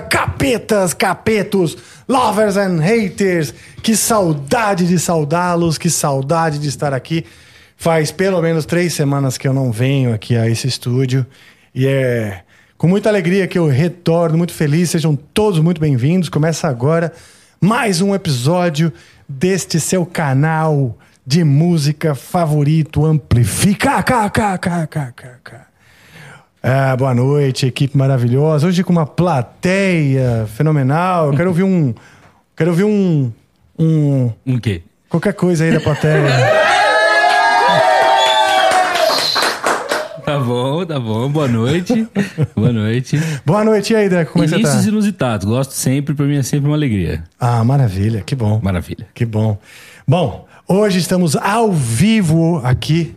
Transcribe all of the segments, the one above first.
capetas, capetos, lovers and haters. Que saudade de saudá-los, que saudade de estar aqui. Faz pelo menos três semanas que eu não venho aqui a esse estúdio e é com muita alegria que eu retorno, muito feliz. Sejam todos muito bem-vindos. Começa agora mais um episódio deste seu canal de música favorito, Amplifica. Ah, boa noite, equipe maravilhosa. Hoje com uma plateia fenomenal. Eu quero ouvir um. Quero ouvir um. Um. Um quê? Qualquer coisa aí da plateia. Tá bom, tá bom. Boa noite. Boa noite. Boa noite, e aí, Deco? Como é que você Inícios tá? inusitados. Gosto sempre, pra mim é sempre uma alegria. Ah, maravilha, que bom. Maravilha. Que bom. Bom, hoje estamos ao vivo aqui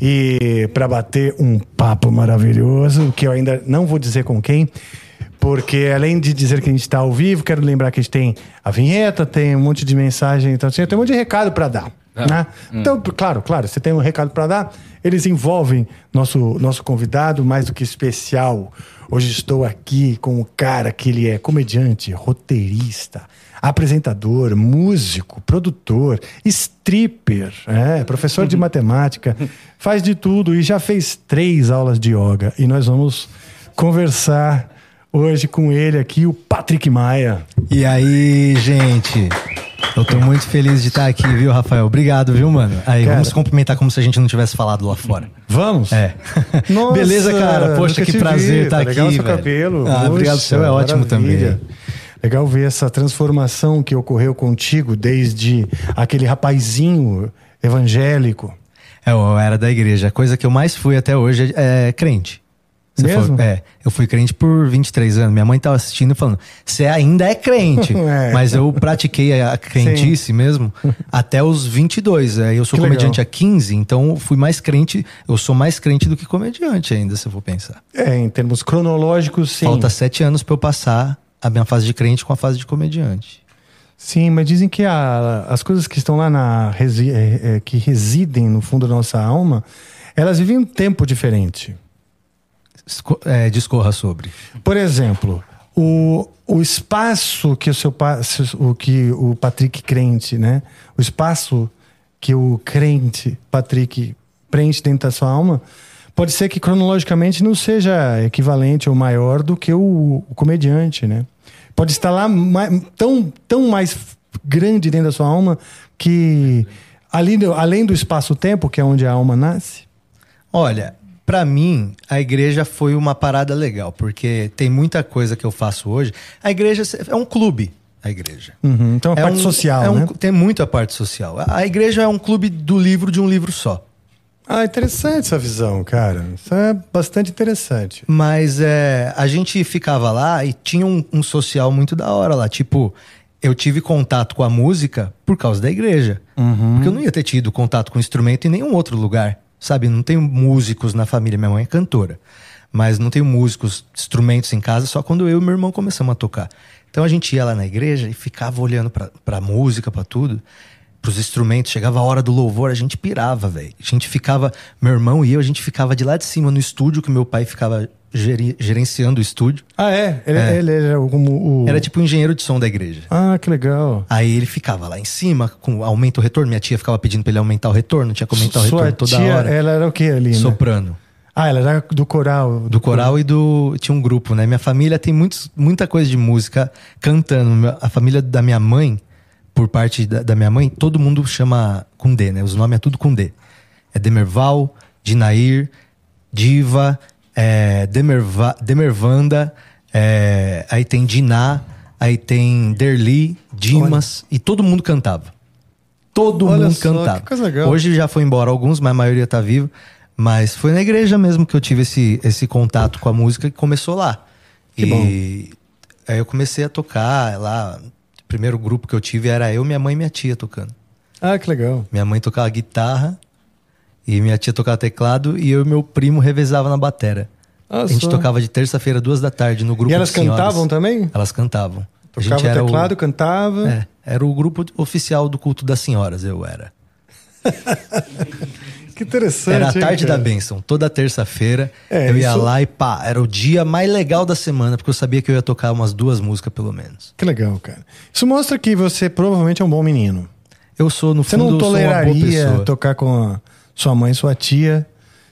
e para bater um papo maravilhoso, que eu ainda não vou dizer com quem, porque além de dizer que a gente está ao vivo, quero lembrar que a gente tem a vinheta, tem um monte de mensagem, então assim, tem um monte de recado para dar. Ah, né? Então, claro, claro, você tem um recado para dar, eles envolvem nosso, nosso convidado, mais do que especial. Hoje estou aqui com o cara que ele é comediante, roteirista, apresentador, músico, produtor, stripper, é, professor de matemática, faz de tudo e já fez três aulas de yoga. E nós vamos conversar hoje com ele aqui, o Patrick Maia. E aí, gente? Eu tô muito feliz de estar aqui, viu, Rafael? Obrigado, viu, mano? Aí, Cara. vamos cumprimentar como se a gente não tivesse falado lá fora. Vamos? É. Nossa, Beleza, cara? Poxa, que prazer vi, estar tá aqui, legal seu velho. cabelo. Ah, obrigado, seu é ótimo também. Legal ver essa transformação que ocorreu contigo desde aquele rapazinho evangélico. É, eu era da igreja. A coisa que eu mais fui até hoje é crente. Você Mesmo? for- é, eu fui crente por 23 anos. Minha mãe tava assistindo e falando: você ainda é crente. É. Mas eu pratiquei a crentice mesmo até os 22. É, eu sou Que comediante legal. há 15, então eu fui mais crente. Eu sou mais crente do que comediante ainda, se eu for pensar. É, em termos cronológicos, sim. Falta sete anos pra eu passar a minha fase de crente com a fase de comediante. Sim, mas dizem que a- as coisas que estão lá na resi- é, é, que residem no fundo da nossa alma, elas vivem um tempo diferente. Esco- é, discorra sobre. Por exemplo, o, o espaço que o seu o que o Patrick crente, né? O espaço que o crente Patrick preenche dentro da sua alma, pode ser que cronologicamente não seja equivalente ou maior do que o, o comediante, né? Pode estar lá ma- tão, tão mais grande dentro da sua alma que ali, do- além do espaço-tempo, que é onde a alma nasce. Olha, pra mim, a igreja foi uma parada legal, porque tem muita coisa que eu faço hoje. A igreja é um clube, a igreja. Uhum, Então a É parte um- social, é um- né? Tem muito a parte social. A a igreja é um clube do livro de um livro só. Ah, interessante essa visão, cara. Isso é bastante interessante. Mas é, a gente ficava lá e tinha um, um social muito da hora lá. Tipo, eu tive contato com a música por causa da igreja. Porque eu não ia ter tido contato com instrumento em nenhum outro lugar. Sabe? Não tenho músicos na família. Minha mãe é cantora. Mas não tenho músicos, instrumentos em casa, só quando eu e meu irmão começamos a tocar. Então a gente ia lá na igreja e ficava olhando pra, pra música, pra tudo, pros instrumentos. Chegava a hora do louvor, a gente pirava, velho. A gente ficava, meu irmão e eu, a gente ficava de lá de cima no estúdio, que meu pai ficava geri- gerenciando o estúdio. Ah, é? Ele, É. ele era como o. Era tipo o engenheiro de som da igreja. Ah, que legal. Aí ele ficava lá em cima, com aumenta o retorno. Minha tia ficava pedindo pra ele aumentar o retorno, tinha que aumentar o Sua retorno toda tia, hora. ela era o que ali, né? Soprano. Ah, ela era do coral. Do coral e do. Tinha um grupo, né? Minha família tem muitos, muita coisa de música cantando. A família da minha mãe, por parte da, da minha mãe, todo mundo chama com D, né? Os nomes é tudo com D. É Demerval, Dinair, Diva, é, Demerva, Demervanda, é, aí tem Diná, aí tem Derli, Dimas, e todo mundo cantava. Todo Olha mundo só, cantava. que coisa legal. Hoje já foi embora alguns, mas a maioria tá vivo. Mas foi na igreja mesmo que eu tive esse, esse contato com a música que começou lá. Que e aí eu comecei a tocar lá. O primeiro grupo que eu tive era eu, minha mãe e minha tia tocando. Ah, que legal. Minha mãe tocava guitarra e minha tia tocava teclado e eu e meu primo revezava na batera. Ah, a gente só. tocava de terça-feira, duas da tarde, no grupo E elas cantavam também? Elas cantavam. A Tocava gente era o- teclado, cantava. é, era o grupo oficial do culto das senhoras, eu era. Que interessante. Era a hein, tarde cara? da bênção. Toda terça-feira É, eu ia isso- lá e pá, era o dia mais legal da semana, porque eu sabia que eu ia tocar umas duas músicas pelo menos. Que legal, cara. Isso mostra que você provavelmente é um bom menino. Eu sou, no Você fundo, não uma boa toleraria tocar com sua mãe sua tia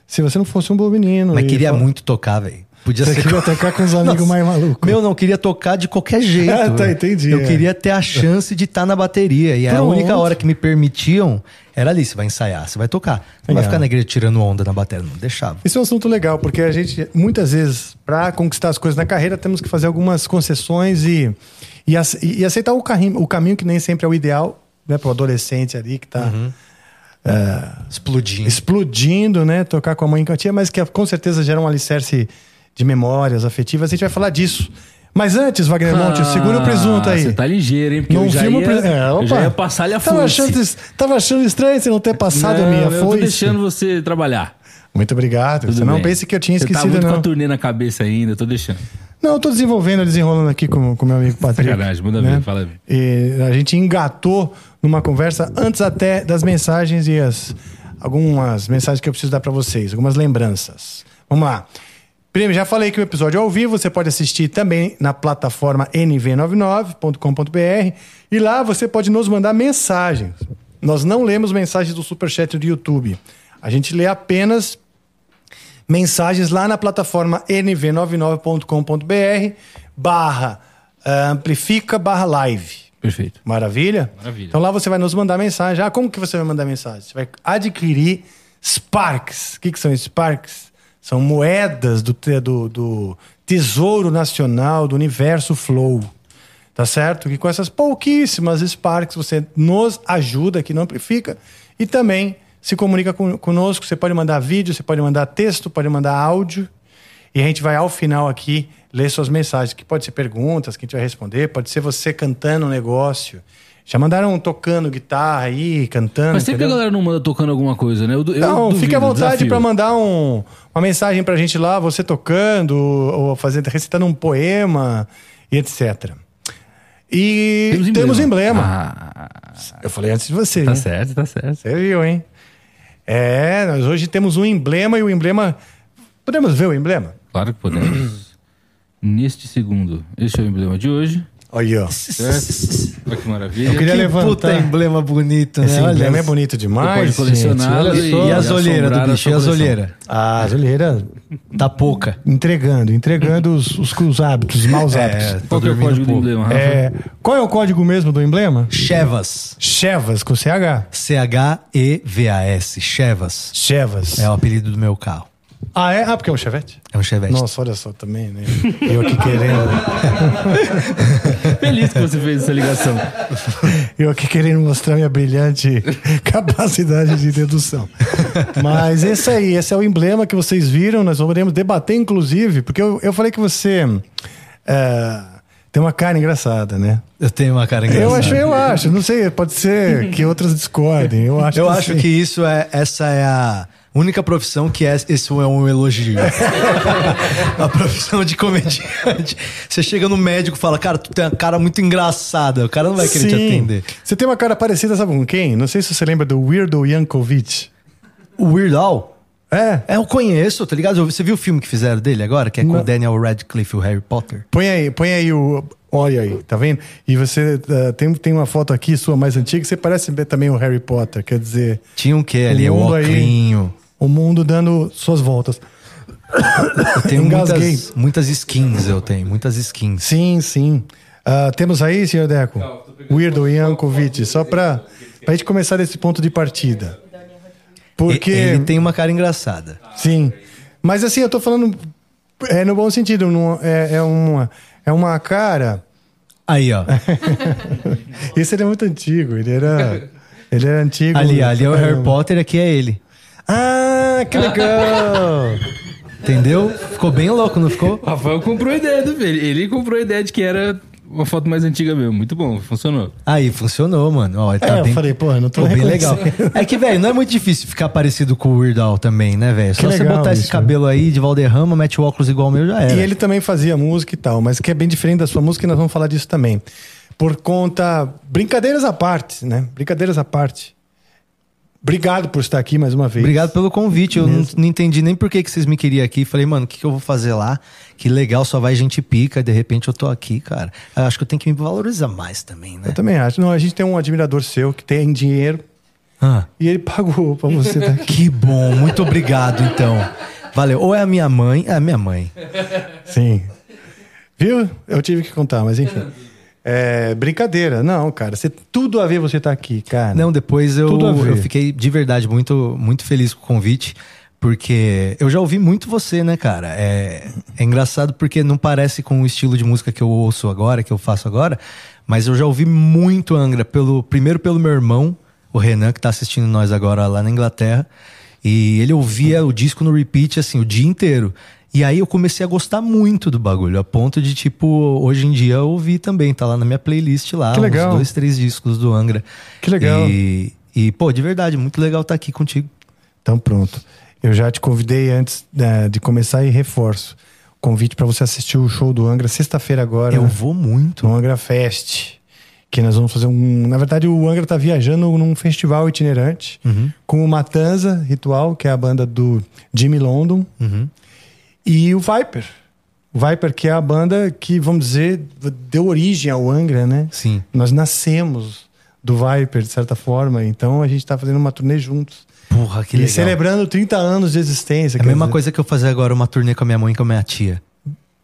se você não fosse um bom menino. Mas queria fala- muito tocar, velho. Podia Você ser queria tocar com os amigos mais malucos. Meu, não queria tocar de qualquer jeito. Ah, tá, entendi, Eu é. queria ter a chance de estar na bateria. E a Pronto. única hora que me permitiam era ali: você vai ensaiar, você vai tocar. Não vai ficar na igreja tirando onda na bateria, não deixava. Isso é um assunto legal, porque a gente, muitas vezes, para conquistar as coisas na carreira, temos que fazer algumas concessões e, e, e aceitar o, carrinho, o caminho que nem sempre é o ideal, né, para o adolescente ali que está Uhum. Explodindo. explodindo, né? Tocar com a mãe e com a tia, mas que com certeza gera um alicerce de memórias afetivas. A gente vai falar disso. Mas antes, Wagner Monte, segura o presunto aí. Ah, Você tá ligeiro, hein? Porque Não eu já, ia, pre- é, eu já ia passar-lhe a tava foice. achando, tava achando estranho você não ter passado não, a minha eu tô foice. deixando você trabalhar. Muito obrigado. Tudo você não bem. pense que eu tinha Você tá esquecido, muito com não. a turnê na cabeça ainda, eu tô deixando. Não, eu tô desenvolvendo, desenrolando aqui com o meu amigo Patrick. Sacanagem, manda né? ver, fala aí. E a gente engatou numa conversa antes até das mensagens e as algumas mensagens que eu preciso dar para vocês, algumas lembranças. Vamos lá. Primeiro, já falei que o episódio é ao vivo, você pode assistir também na plataforma nv99.com.br e lá você pode nos mandar mensagens. Nós não lemos mensagens do Superchat do YouTube. A gente lê apenas mensagens lá na plataforma nv99.com.br barra ah, amplifica barra live. Perfeito. Maravilha? Maravilha. Então lá você vai nos mandar mensagem. Ah, como que você vai mandar mensagem? Você vai adquirir Sparks. O que, que são Sparks? São moedas do, do, do Tesouro Nacional do Universo Flow. Tá certo? Que com essas pouquíssimas Sparks você nos ajuda aqui no Amplifica e também se comunica com- conosco. Você pode mandar vídeo, você pode mandar texto, pode mandar áudio. E a gente vai ao final aqui ler suas mensagens, que pode ser perguntas que a gente vai responder, pode ser você cantando um negócio. Já mandaram tocando guitarra aí, cantando. Mas sempre a galera não manda tocando alguma coisa, né? Eu, eu Não, duvido, fique à vontade para mandar um- uma mensagem pra gente lá, você tocando, ou fazendo, recitando um poema e etc. E temos, emblema. Ah, Eu falei antes de você. tá hein? certo, tá certo. Você viu, hein? É, nós hoje temos um emblema e o emblema. Podemos ver o emblema? Claro que podemos. Neste segundo, este é o emblema de hoje. Olha, ó. Certo? Olha que maravilha. Eu queria que levantar. puta emblema bonito, né? Esse Olha emblema é bonito demais. Gente. e- E as olheiras do bicho, e as olheiras? Ah, as olheiras Tá pouca. entregando, entregando os, os, os hábitos, os maus hábitos. É, Qual que é o código do pouco. emblema, Rafa? É, qual é o código mesmo do emblema? Chevas. Chevas, com CH. C-H-E-V-A-S. Chevas. Chevas. É o apelido do meu carro. Ah, é? Ah, porque é um chevette? É um Chevette. Nossa, olha só também, né? Eu aqui querendo. Feliz que você fez essa ligação. Eu aqui querendo mostrar minha brilhante capacidade de dedução. Mas esse aí, esse é o emblema que vocês viram, nós vamos debater, inclusive, porque eu, eu falei que você é, tem uma cara engraçada, né? Eu tenho uma cara engraçada. Eu acho, eu acho, não sei, pode ser que outras discordem. Eu acho Eu que acho sim. que isso é essa é a única profissão que é esse é um elogio. a profissão de comediante. Você chega no médico e fala, cara, tu tem uma cara muito engraçada. O cara não vai querer te Sim. atender. Você tem uma cara parecida, sabe com quem? Não sei se você lembra do Weirdo Yankovic. O Weird Al. É? É, eu conheço, tá ligado? Você viu o filme que fizeram dele agora? Que é com o Daniel Radcliffe, o Harry Potter. Põe aí, põe aí o. Olha aí, tá vendo? E você uh, tem, tem uma foto aqui sua mais antiga, você parece ver também o Harry Potter, quer dizer, Tinha um que ali, o mundo aí-. O mundo dando suas voltas. Eu tenho Engasguei. muitas, muitas skins, eu tenho, muitas skins. Sim, sim. Ah, temos aí, senhor Deco? Weirdo Yankovic, só pra, pra gente começar desse ponto de partida. Porque. Ele tem uma cara engraçada. Sim. Mas assim, eu tô falando é no bom sentido, não- é, é uma, é uma cara. Aí, ó. Esse ele é muito antigo, ele era. Ele era antigo. Ali, ali é o Harry. Potter, aqui é ele. Ah, que legal! Entendeu? Ficou bem louco, não ficou? O Rafael comprou a ideia do ele. Ele comprou a ideia de que era uma foto mais antiga mesmo. Muito bom, funcionou. Aí, funcionou, mano. Ó, tá É, eu bem, falei, pô, eu não tô bem legal. É que, velho, não é muito difícil ficar parecido com o Weird Al também, né, velho? Só Que você botar esse isso, cabelo aí de Valderrama, mete o óculos igual o meu, já era. E ele também fazia música e tal, mas que é bem diferente da sua música e nós vamos falar disso também. Por conta. Brincadeiras à parte, né? Brincadeiras à parte. Obrigado por estar aqui mais uma vez. Obrigado pelo convite. Eu não, não entendi nem por que, que vocês me queriam aqui. Falei, mano, o que, que eu vou fazer lá? Que legal, só vai gente pica. E de repente eu tô aqui, cara. Eu acho que eu tenho que me valorizar mais também, né? Eu também acho. Não, a gente tem um admirador seu que tem dinheiro Ah, e ele pagou pra você estar aqui. que bom. Muito obrigado, então. Valeu. Ou é a minha mãe. É a minha mãe. Sim. Viu? Eu tive que contar, mas enfim. É, brincadeira. Não, cara. Você, tudo a ver você estar aqui, cara. Não, depois eu, eu fiquei de verdade muito, muito feliz com o convite, porque eu já ouvi muito você, né, cara? É, é engraçado porque não parece com o estilo de música que eu ouço agora, que eu faço agora, mas eu já ouvi muito Angra, pelo, primeiro pelo meu irmão, o Renan, que tá assistindo nós agora lá na Inglaterra, e ele ouvia o disco no repeat, assim, o dia inteiro. E aí eu comecei a gostar muito do bagulho, a ponto de, tipo, hoje em dia eu ouvi também, tá lá na minha playlist lá, Que legal. uns dois, três discos do Angra. Que legal. E, e, pô, de verdade, muito legal estar aqui contigo. Então pronto. Eu já te convidei antes né, de começar e reforço. Convite para você assistir o show do Angra sexta-feira agora. Eu vou muito. no Angra Fest. Que nós vamos fazer um. Na verdade, o Angra tá viajando num festival itinerante com o Matanza Ritual, que é a banda do Jimmy London, Uhum. E o Viper. O Viper, que é a banda que, vamos dizer, deu origem ao Angra, né? Sim. Nós nascemos do Viper, de certa forma, então a gente tá fazendo uma turnê juntos. Porra, que e legal. celebrando 30 anos de existência. É a mesma dizer, coisa que eu fazer agora uma turnê com a minha mãe e com a minha tia.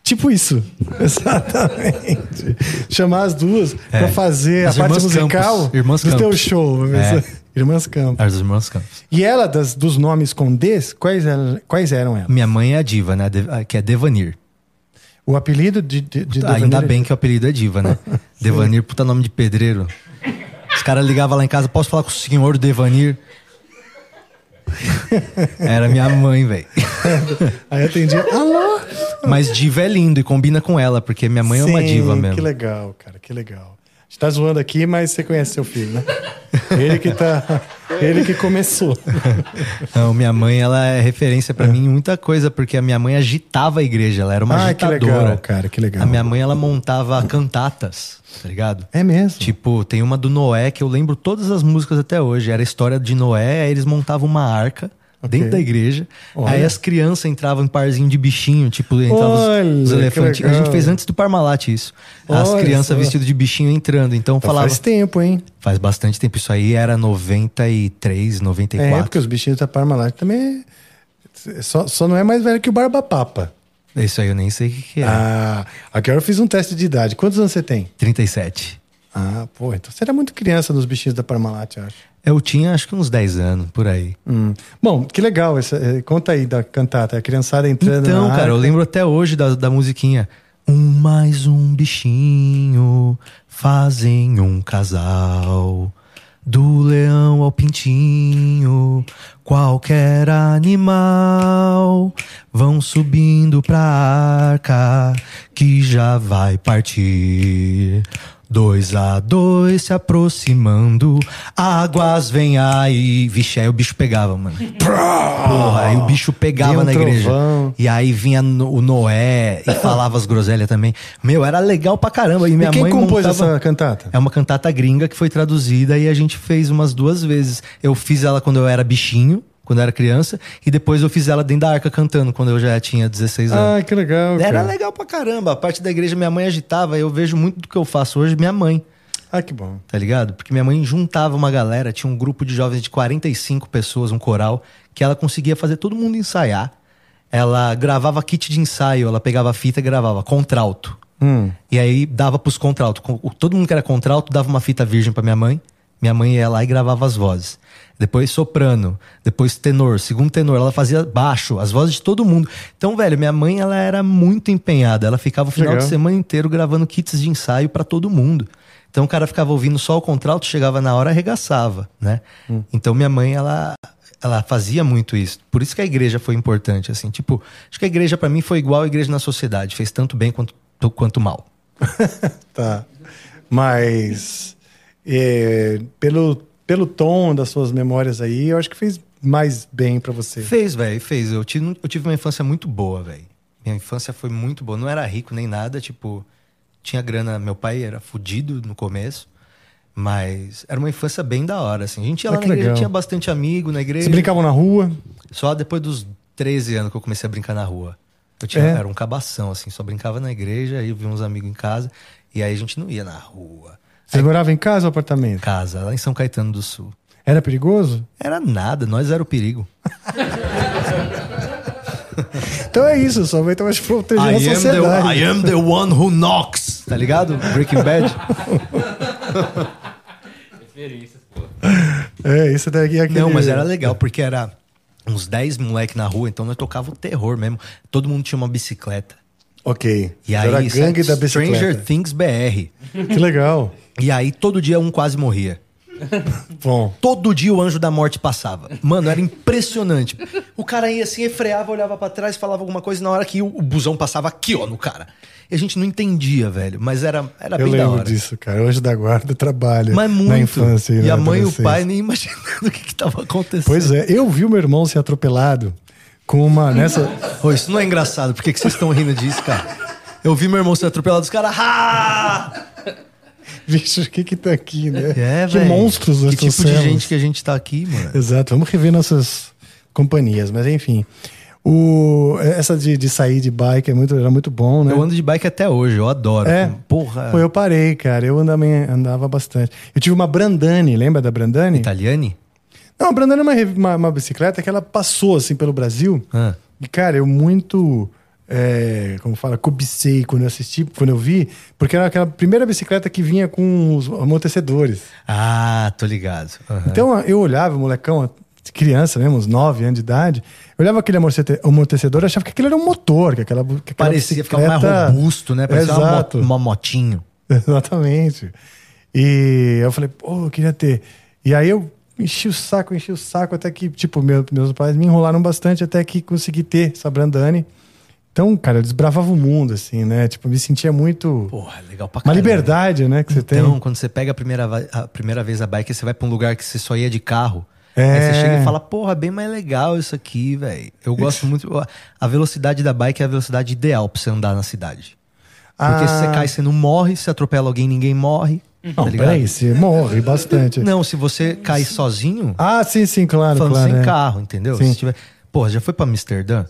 Tipo isso. Exatamente. Chamar as duas É. pra fazer As a parte musical Campos. Irmãs do teu Campos. show. É. Irmãs Campos. As irmãs Campos. E ela, das, dos nomes com Ds, quais eram, quais eram elas? Minha mãe é a diva, né? Que é Devanir. O apelido de, de, de Ainda bem que o apelido é diva, né? Devanir, puta nome de pedreiro. Os caras ligavam lá em casa, posso falar com o senhor Devanir? Era minha mãe, velho. Aí eu atendi. Alô? Mas diva é lindo e combina com ela, porque minha mãe é uma Sim, diva mesmo. Que legal, cara, que legal. Gente tá zoando aqui, mas você conhece seu filho, né? Ele que tá. Ele que começou. Não, minha mãe, ela é referência pra mim em muita coisa, porque a minha mãe agitava a igreja, ela era uma Ah, que agitadora. legal, cara, que legal. A minha mãe, ela montava cantatas, tá ligado? É mesmo? Tipo, tem uma do Noé que eu lembro todas as músicas até hoje. Era a história de Noé, aí eles montavam uma arca Ok. dentro da igreja. Olha. Aí as crianças entravam em parzinho de bichinho, tipo, entravam os- Olha, os elefantes. A gente fez antes do Parmalat isso. As Olha crianças vestidas de bichinho entrando. Então Então falava. Faz tempo, hein? Faz bastante tempo. Isso aí era 93, 94. É, porque os bichinhos da Parmalat também. é- Só, só não é mais velho que o Barba Papa. Isso aí eu nem sei o que, que é. Ah, agora eu fiz um teste de idade. Quantos anos você tem? 37. Ah, pô, então você era muito criança nos bichinhos da Parmalat, eu acho. Eu tinha acho que uns 10 anos, por aí. Hum. Bom, que legal. Essa, eh, conta aí da cantata. A criançada entrando Então, cara, eu lembro até hoje da, da musiquinha. Um mais um bichinho fazem um casal. Do leão ao pintinho, qualquer animal vão subindo pra arca que já vai partir. Dois a dois se aproximando, águas vem aí. Vixe, aí o bicho pegava, mano. Porra, aí o bicho pegava um na igreja. trovão. E aí vinha no- o Noé e falava as groselhas também. Meu, era legal pra caramba. E minha E quem mãe compôs montava... essa cantata? É uma cantata gringa que foi traduzida e a gente fez umas duas vezes. Eu fiz ela quando eu era bichinho, quando eu era criança, e depois eu fiz ela dentro da arca cantando, quando eu já tinha 16 anos. Ah, que legal. Era cara. legal pra caramba. A parte da igreja minha mãe agitava. Eu vejo muito do que eu faço hoje, minha mãe, Ah, que bom. tá ligado? Porque minha mãe juntava uma galera, tinha um grupo de jovens de 45 pessoas, um coral, que ela conseguia fazer todo mundo ensaiar. Ela gravava kit de ensaio, ela pegava a fita e gravava contralto. Hum. E aí dava pros contralto. Todo mundo que era contralto dava uma fita virgem pra minha mãe. Minha mãe ia lá e gravava as vozes. Depois soprano, depois tenor, segundo tenor, ela fazia baixo, as vozes de todo mundo. Então, velho, minha mãe ela era muito empenhada. Ela ficava o final Legal. de semana inteiro gravando kits de ensaio pra todo mundo. Então o cara ficava ouvindo só o contralto, chegava na hora arregaçava, né? Então minha mãe ela ela fazia muito isso. Por isso que a igreja foi importante assim, tipo, acho que a igreja pra mim foi igual a igreja na sociedade, fez tanto bem quanto quanto mal. Tá. Mas é, pelo, pelo tom das suas memórias aí, eu acho que fez mais bem pra você. Fez, velho, fez. Eu tive, eu tive uma infância muito boa, velho. Minha infância foi muito boa. Não era rico nem nada, tipo, tinha grana. Meu pai era fudido no começo, Mas era uma infância bem da hora, assim. A gente ia Ah, lá na igreja, legal. tinha bastante amigo na igreja. Vocês brincavam na rua? Só depois dos 13 anos que eu comecei a brincar na rua. Eu tinha, É? era um cabação, assim, só brincava na igreja, aí eu vi uns amigos em casa, e aí a gente não ia na rua. Vocês moravam em casa ou apartamento? Casa, lá em São Caetano do Sul. Era perigoso? Era nada, nós era o perigo. Então é isso, sua mãe tava te protegendo a sociedade. am the one who knocks. Tá ligado? Breaking Bad. Referências, pô. É, isso daqui é aquele... Não, mas era legal, porque era uns 10 moleque na rua, então nós tocava o terror mesmo. Todo mundo tinha uma bicicleta. Ok. E era a aí, gangue da Stranger bicicleta. Things BR. Que legal. E aí, todo dia um quase morria. Bom, Todo dia o anjo da morte passava. Mano, era impressionante. O cara ia assim, freava, olhava pra trás, falava alguma coisa, e na hora que o, o busão passava aqui, ó, no cara. E a gente não entendia, velho. Mas era, era eu bem da lembro hora. disso, cara. Hoje da guarda trabalha Mas muito. na infância. e na a mãe e o pai nem imaginando o que, que tava acontecendo. Pois é, eu vi o meu irmão ser atropelado com uma nessa. Ô, isso não é engraçado. Por que, que vocês estão rindo disso, cara? Eu vi meu irmão ser atropelado, os caras. Vixe, o que que tá aqui, né? É, que velho. monstros nós Que tipo de gente que a gente tá aqui, mano. Exato, vamos rever nossas companhias, mas enfim. O, essa de, de sair de bike é muito, era muito bom, né? Eu ando de bike até hoje, eu adoro. É. Porra. Pô, eu parei, cara. Eu andava, andava bastante. Eu tive uma Brandani, lembra da Brandani? Italiane? Não, a Brandani é uma, uma, uma bicicleta que ela passou assim pelo Brasil. Ah. E, cara, eu muito. É, como fala, cobicei quando eu assisti, quando eu vi, porque era aquela primeira bicicleta que vinha com os amortecedores. Ah, tô ligado. Aham. Então eu olhava, molecão, criança mesmo, uns 9 anos de idade, eu olhava aquele amortece- amortecedor e achava que aquilo era um motor, que aquela, que aquela Parecia ficar mais bicicleta- robusto, né? Parecia uma, Exato. mo- uma motinho. Exatamente. E eu falei, pô, eu queria ter. E aí eu enchi o saco, enchi o saco, até que, tipo, meu- meus pais me enrolaram bastante até que consegui ter essa Brandani. Então, cara, eu desbravava o mundo, assim, né? Tipo, me sentia muito. Porra, legal pra uma caramba. liberdade, né? Que você Então, tem. quando você pega a primeira, a primeira vez a bike, você vai pra um lugar que você só ia de carro. É. Aí você chega e fala, porra, bem mais legal isso aqui, velho. Eu gosto muito. A velocidade da bike é a velocidade ideal pra você andar na cidade. Porque se você Ah. cai, você não morre. Se atropela alguém, ninguém morre. Não, tá peraí, você morre bastante. Não, se você cai sozinho, Ah, sim, sim, claro, falando claro. sem é. carro, entendeu? Sim. Se tiver... Porra, já foi pra Amsterdã?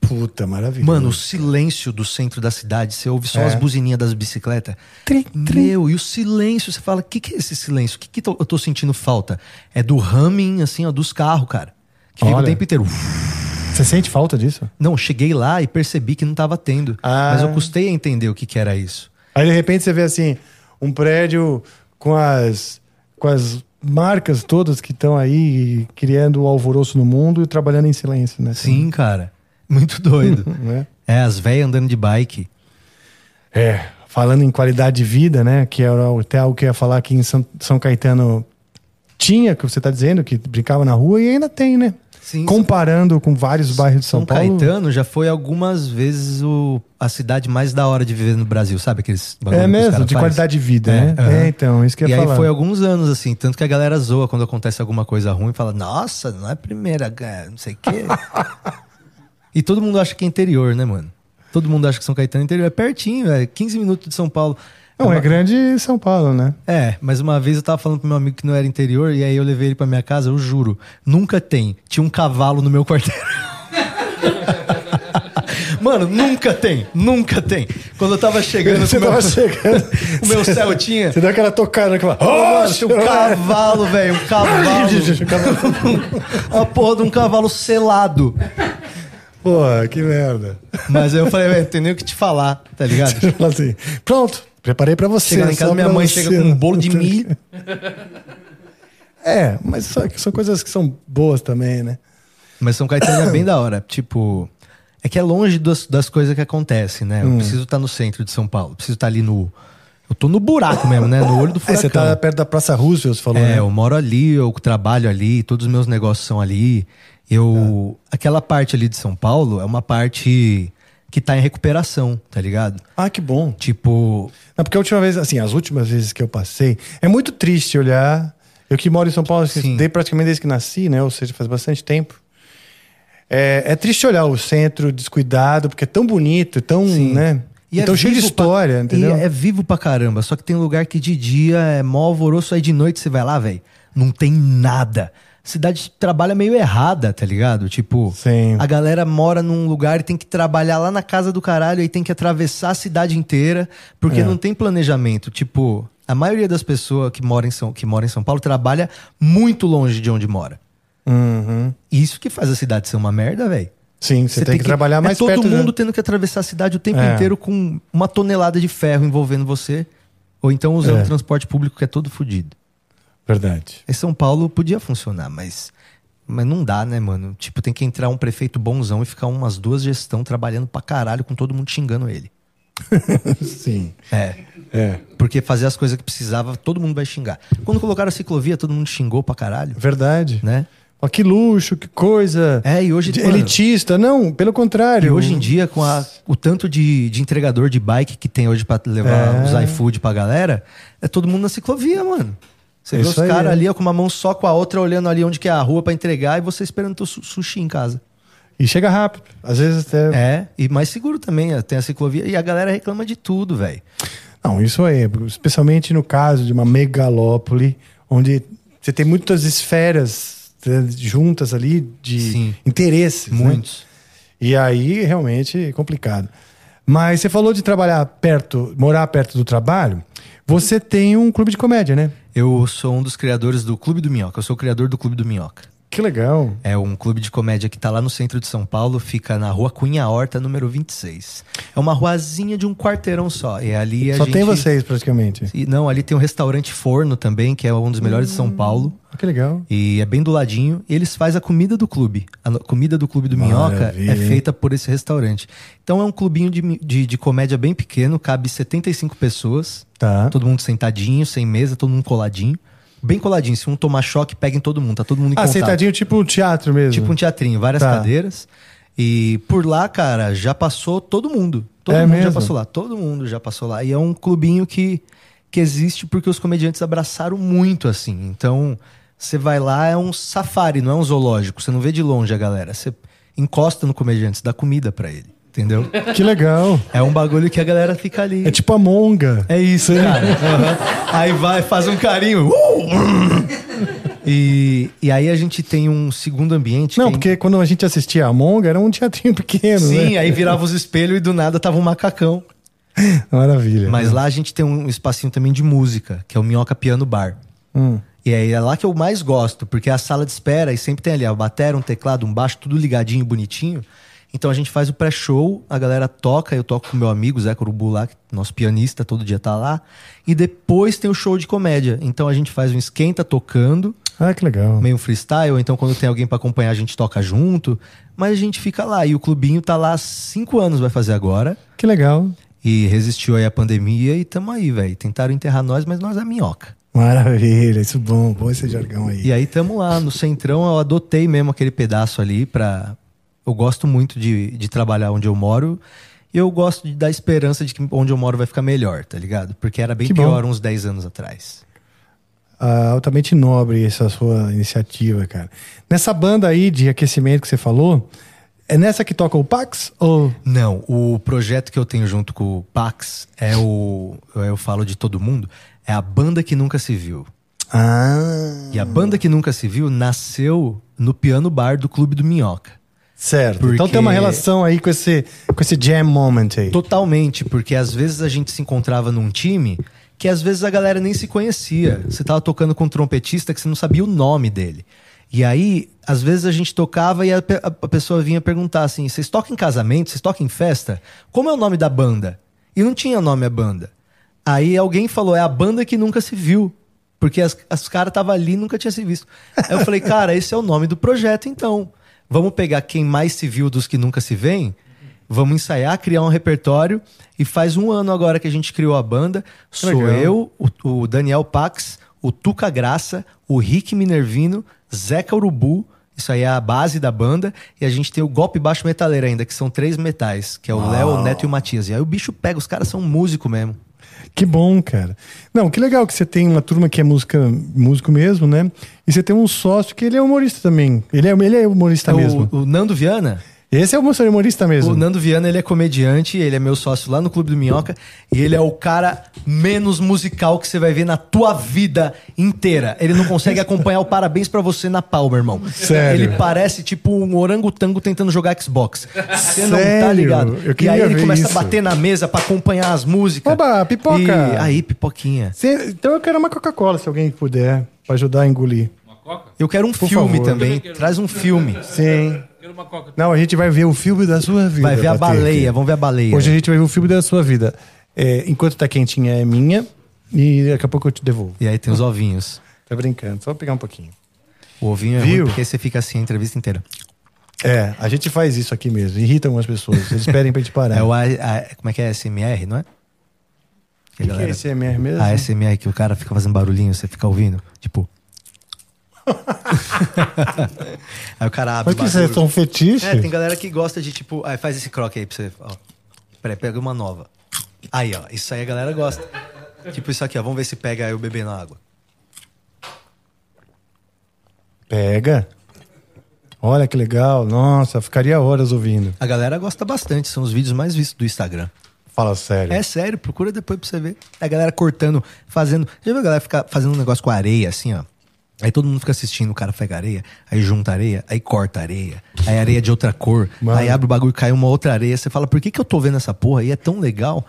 Puta, maravilha. Mano, o silêncio do centro da cidade, você ouve só É. as buzininhas das bicicletas. Trim, trim. Meu, e o silêncio, você fala, o que, que é esse silêncio? O que, que tô- eu tô sentindo falta? É do humming, assim, ó, dos carros, cara. Que fica o Olha. tempo inteiro. Você sente falta disso? Não, cheguei lá e percebi que não tava tendo. Ah. Mas eu custei a entender o que, que era isso. Aí de repente você vê assim, um prédio com as, com as marcas todas que estão aí criando o alvoroço no mundo e trabalhando em silêncio, né? Sim, cara. Muito doido. Né? é, as velhas andando de bike. É, falando em qualidade de vida, né? Que era até algo que eu ia falar aqui em São, São Caetano tinha, que você tá dizendo, que brincava na rua e ainda tem, né? Sim, Comparando com vários bairros de São, São Paulo. Caetano já foi algumas vezes o, a cidade mais da hora de viver no Brasil, sabe? Aqueles É mesmo, de faz? qualidade de vida, É, né? aham. É, então, isso que eu E ia aí falar. foi alguns anos, assim, tanto que a galera zoa quando acontece alguma coisa ruim, fala, nossa, não é a primeira, é, não sei o quê. e todo mundo acha que é interior, né, mano? Todo mundo acha que São Caetano é interior. É pertinho, é 15 minutos de São Paulo. Não, é Uma- grande São Paulo, né? É, mas uma vez eu tava falando pro meu amigo que não era interior, e aí eu levei ele pra minha casa, eu juro, nunca tem. Tinha um cavalo no meu quarteirão. Mano, nunca tem, nunca tem. Quando eu tava chegando, Você meu- tava chegando. o meu céu tinha. Você deu aquela tocada. Mano, tinha um cavalo, velho, um cavalo. Uma porra de um cavalo selado. Porra, que merda. Mas aí eu falei, velho, tem nem o que te falar, tá ligado? Você fala assim, pronto, preparei pra você. Chega em casa, minha mãe você, chega com um bolo de milho. É, mas só- são coisas que são boas também, né? Mas São Caetano é bem da hora. Tipo, é que é longe das, das coisas que acontecem, né? Eu Hum. preciso estar no centro de São Paulo. Preciso estar ali no. Eu tô no buraco mesmo, né? No olho do É, furacão. você tá perto da Praça Roosevelt, você falou, É, né? eu moro ali, eu trabalho ali, todos os meus negócios são ali. Eu. Aquela parte ali de São Paulo é uma parte que tá em recuperação, tá ligado? Ah, que bom. Tipo. Não, porque a última vez, assim, as últimas vezes que eu passei, é muito triste olhar. Eu que moro em São Paulo, assim, Sim. estudei praticamente desde que nasci, né? Ou seja, faz bastante tempo. É, é triste olhar o centro descuidado, porque é tão bonito, tão, Sim. né? E Então, cheio de vivo pra- história, entendeu? É vivo pra caramba. Só que tem lugar que de dia é mó alvoroço, aí de noite você vai lá, velho. Não tem nada. Cidade trabalha meio errada, tá ligado? Tipo, Sim. a galera mora num lugar e tem que trabalhar lá na casa do caralho, aí tem que atravessar a cidade inteira, porque É. não tem planejamento. Tipo, a maioria das pessoas que moram em São, que moram em São Paulo trabalha muito longe de onde mora. Uhum. Isso que faz a cidade ser uma merda, velho. Sim, você, tem, que, trabalhar mais é todo perto. mundo da- tendo que atravessar a cidade o tempo É. inteiro com uma tonelada de ferro envolvendo você. Ou então usando É. transporte público que é todo fodido. Verdade. Em São Paulo podia funcionar, mas, mas não dá, né, mano? Tipo, tem que entrar um prefeito bonzão e ficar umas duas gestão trabalhando pra caralho com todo mundo xingando ele. Sim. É. É. Porque fazer as coisas que precisava, todo mundo vai xingar. Quando colocaram a ciclovia, todo mundo xingou pra caralho, Verdade. né? Ó, que luxo, que coisa. É, e hoje, mano, elitista. Não, pelo contrário. E hoje em dia, com a- o tanto de, de entregador de bike que tem hoje pra levar É. os iFood pra galera, é todo mundo na ciclovia, mano. Você vê Isso os aí, caras é. ali com uma mão só com a outra, olhando ali onde que é a rua pra entregar e você esperando teu su- sushi em casa. E chega rápido. Às vezes até. É, e mais seguro também, tem a ciclovia. E a galera reclama de tudo, velho. Não, isso aí. Especialmente no caso de uma megalópole, onde você tem muitas esferas né, juntas ali de Sim. interesses. né? Muitos. E aí, realmente, é complicado. Mas você falou de trabalhar perto, morar perto do trabalho. Você tem um clube de comédia, né? Eu sou um dos criadores do Clube do Minhoca. Eu sou o criador do Clube do Minhoca. Que legal. É um clube de comédia que tá lá no centro de São Paulo, fica na rua Cunha Horta, número 26. É uma ruazinha de um quarteirão só. E ali Só gente... tem vocês, praticamente. E, não, ali tem um restaurante Forno também, que é um dos melhores de São Paulo. Ah, Que legal. E é bem do ladinho. E eles fazem a comida do clube. A comida do Clube do Minhoca Maravilha, é hein? feita por esse restaurante. Então é um clubinho de, de, de comédia bem pequeno, cabe 75 pessoas. Tá. Todo mundo sentadinho, sem mesa, todo mundo coladinho. Bem coladinho. Se um tomar choque, pega em todo mundo. Tá todo mundo em Ah, contato. sentadinho tipo teatro mesmo. Tipo um teatrinho, várias Tá. cadeiras. E por lá, cara, já passou todo mundo. Todo É mundo já mesmo? passou lá. Todo mundo já passou lá. E é um clubinho que, que existe porque os comediantes abraçaram muito, assim. Então, você vai lá, é um safari, não é um zoológico. Você não vê de longe a galera. Você encosta no comediante, você dá comida pra ele. Entendeu? Que legal. É um bagulho que a galera fica ali. É tipo a monga. É isso, cara. Aham. Aí vai, faz um carinho. Uh! E, e aí a gente tem um segundo ambiente. Não, que é porque quando a gente assistia a monga era um teatrinho pequeno, Sim, né? aí virava os espelhos e do nada tava um macacão. Maravilha. Mas lá a gente tem um espacinho também de música, que é o Minhoca Piano Bar. Hum. E aí é lá que eu mais gosto, porque é a sala de espera e sempre tem ali a bateria, um teclado, um baixo, tudo ligadinho, bonitinho. Então a gente faz o pré-show, a galera toca, eu toco com meu amigo Zé Corubu lá, que- nosso pianista, todo dia tá lá. E depois tem o show de comédia. Então a gente faz um esquenta tocando, Ah, que legal. meio freestyle, então quando tem alguém pra acompanhar a gente toca junto. Mas a gente fica lá. E o clubinho tá lá há cinco anos, vai fazer agora. Que legal. E resistiu aí a pandemia e tamo aí, velho. Tentaram enterrar nós, mas nós é minhoca. Maravilha. Isso bom. Bom esse jargão aí. E aí tamo lá, no centrão, eu adotei mesmo aquele pedaço ali pra. Eu gosto muito de, de trabalhar onde eu moro. E eu gosto de dar esperança de que onde eu moro vai ficar melhor, tá ligado? Porque era bem Que bom. pior uns 10 anos atrás. Ah, altamente nobre essa sua iniciativa, cara. Nessa banda aí de aquecimento que você falou, é nessa que toca o Pax? Ou... Não, o projeto que eu tenho junto com o Pax é o. Eu falo de todo mundo, é a banda que nunca se viu. Ah, E a banda que nunca se viu nasceu no piano bar do Clube do Minhoca. Certo. Porque- Então tem uma relação aí com esse, com esse jam moment aí. Totalmente, porque às vezes a gente se encontrava num time que às vezes a galera nem se conhecia. Você tava tocando com um trompetista que você não sabia o nome dele. E aí, às vezes a gente tocava e a, a pessoa vinha perguntar assim: vocês tocam em casamento? Vocês tocam em festa? Como é o nome da banda? E não tinha nome a banda. Aí alguém falou: é a banda que nunca se viu. Porque as, as caras estavam ali e nunca tinha se visto. Aí eu falei, cara, esse é o nome do projeto, então. Vamos pegar quem mais se viu dos que nunca se vêem, vamos ensaiar, criar um repertório. E faz um ano agora que a gente criou a banda. Sou legal. eu, o, o Daniel Pax, o Tuca Graça, o Rick Minervino, Zeca Urubu. Isso aí é a base da banda. E a gente tem o Golpe Baixo Metaleiro ainda, que são três metais, que é o Léo, o Neto e o Matias. E aí o bicho pega, os caras são músico mesmo. Que bom, cara. Não, que legal que você tem uma turma que é música, músico mesmo, né? E você tem um sócio que ele é humorista também. Ele é, ele é humorista É o- mesmo. o, Nando Viana, Esse é o humorista mesmo. O Nando Viana, ele é comediante, ele é meu sócio lá no Clube do Minhoca, e ele é o cara menos musical que você vai ver na tua vida inteira. Ele não consegue acompanhar o Parabéns pra você na palma, irmão. Sério? Ele parece tipo um orangotango tentando jogar Xbox. Você não tá ligado. Eu e aí ele começa isso. a bater na mesa pra acompanhar as músicas. Oba, pipoca! E aí, pipoquinha. Cê- então eu quero uma Coca-Cola, se alguém puder, pra ajudar a engolir. Uma coca? Eu quero um Por filme favor. também. Traz um filme. Sim. Quero uma coca. Não, a gente vai ver o filme da sua vida. Vai ver a Patrick. baleia, vamos ver a baleia. Hoje a gente vai ver o filme da sua vida. É, enquanto tá quentinha é minha e daqui a pouco eu te devolvo. E aí tem os ovinhos. Tá brincando, só pegar um pouquinho. O ovinho é Viu? ruim porque você fica assim a entrevista inteira. É, a gente faz isso aqui mesmo, irrita algumas pessoas. Eles pedem pra gente parar. É o A- A- como é que é? SMR, não é? O que, que é esse MR mesmo? A SMR que o cara fica fazendo barulhinho, você fica ouvindo. Tipo. aí o cara abre Mas que o isso é fetiche? É, tem galera que gosta de tipo. Aí faz esse croque aí pra você. Ó. Peraí, pega uma nova. Aí, ó. Isso aí a galera gosta. Tipo isso aqui, ó. Vamos ver se pega aí o bebê na água. Pega. Olha que legal. Nossa, ficaria horas ouvindo. A galera gosta bastante, são os vídeos mais vistos do Instagram. Fala sério. É sério, procura depois pra você ver. A galera cortando, fazendo. Já viu a galera ficar fazendo um negócio com areia, assim, ó? Aí todo mundo fica assistindo, o cara pega areia, aí junta areia, aí corta areia, aí areia de outra cor, Mano. aí abre o bagulho e cai uma outra areia. Você fala, por que, que eu tô vendo essa porra? E é tão legal.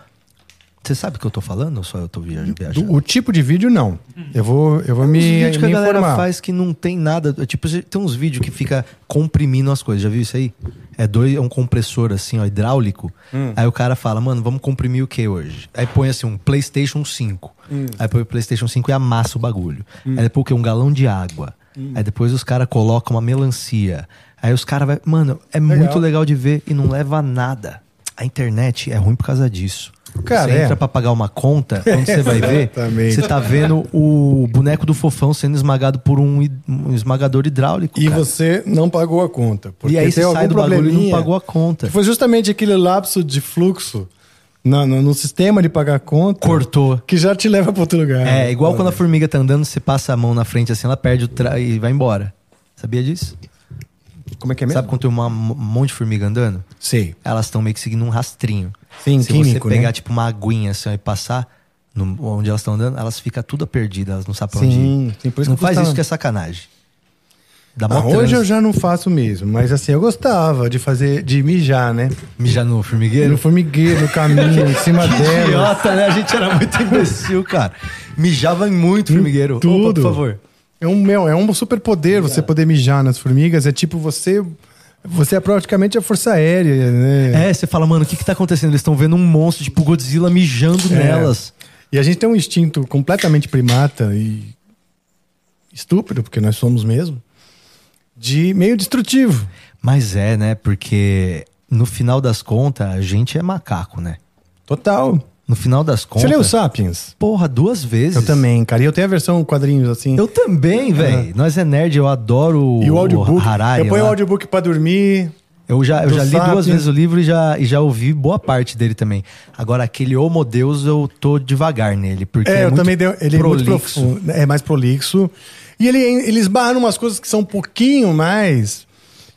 Você sabe o que eu tô falando ou só eu tô via- viajando? Do- o tipo de vídeo, não. Eu vou, eu vou me, Os vídeos que me a galera informar. faz que não tem nada. é Tipo, tem uns vídeos que fica comprimindo as coisas. Já viu isso aí? É dois, é um compressor assim, ó, hidráulico. Hum. Aí o cara fala, mano, vamos comprimir o que hoje? Aí põe assim, um PlayStation 5. Hum. Aí põe o PlayStation 5 e amassa o bagulho. Aí depois o quê? Um galão de água. Hum. Aí depois os caras colocam uma melancia. Aí os caras vai. Mano, é muito legal de ver e não leva a nada. A internet é ruim por causa disso. Cara, você é. entra pra pagar uma conta, quando você vai ver, você tá vendo o boneco do fofão sendo esmagado por um, um esmagador hidráulico. E cara. você não pagou a conta. Porque E aí você tem sai algum do bagulho e não pagou a conta. Foi justamente aquele lapso de fluxo no, no- no sistema de pagar a conta. Cortou. Que já te leva para outro lugar. É, igual Olha. quando a formiga tá andando, você passa a mão na frente assim, ela perde o tra... e vai embora. Sabia disso? Como é que é mesmo? Sabe quando tem uma- um monte de formiga andando? Sei. Elas estão meio que seguindo um rastrinho. Sim, Se químico, você pegar né? tipo uma aguinha assim e passar no- onde elas estão andando, elas ficam tudo perdidas, elas não sabem pra onde Sim, ir. sim, por isso não que faz gostava. isso que é sacanagem. Dá Ah, hoje eu já não faço mesmo, mas assim, eu gostava de fazer, de mijar, né? Mijar no formigueiro? No formigueiro, no caminho, em cima dela. Idiota, né? A gente era muito imbecil, cara. Mijava em muito formigueiro. tudo. Opa, por favor. É um, meu, é um super poder você poder mijar nas formigas. É tipo você. Você é praticamente a força aérea, né? É, você fala, mano, o que que tá acontecendo? Eles estão vendo um monstro, tipo Godzilla, mijando É. nelas. E a gente tem um instinto completamente primata e estúpido, porque nós somos mesmo, de meio destrutivo. Mas é, né? Porque no final das contas, a gente é macaco, né? Total. No final das Você contas. leu Sapiens? Porra, duas vezes. Eu também, cara. E eu tenho a versão quadrinhos assim. Eu também, velho. Nós é nerd, eu adoro E o audiobook. Harari. eu ponho o lá. audiobook pra dormir. Eu já, eu já li Sapiens. duas vezes o livro e já, e já ouvi boa parte dele também. Agora, aquele Homo Deus, eu tô devagar nele. Porque É, é eu muito também dei, ele é muito prolixo. profundo, é mais prolixo. E ele, ele esbarra em umas coisas que são um pouquinho mais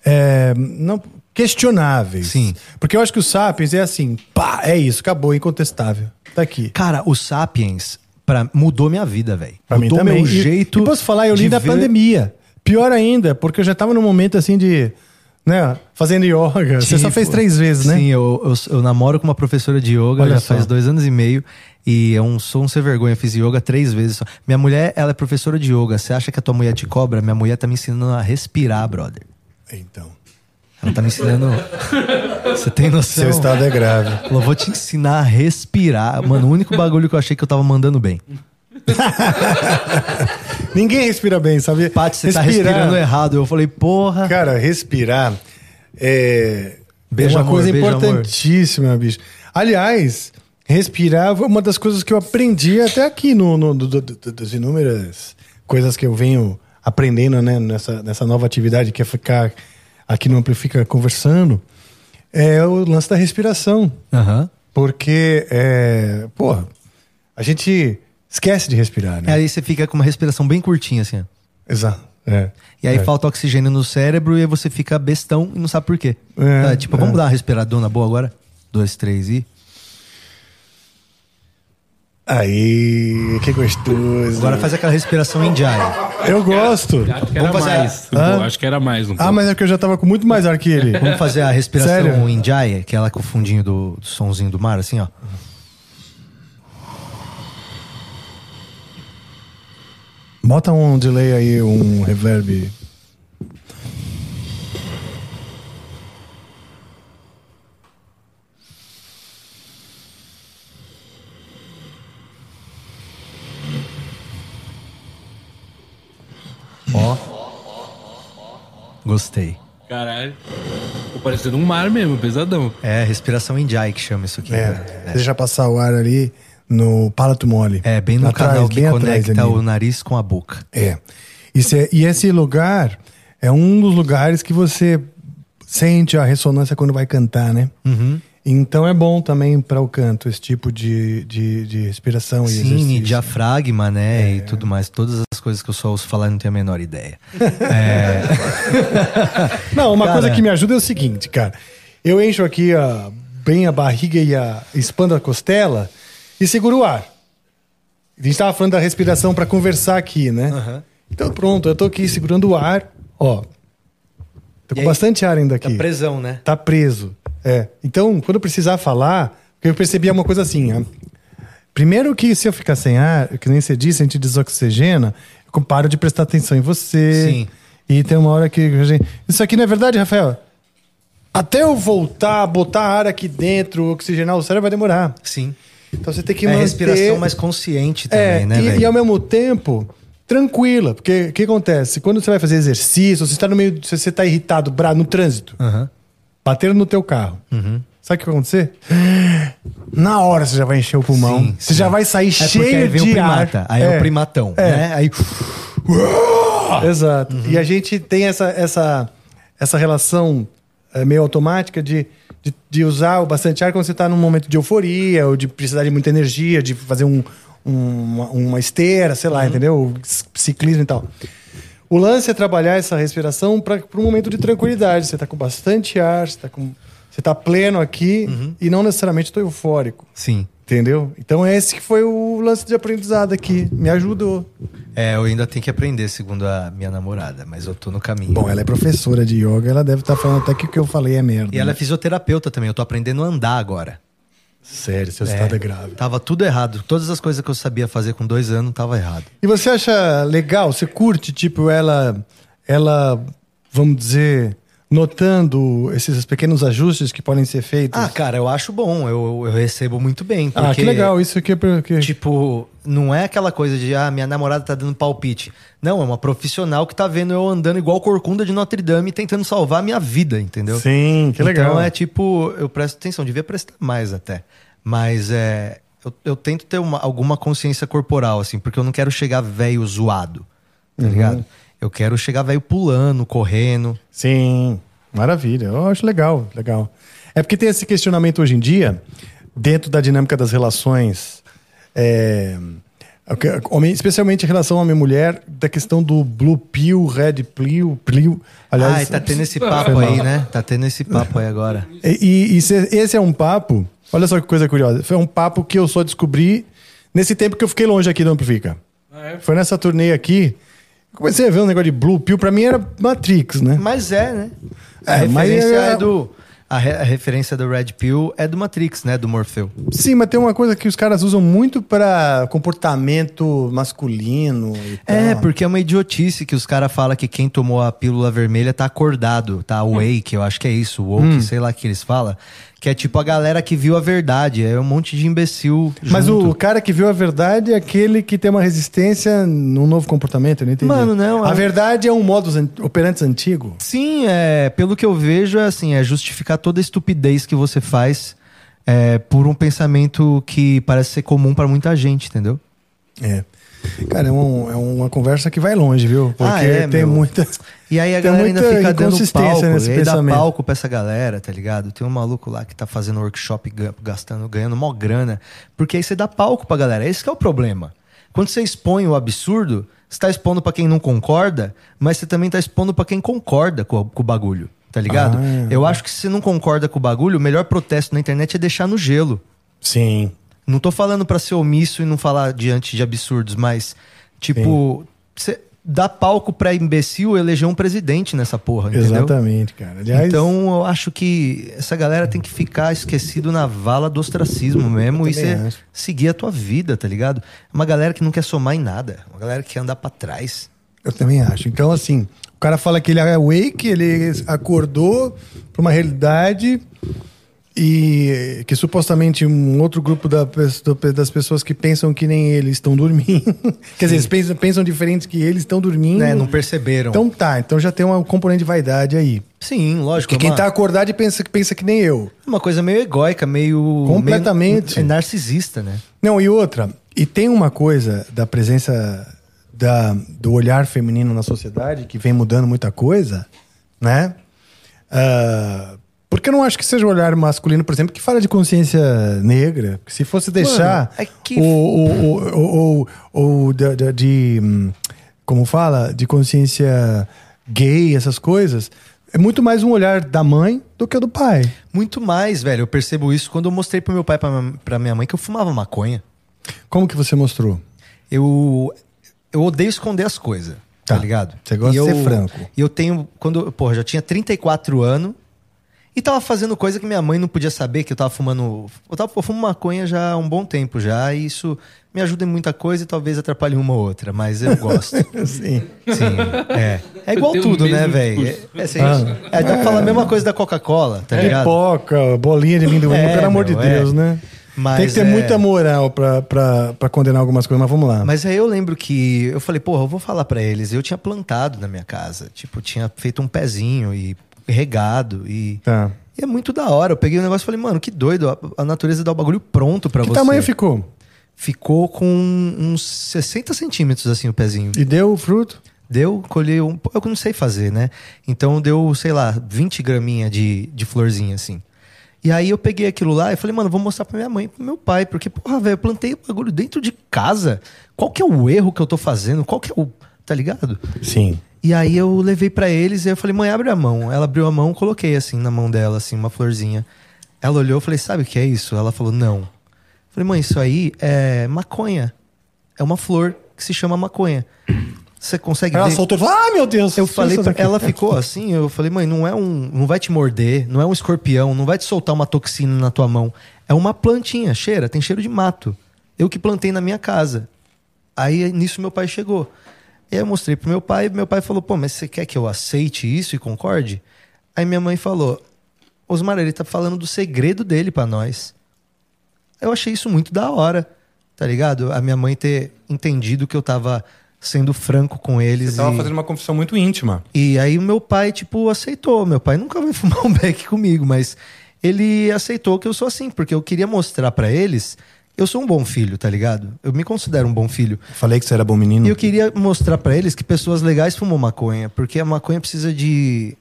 é, não, questionáveis. Sim. Porque eu acho que o Sapiens é assim, pá, é isso, acabou, incontestável. Tá aqui. Cara, o Sapiens pra, mudou minha vida, velho. Mim Mudou também. meu E- jeito. E, posso falar, eu li da ver- pandemia. Pior ainda, porque eu já tava num momento assim de, né, fazendo yoga. Você só Tipo, fez três vezes, né? Sim, eu, eu, eu namoro com uma professora de yoga Olha já só. faz dois anos e meio. E eu sou um sem vergonha, fiz yoga três vezes só. Minha mulher, ela é professora de yoga. Você acha que a tua mulher te cobra? Minha mulher tá me ensinando a respirar, brother. Então, Ela tá me ensinando. Você tem noção? seu estado é grave. Ela vou te ensinar a respirar. Mano, o único bagulho que eu achei que eu tava mandando bem. Ninguém respira bem, sabe? Paty, você tá respirando errado. Eu falei, porra. Cara, respirar é, Beijo, é uma amor, coisa importantíssima, bicho. Aliás, respirar foi uma das coisas que eu aprendi até aqui no, no do- do- das inúmeras coisas que eu venho aprendendo né, nessa, nessa nova atividade que é ficar aqui no Amplifica conversando. É o lance da respiração. Aham. Porque, é, porra, a gente esquece de respirar, né? Aí você fica com uma respiração bem curtinha, assim. ó. Exato. É. E aí É. falta oxigênio no cérebro e aí você fica bestão e não sabe por quê. É, É, tipo, é. vamos dar uma respiradona boa agora? Dois, três e. Aí, que gostoso. Agora faz aquela respiração indiana. Eu gosto. Acho que era Vamos fazer mais. Hã? Pô, acho que era mais. Um Ah, mas é porque eu já tava com muito mais ar que ele. Vamos fazer a respiração Sério? indiana, aquela com o fundinho do, do sonzinho do mar, assim, ó. Bota um delay aí, um reverb. Ó. Gostei. Caralho. Tô parecendo um mar mesmo, pesadão. É, respiração indiana que chama isso aqui. É, né? deixa passar o ar ali no palato mole. É, bem no Atrás, canal que atrás conecta o nariz com a boca. É. Isso é. E esse lugar é um dos lugares que você sente a ressonância quando vai cantar, né? Uhum. Então é bom também para o canto esse tipo de, de, de respiração e Sim, exercício. e diafragma, né? É. E tudo mais. Todas as coisas que eu só ouço falar e não tenho a menor ideia. é, Não, uma Cara- coisa que me ajuda é o seguinte, cara. Eu encho aqui a, bem a barriga e a expando a costela e seguro o ar. A gente tava falando da respiração para conversar aqui, né? Aham. Então pronto, eu tô aqui segurando o ar, ó. Tô com bastante ar ainda aqui. tá presão, né? Tá preso. É. Então, quando eu precisar falar, eu percebi uma coisa assim. Primeiro que se eu ficar sem ar, que nem você disse, a gente desoxigena, eu paro de prestar atenção em você. Sim. E tem uma hora que a gente... Isso aqui não é verdade, Rafael? Até eu voltar, botar ar aqui dentro, oxigenar o cérebro, vai demorar. Sim. Então você tem que É manter... respiração mais consciente também, É, né, e, velho? e ao mesmo tempo, tranquila. Porque o que acontece? Quando você vai fazer exercício, você está no meio... Você está irritado, no trânsito, Aham. bateram no teu carro. Uhum. Sabe o que vai acontecer? Na hora você já vai encher o pulmão. Sim, você sim. já vai sair É cheio de o primata. ar. Aí é, o primatão, É. né? Aí, Exato. Uhum. E a gente tem essa, essa, essa relação eh, meio automática de, de, de usar o bastante ar quando você está num momento de euforia, ou de precisar de muita energia, de fazer um, um- uma, esteira, sei Uhum. lá, entendeu? C- Ciclismo e tal. O lance é trabalhar essa respiração para um momento de tranquilidade. Você está com bastante ar, você está com. Você tá pleno aqui Uhum. e não necessariamente estou eufórico. sim. Entendeu? Então esse que foi o lance de aprendizado aqui. Me ajudou. É, eu ainda tenho que aprender, segundo a minha namorada, mas eu tô no caminho. Bom, ela é professora de yoga, ela deve estar falando até que o que eu falei é merda. E ela é fisioterapeuta também, eu tô aprendendo a andar agora. Sério, seu estado é grave. Tava tudo errado. Todas as coisas que eu sabia fazer com dois anos tava errado. E você acha legal? Você curte, tipo, ela, ela, vamos dizer, notando esses pequenos ajustes que podem ser feitos? Ah, cara, eu acho bom. Eu, eu recebo muito bem. Porque, Ah, que legal. Isso aqui é porque... Tipo, não é aquela coisa de, ah, minha namorada tá dando palpite. Não, é uma profissional que tá vendo eu andando igual corcunda de Notre Dame tentando salvar a minha vida, entendeu? Sim, que legal. Então é tipo, eu presto atenção, devia prestar mais até. Mas é. Eu, eu tento ter uma- alguma consciência corporal, assim, porque eu não quero chegar velho zoado, tá Uhum. ligado? Eu quero chegar velho pulando, correndo. Sim, maravilha. Eu acho legal, legal. É porque tem esse questionamento hoje em dia, dentro da dinâmica das relações, é, homem- especialmente em relação homem-mulher, da questão do blue pill, red pill, pill. Ai, tá tendo esse papo aí, né? Tá tendo esse papo aí agora. E, e- e se- esse é um papo, olha só que coisa curiosa, foi um papo que eu só descobri nesse tempo que eu fiquei longe aqui do Amplifica. Foi nessa turnê aqui, comecei a ver um negócio de blue pill, pra mim era Matrix, né? Mas é, né? A É, referência é- é do. A, re- a referência do Red Pill é do Matrix, né? Do Morpheu. Sim, mas tem uma coisa que os caras usam muito pra comportamento masculino e É, porque é uma idiotice que os caras falam que quem tomou a pílula vermelha tá acordado, tá awake, eu acho que é isso, woke, Hum. sei lá que eles falam. Que é tipo a galera que viu a verdade, é um monte de imbecil. Mas junto. o cara que viu a verdade é aquele que tem uma resistência num novo comportamento, eu não entendi. Mano, não, A é verdade é um modus an- operandi antigo. Sim, é, pelo que eu vejo, é assim, é justificar toda a estupidez que você faz é, por um pensamento que parece ser comum pra muita gente, entendeu? É. Cara, é, um- é uma conversa que vai longe, viu? Porque Ah, é, tem meu. muita. E aí a Tem galera ainda fica dando palco, nesse e aí dá palco pra essa galera, tá ligado? Tem um maluco lá que tá fazendo workshop ga- gastando, ganhando mó grana, porque aí você dá palco pra galera. Esse que é o problema. Quando você expõe o absurdo, Você tá expondo pra quem não concorda, mas você também tá expondo pra quem concorda com, com o bagulho, tá ligado? Ah, Eu acho que se você não concorda com o bagulho, o melhor protesto na internet é deixar no gelo. Sim. Não tô falando pra ser omisso e não falar diante de absurdos, mas, tipo, você dá palco pra imbecil eleger um presidente nessa porra, entendeu? Exatamente, cara. Aliás, Então eu acho que essa galera tem que ficar esquecido na vala do ostracismo mesmo e você seguir a tua vida, tá ligado? É uma galera que não quer somar em nada, uma galera que quer andar pra trás. eu também acho. Então, assim, o cara fala que ele é awake, ele acordou pra uma realidade e que supostamente um outro grupo da das pessoas que pensam que nem ele estão dormindo. Quer dizer, eles pensam, pensam diferente que eles estão dormindo. Né? Não perceberam. Então tá, então já tem um componente de vaidade aí. Sim, lógico. Que é quem uma, tá acordado pensa, pensa que nem eu. uma coisa meio egóica, meio. Completamente. meio- é narcisista, né? Não, e outra, e tem uma coisa da presença da, do olhar feminino na sociedade que vem mudando muita coisa, né? Ah, porque eu não acho que seja o olhar masculino, por exemplo, que fala de consciência negra. Que se fosse deixar é que- o, o, o, o, o, da- de, hum, como fala, de consciência gay, essas coisas, é muito mais um olhar da mãe do que o do pai. Muito mais, velho. Eu percebo isso quando eu mostrei pro meu pai e pra, minha- pra minha mãe que eu fumava maconha. Como que você mostrou? Eu, eu odeio esconder as coisas, tá, Tá. ligado? Você gosta E de ser eu- franco. E eu tenho, quando, porra, já tinha 34 anos e tava fazendo coisa que minha mãe não podia saber, que eu tava fumando. Eu, tava, eu fumo maconha já há um bom tempo já, e isso me ajuda em muita coisa e talvez atrapalhe uma ou outra, mas eu gosto. Sim. Sim, é. É igual tudo, né, velho? É, é, assim, é, dá pra falar a mesma coisa da Coca-Cola, tá ligado? Pipoca, bolinha de amendoim, É, pelo amor de meu, é. Deus, né? Mas Tem que ter é- muita moral pra, pra, pra condenar algumas coisas, mas vamos lá. Mas aí eu lembro que eu falei, porra, eu vou falar pra eles. Eu tinha plantado na minha casa, tipo, tinha feito um pezinho e regado e, Tá. e é muito da hora. Eu peguei o negócio e falei, mano, que doido, a, a natureza dá o bagulho pronto pra Que você. tamanho ficou? Ficou com uns 60 centímetros assim o pezinho. E deu o fruto? Deu, colhei um. Eu não sei fazer, né? Então deu, sei lá, 20 graminha de, de florzinha, assim. E aí eu peguei aquilo lá e falei, mano, vou mostrar pra minha mãe e pro meu pai. Porque, porra, velho, eu plantei o bagulho dentro de casa. Qual que é o erro que eu tô fazendo? Qual que é o. Tá ligado? Sim. E aí eu levei pra eles e eu falei, mãe, abre a mão. Ela abriu a mão, coloquei assim na mão dela, assim, uma florzinha. Ela olhou e falei, sabe o que é isso? Ela falou, não. Eu falei, mãe, isso aí é maconha. É uma flor que se chama maconha. Você consegue Ela ver? soltou e falou: Ah, meu Deus! Eu falei, pra, ela ficou assim, eu falei, mãe, não é um, não vai te morder, não é um escorpião, não vai te soltar uma toxina na tua mão. É uma plantinha, cheira, tem cheiro de mato. Eu que plantei na minha casa. Aí nisso meu pai chegou. E aí eu mostrei pro meu pai, e meu pai falou: "Pô, mas você quer que eu aceite isso e concorde?" Aí minha mãe falou: "Osmar, ele tá falando do segredo dele pra nós." Eu achei isso muito da hora, tá ligado? A minha mãe ter entendido que eu tava sendo franco com eles Você tava e... fazendo uma confissão muito íntima. E aí o meu pai, tipo, aceitou. Meu pai nunca vai fumar um beck comigo, mas ele aceitou que eu sou assim, porque eu queria mostrar pra eles. Eu sou um bom filho, tá ligado? Eu me considero um bom filho. Falei que você era bom menino. E eu queria mostrar pra eles que pessoas legais fumam maconha, porque a maconha precisa de,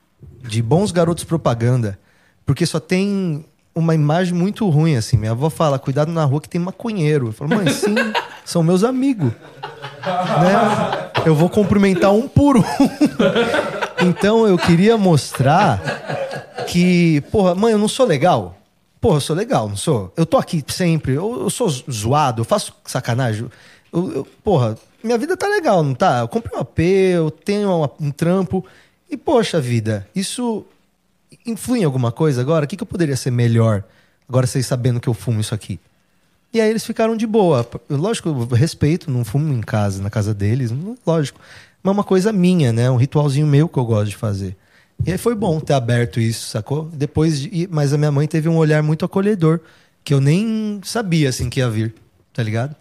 de bons garotos propaganda. Porque só tem uma imagem muito ruim, assim. Minha avó fala, cuidado na rua que tem maconheiro. Eu falo, mãe, sim, são meus amigos. né? Eu vou cumprimentar um por um. então eu queria mostrar que, porra, mãe, eu não sou legal. Porra, eu sou legal, não sou? Eu tô aqui sempre, eu, eu sou zoado, eu faço sacanagem. Eu, eu- porra, minha vida tá legal, não tá? Eu comprei um AP, eu tenho um trampo. E, poxa vida, isso influi em alguma coisa agora? O que, que eu poderia ser melhor agora vocês sabendo que eu fumo isso aqui? E aí eles ficaram de boa. Lógico, eu respeito, não fumo em casa, na casa deles, lógico. Mas é uma coisa minha, né? Um ritualzinho meu que eu gosto de fazer. E aí foi bom ter aberto isso, sacou? Depois, de- mas a minha mãe teve um olhar muito acolhedor, que eu nem sabia assim que ia vir, tá ligado?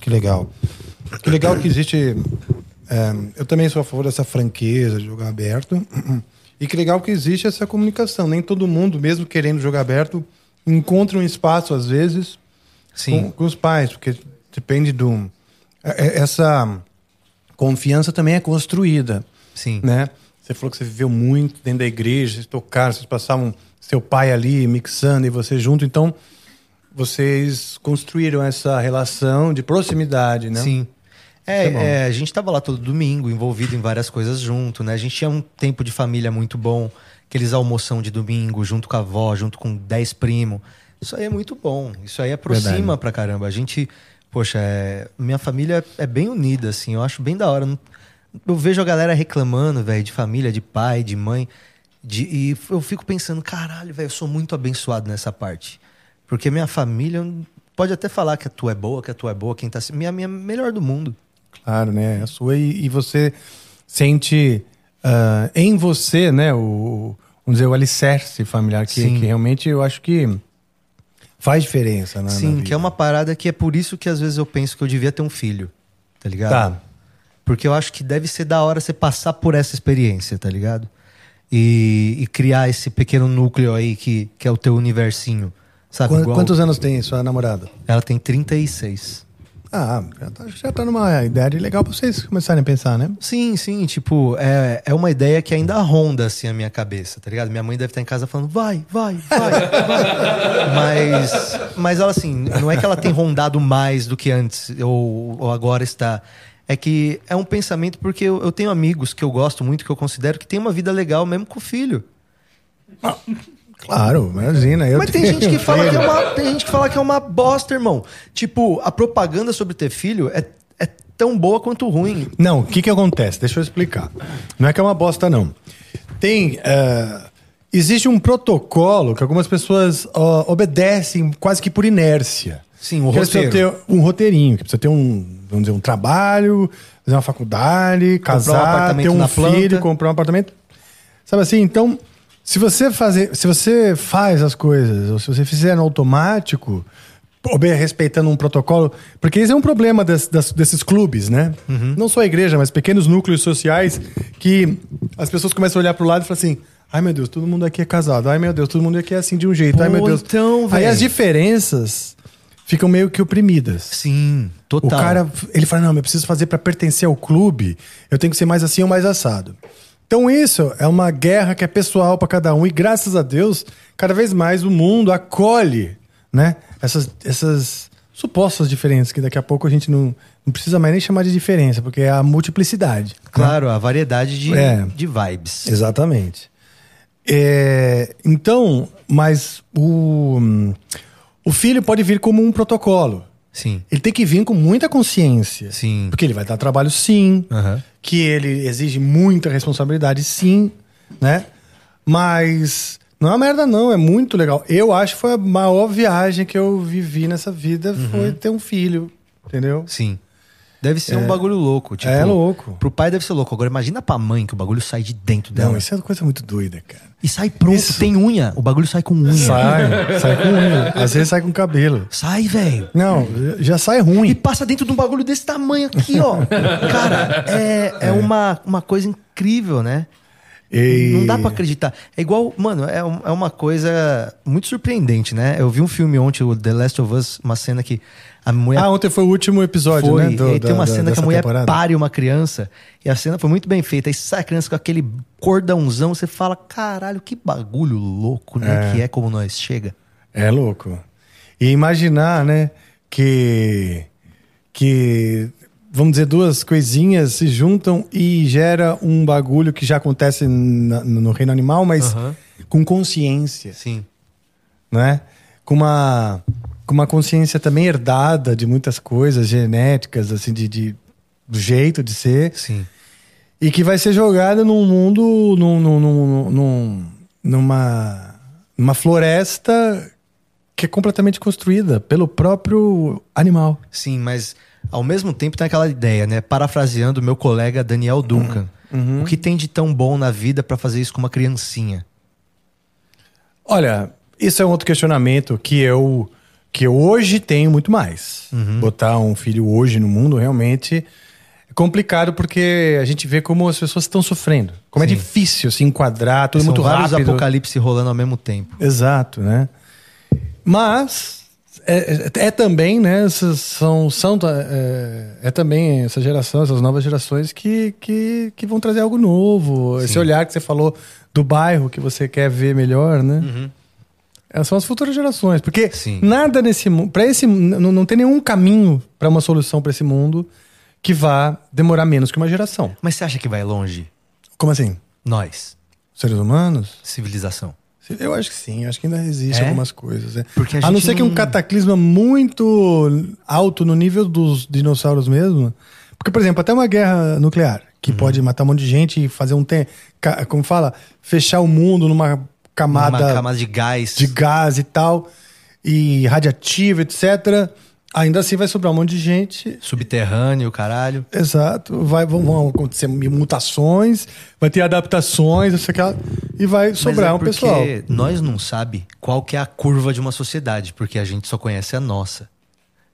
Que legal. Que legal que existe. é, eu também sou a favor dessa franqueza de jogar aberto. E que legal que existe essa comunicação. Nem todo mundo, mesmo querendo jogar aberto, encontra um espaço, às vezes, com, com os pais, porque depende do. é- é- Essa confiança também é construída. Sim. né? Você falou que você viveu muito dentro da igreja, vocês tocaram, vocês passavam seu pai ali mixando e você junto, então vocês construíram essa relação de proximidade, né? Sim. É, é é, a gente tava lá todo domingo, envolvido em várias coisas junto, né? A gente tinha um tempo de família muito bom, aqueles almoção de domingo, junto com a avó, junto com 10 primos. Isso aí é muito bom. Isso aí aproxima Verdade. pra caramba. A gente, poxa, é, minha família é bem unida, assim, eu acho bem da hora. Não- Eu vejo a galera reclamando, velho, de família, de pai, de mãe. de- e eu fico pensando, caralho, velho, eu sou muito abençoado nessa parte. Porque minha família pode até falar que a tua é boa, que a tua é boa, quem tá. Minha, minha melhor do mundo. Claro, né? A sua e, e você sente ah, em você, né? O, vamos dizer, o alicerce familiar, que, que realmente eu acho que faz diferença, né? Sim, que é uma parada que é por isso que às vezes eu penso que eu devia ter um filho. Tá ligado? Tá. Porque eu acho que deve ser da hora você passar por essa experiência, tá ligado? E, e criar esse pequeno núcleo aí que, que é o teu universinho. Sabe? Qu- Igual- Quantos anos tem sua namorada? Ela tem 36. Ah, já tá, já tá numa idade legal pra vocês começarem a pensar, né? Sim, sim, tipo, é, é uma ideia que ainda ronda assim a minha cabeça, tá ligado? Minha mãe deve estar em casa falando, vai, vai, vai, vai. Mas, mas ela assim, não é que ela tem rondado mais do que antes, ou, ou agora está. É que é um pensamento porque eu, eu tenho amigos que eu gosto muito, que eu considero que tem uma vida legal mesmo com o filho. Claro, imagina. Eu Mas tem gente que fala que é filho. uma, tem gente que fala que é uma bosta, irmão. Tipo, a propaganda sobre ter filho é, é tão boa quanto ruim. Não, o que que acontece? Deixa eu explicar. Não é que é uma bosta, não. Tem... eh, existe um protocolo que algumas pessoas ó, obedecem quase que por inércia. Sim, o que precisam roteiro. ter um roteirinho, que precisa ter um, vamos dizer, um trabalho, fazer uma faculdade, casar, apartamento ter um filho, planta. comprar um apartamento. Sabe assim? Então, se você fazer, se você faz as coisas, ou se você fizer no automático, respeitando um protocolo, porque esse é um problema des- desses clubes, né? Uhum. Não só a igreja, mas pequenos núcleos sociais que as pessoas começam a olhar pro lado e falam assim: Ai meu Deus, todo mundo aqui é casado. Ai meu Deus, todo mundo aqui é assim de um jeito. Ai Pô, meu Deus. então, Aí velho. as diferenças ficam meio que oprimidas. Sim, O total. cara, ele fala, não, eu preciso fazer pra pertencer ao clube, eu tenho que ser mais assim ou mais assado. Então isso é uma guerra que é pessoal pra cada um e graças a Deus, cada vez mais o mundo acolhe, né? Essas, essas supostas diferenças que daqui a pouco a gente não, não precisa mais nem chamar de diferença, porque é a multiplicidade. né? Claro, a variedade de, É. de vibes. Exatamente. É, então, mas o, o filho pode vir como um protocolo. Sim. Ele tem que vir com muita consciência. Sim. Porque ele vai dar trabalho, sim. Aham. Que ele exige muita responsabilidade, sim. Né? Mas não é uma merda, não. É muito legal. Eu acho que foi a maior viagem que eu vivi nessa vida. Uhum. Foi ter um filho. Entendeu? Sim. Deve ser um bagulho louco. Tipo, é louco. Pro pai deve ser louco. Agora imagina pra mãe que o bagulho sai de dentro dela. Não, isso é uma coisa muito doida, cara. E sai pronto, Isso. tem unha. O bagulho sai com unha. Sai, sai com unha. Às vezes sai com cabelo. Sai, velho. Não, já sai E ruim. passa dentro de um bagulho desse tamanho aqui, ó. Cara, é, é, Uma, uma coisa incrível, né? E- Não dá pra acreditar. É igual, mano, é, é uma coisa muito surpreendente, né? Eu vi um filme ontem, o The Last of Us, uma cena que a mulher Ah, ontem foi o último episódio, foi, né? do- e da- tem uma da- cena que a mulher temporada. pare uma criança e a cena foi muito bem feita. Aí sai a criança com aquele cordãozão, você fala, caralho, que bagulho louco, né? É. Que é como nós chega. É louco. E imaginar, né, que que vamos dizer duas coisinhas se juntam e gera um bagulho que já acontece na- no reino animal, mas Aham. com consciência, Sim. né? Com uma com uma consciência também herdada de muitas coisas genéticas, assim, de, de do jeito de ser Sim. e que vai ser jogada num mundo, num, num, num- num- numa, numa floresta que é completamente construída pelo próprio animal. Sim, mas ao mesmo tempo tem aquela ideia, né? Parafraseando meu colega Daniel Duncan. Uhum. O que tem de tão bom na vida pra fazer isso com uma criancinha? Olha, isso é um outro questionamento que eu que hoje tenho muito mais. Botar um filho hoje no mundo realmente é complicado porque a gente vê como as pessoas estão sofrendo. Como é Sim. difícil se enquadrar, tudo São muito vários rápido. apocalipse rolando ao mesmo tempo. Exato, né? Mas é, é- é também, né? Essas são, são é, é também essa geração, essas novas gerações que, que, que vão trazer algo novo. Esse olhar que você falou do bairro que você quer ver melhor, né? Essas são as futuras gerações, porque Sim. nada nesse mundo, para esse não, não tem nenhum caminho para uma solução para esse mundo que vá demorar menos que uma geração. Mas você acha que vai longe? Como assim? Nós, Seres humanos? civilização. Eu acho que sim, acho que ainda existe É? algumas coisas. é. Porque a a, não ser que um cataclisma muito alto no nível dos dinossauros mesmo. Porque, por exemplo, até uma guerra nuclear, que Uhum. pode matar um monte de gente e fazer um tempo. Como fala? Fechar o mundo numa camada, Uma camada de gás. de gás e tal, e radiativo, etc. Ainda assim vai sobrar um monte de gente. Subterrâneo, caralho. Exato. Vai, vão, vão acontecer mutações, vai ter adaptações, não sei o que lá, e vai sobrar é um porque pessoal. Nós não sabe qual que é a curva de uma sociedade, porque a gente só conhece a nossa.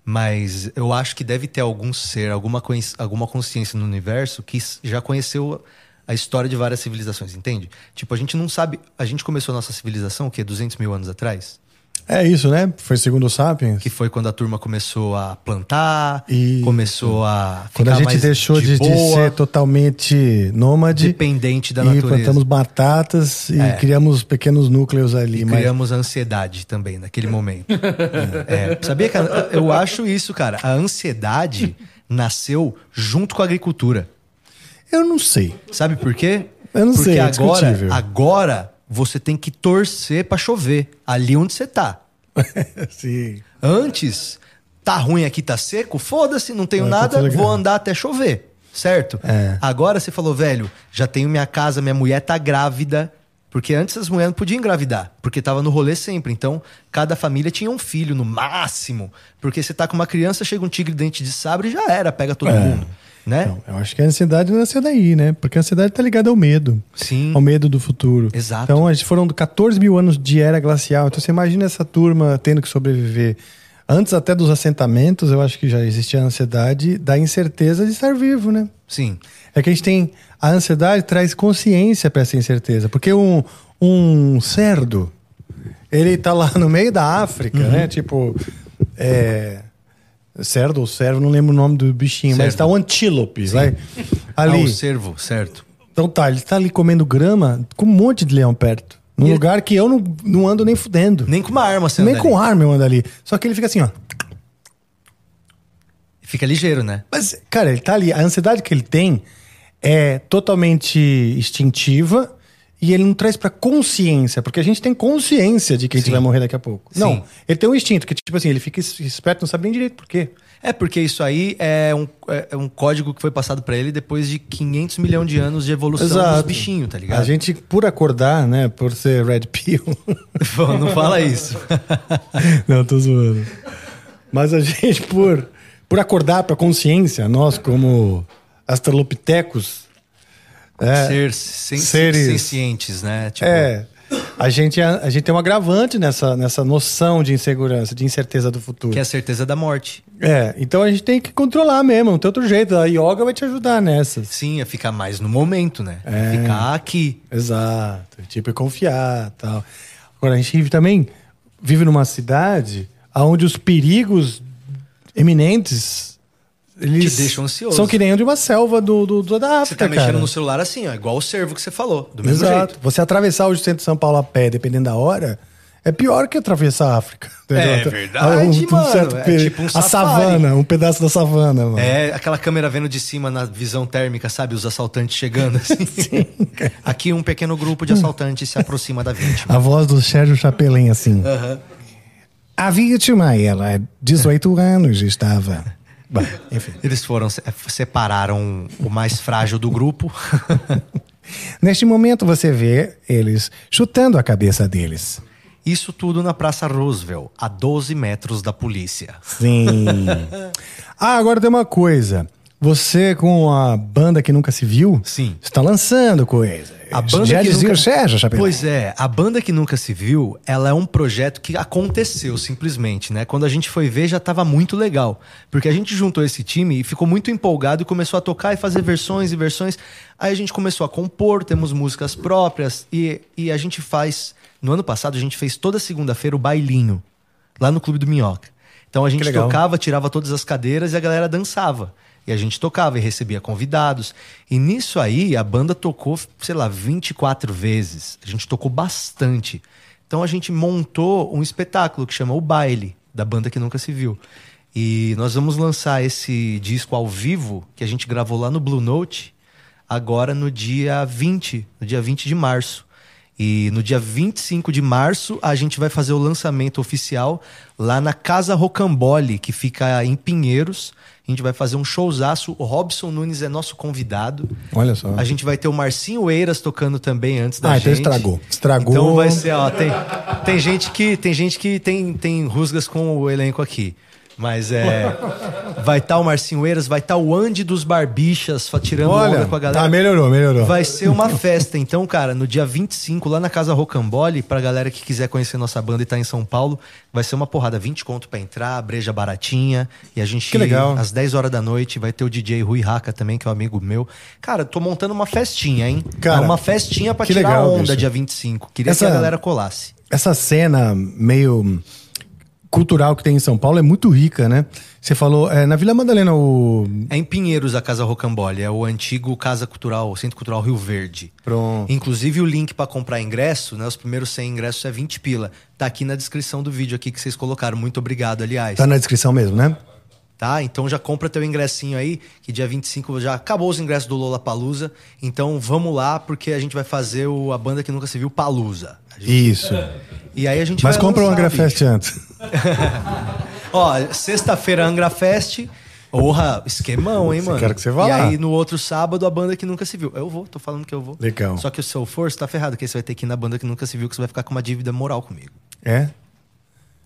Mas eu acho que deve ter algum ser, alguma, alguma consciência no universo que já conheceu a história de várias civilizações, entende? Tipo, a gente não sabe. A gente começou a nossa civilização, o quê? 200 mil anos atrás? É isso, né? Foi segundo o Sapiens. Que foi quando a turma começou a plantar, Isso. começou a. Quando a gente deixou de, de boa, ser totalmente nômade dependente da e natureza. plantamos batatas e É. criamos pequenos núcleos ali. E mas- criamos ansiedade também naquele momento. É, sabia que a- eu acho isso, cara? A ansiedade nasceu junto com a agricultura. Eu não sei. Sabe por quê? Eu não Porque sei, é agora, discutível. agora você tem que torcer pra chover ali onde você tá. Sim. Antes, tá ruim aqui, tá seco, foda-se, não tenho É, tá nada, vou andar até chover, certo? É. Agora você falou, velho, já tenho minha casa, minha mulher tá grávida. Porque antes as mulheres não podiam engravidar, porque tava no rolê sempre. Então, cada família tinha um filho no máximo. Porque você tá com uma criança, chega um tigre dente de sabre e já era, pega todo É. mundo. Né? Não, eu acho que a ansiedade nasceu daí, né? Porque a ansiedade tá ligada ao medo. Sim. Ao medo do futuro. Exato. Então, gente foram 14 mil anos de era glacial. Então, você imagina essa turma tendo que sobreviver. Antes até dos assentamentos, eu acho que já existia a ansiedade da incerteza de estar vivo, né? Sim. É que a gente tem. A ansiedade traz consciência para essa incerteza. Porque um, um cerdo, ele tá lá no meio da África, Uhum. né? Tipo. É, cerdo ou cervo, não lembro o nome do bichinho, mas Cervo. tá o antílope, vai. Ah, Ali. o cervo, certo. Então tá, ele tá ali comendo grama com um monte de leão perto. Num ele- lugar que eu não, não ando nem fudendo. Nem com uma arma, você nem com ali. arma eu ando ali. Só que ele fica assim, ó. Fica ligeiro, né? Mas, cara, ele tá ali. A ansiedade que ele tem é totalmente instintiva e ele não traz pra consciência, porque a gente tem consciência de que a gente Sim. vai morrer daqui a pouco. Sim. Não, ele tem um instinto que, tipo assim, ele fica es- esperto, não sabe nem direito por quê. É porque isso aí é um, é é um código que foi passado pra ele depois de 500 milhões de anos de evolução dos bichinhos, tá ligado? A gente, por acordar, né, por ser Red Pill. Pô, não fala isso. não, tô zoando. Mas a gente, por, por acordar pra consciência, nós, como astrolopitecos, é, Ser sen seres- sencientes, né? Tipo, É. A gente, a, a gente tem um agravante nessa, nessa noção de insegurança, de incerteza do futuro. Que é a certeza da morte. É, então a gente tem que controlar mesmo, não tem outro jeito. A yoga vai te ajudar nessas. Sim, é ficar mais no momento, né? É. Ficar aqui. Exato. Tipo, é confiar tal. Agora, a gente vive também vive numa cidade onde os perigos eminentes eles Te deixam ansioso. São que nem de uma selva do, do, do- da Você África, tá mexendo cara. no celular assim, ó, igual o servo que você falou, do mesmo Exato. jeito. Você atravessar o centro de São Paulo a pé, dependendo da hora, é pior que atravessar a África. É entendeu? verdade, mano. É peri- tipo um A safari. savana, um pedaço da savana, mano. É, aquela câmera vendo de cima na visão térmica, sabe? Os assaltantes chegando assim. Aqui um pequeno grupo de assaltantes se aproxima da vítima. A voz do Sérgio Chapelin, assim. A vítima, ela, 18 anos, estava. Enfim. Eles foram, se- separaram o mais frágil do grupo. Neste momento você vê eles chutando a cabeça deles. Isso tudo na Praça Roosevelt, a 12 metros da polícia. Sim. ah, agora tem uma coisa. Você com a banda que nunca se viu, Sim. está lançando coisa. A banda Já que dizia nunca... o Sérgio. Pois é, a banda que nunca se viu, ela é um projeto que aconteceu simplesmente, né? Quando a gente foi ver já estava muito legal, porque a gente juntou esse time e ficou muito empolgado e começou a tocar e fazer versões e versões. Aí a gente começou a compor, temos músicas próprias e, e a gente faz. No ano passado a gente fez toda segunda-feira o bailinho lá no Clube do Minhoca. Então a gente tocava, tirava todas as cadeiras e a galera dançava. E a gente tocava e recebia convidados. E nisso aí, a banda tocou, sei lá, 24 vezes. A gente tocou bastante. Então a gente montou um espetáculo que chama O Baile, da banda que nunca se viu. E nós vamos lançar esse disco ao vivo, que a gente gravou lá no Blue Note, agora no dia 20, no dia 20 de março. E no dia 25 de março a gente vai fazer o lançamento oficial lá na Casa Rocambole, que fica em Pinheiros. A gente vai fazer um showzaço. O Robson Nunes é nosso convidado. Olha só. A gente vai ter o Marcinho Eiras tocando também antes da Ah, gente. então estragou. Estragou. Então vai ser, ó, tem, tem gente que tem gente que tem, tem rusgas com o elenco aqui. Mas é. Vai estar o Marcinho Eiras, vai estar o Andy dos Barbichas fa- tirando Olha, onda com a galera. tá, melhorou, melhorou. Vai ser uma festa. Então, cara, no dia 25, lá na Casa Rocambole, pra galera que quiser conhecer nossa banda e tá em São Paulo, vai ser uma porrada. 20 conto pra entrar, breja baratinha. E a gente, Que legal. às 10 horas da noite, vai ter o DJ Rui Raca também, que é um amigo meu. Cara, tô montando uma festinha, hein? Cara, é uma festinha pra tirar legal, onda bicho. dia 25. Queria Essa- que a galera colasse. Essa cena meio cultural que tem em São Paulo é muito rica, né? Você falou, é, na Vila Madalena, o. É em Pinheiros a Casa Rocambole, é o antigo Casa Cultural, o Centro Cultural Rio Verde. Pronto. Inclusive o link pra comprar ingresso, né? Os primeiros 100 ingressos é 20 pila. Tá aqui na descrição do vídeo aqui que vocês colocaram. Muito obrigado, aliás. Tá na descrição mesmo, né? Tá? Então já compra teu ingressinho aí, que dia 25 já acabou os ingressos do Lola Palusa. Então vamos lá, porque a gente vai fazer o, a banda que nunca se viu, Palusa. Isso. E aí a gente Mas compra o Angra bicho. Fest antes. Ó, sexta-feira Angra Fest. Porra, esquemão, hein, mano? quero que você vá E lá. aí no outro sábado a banda que nunca se viu. Eu vou, tô falando que eu vou. Legal. Só que o seu for, você tá ferrado, que você vai ter que ir na banda que nunca se viu, que você vai ficar com uma dívida moral comigo. É?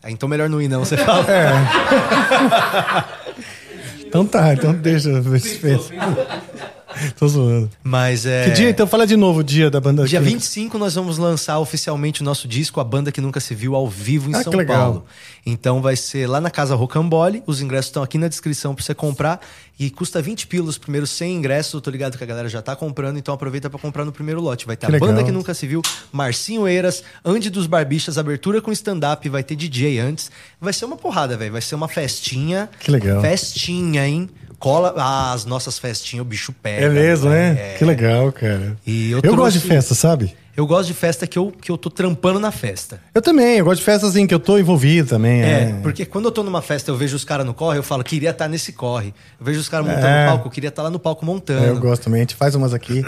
Ah, Então melhor não ir, não, você fala. Então tá, então deixa eu ver se fez. Tô zoando. Mas é. Que dia? Então fala de novo o dia da banda. Dia que- 25 nós vamos lançar oficialmente o nosso disco, a banda que nunca se viu ao vivo em Ah, São. Paulo. Então vai ser lá na Casa Rocambole, os ingressos estão aqui na descrição pra você comprar e custa 20 pilos os primeiros 100 ingressos, eu tô ligado que a galera já tá comprando, então aproveita pra comprar no primeiro lote. Vai ter Que a banda que nunca se viu, Marcinho Eiras, Andy dos Barbichas, abertura com stand-up, vai ter DJ antes. Vai ser uma porrada, velho, vai ser uma festinha. Que legal. Festinha, hein? Cola as nossas festinhas, o bicho pega. É mesmo, né? É. Que legal, cara. E eu eu gosto trouxe- de festa, sabe? Eu gosto de festa que eu, que eu tô trampando na festa. Eu também, eu gosto de festa assim, que eu tô envolvido também. É, É, porque quando eu tô numa festa, eu vejo os caras no corre, eu falo, queria estar nesse corre. Eu vejo os caras montando É. no palco, eu queria estar lá no palco montando. É, eu gosto também. A gente faz umas aqui.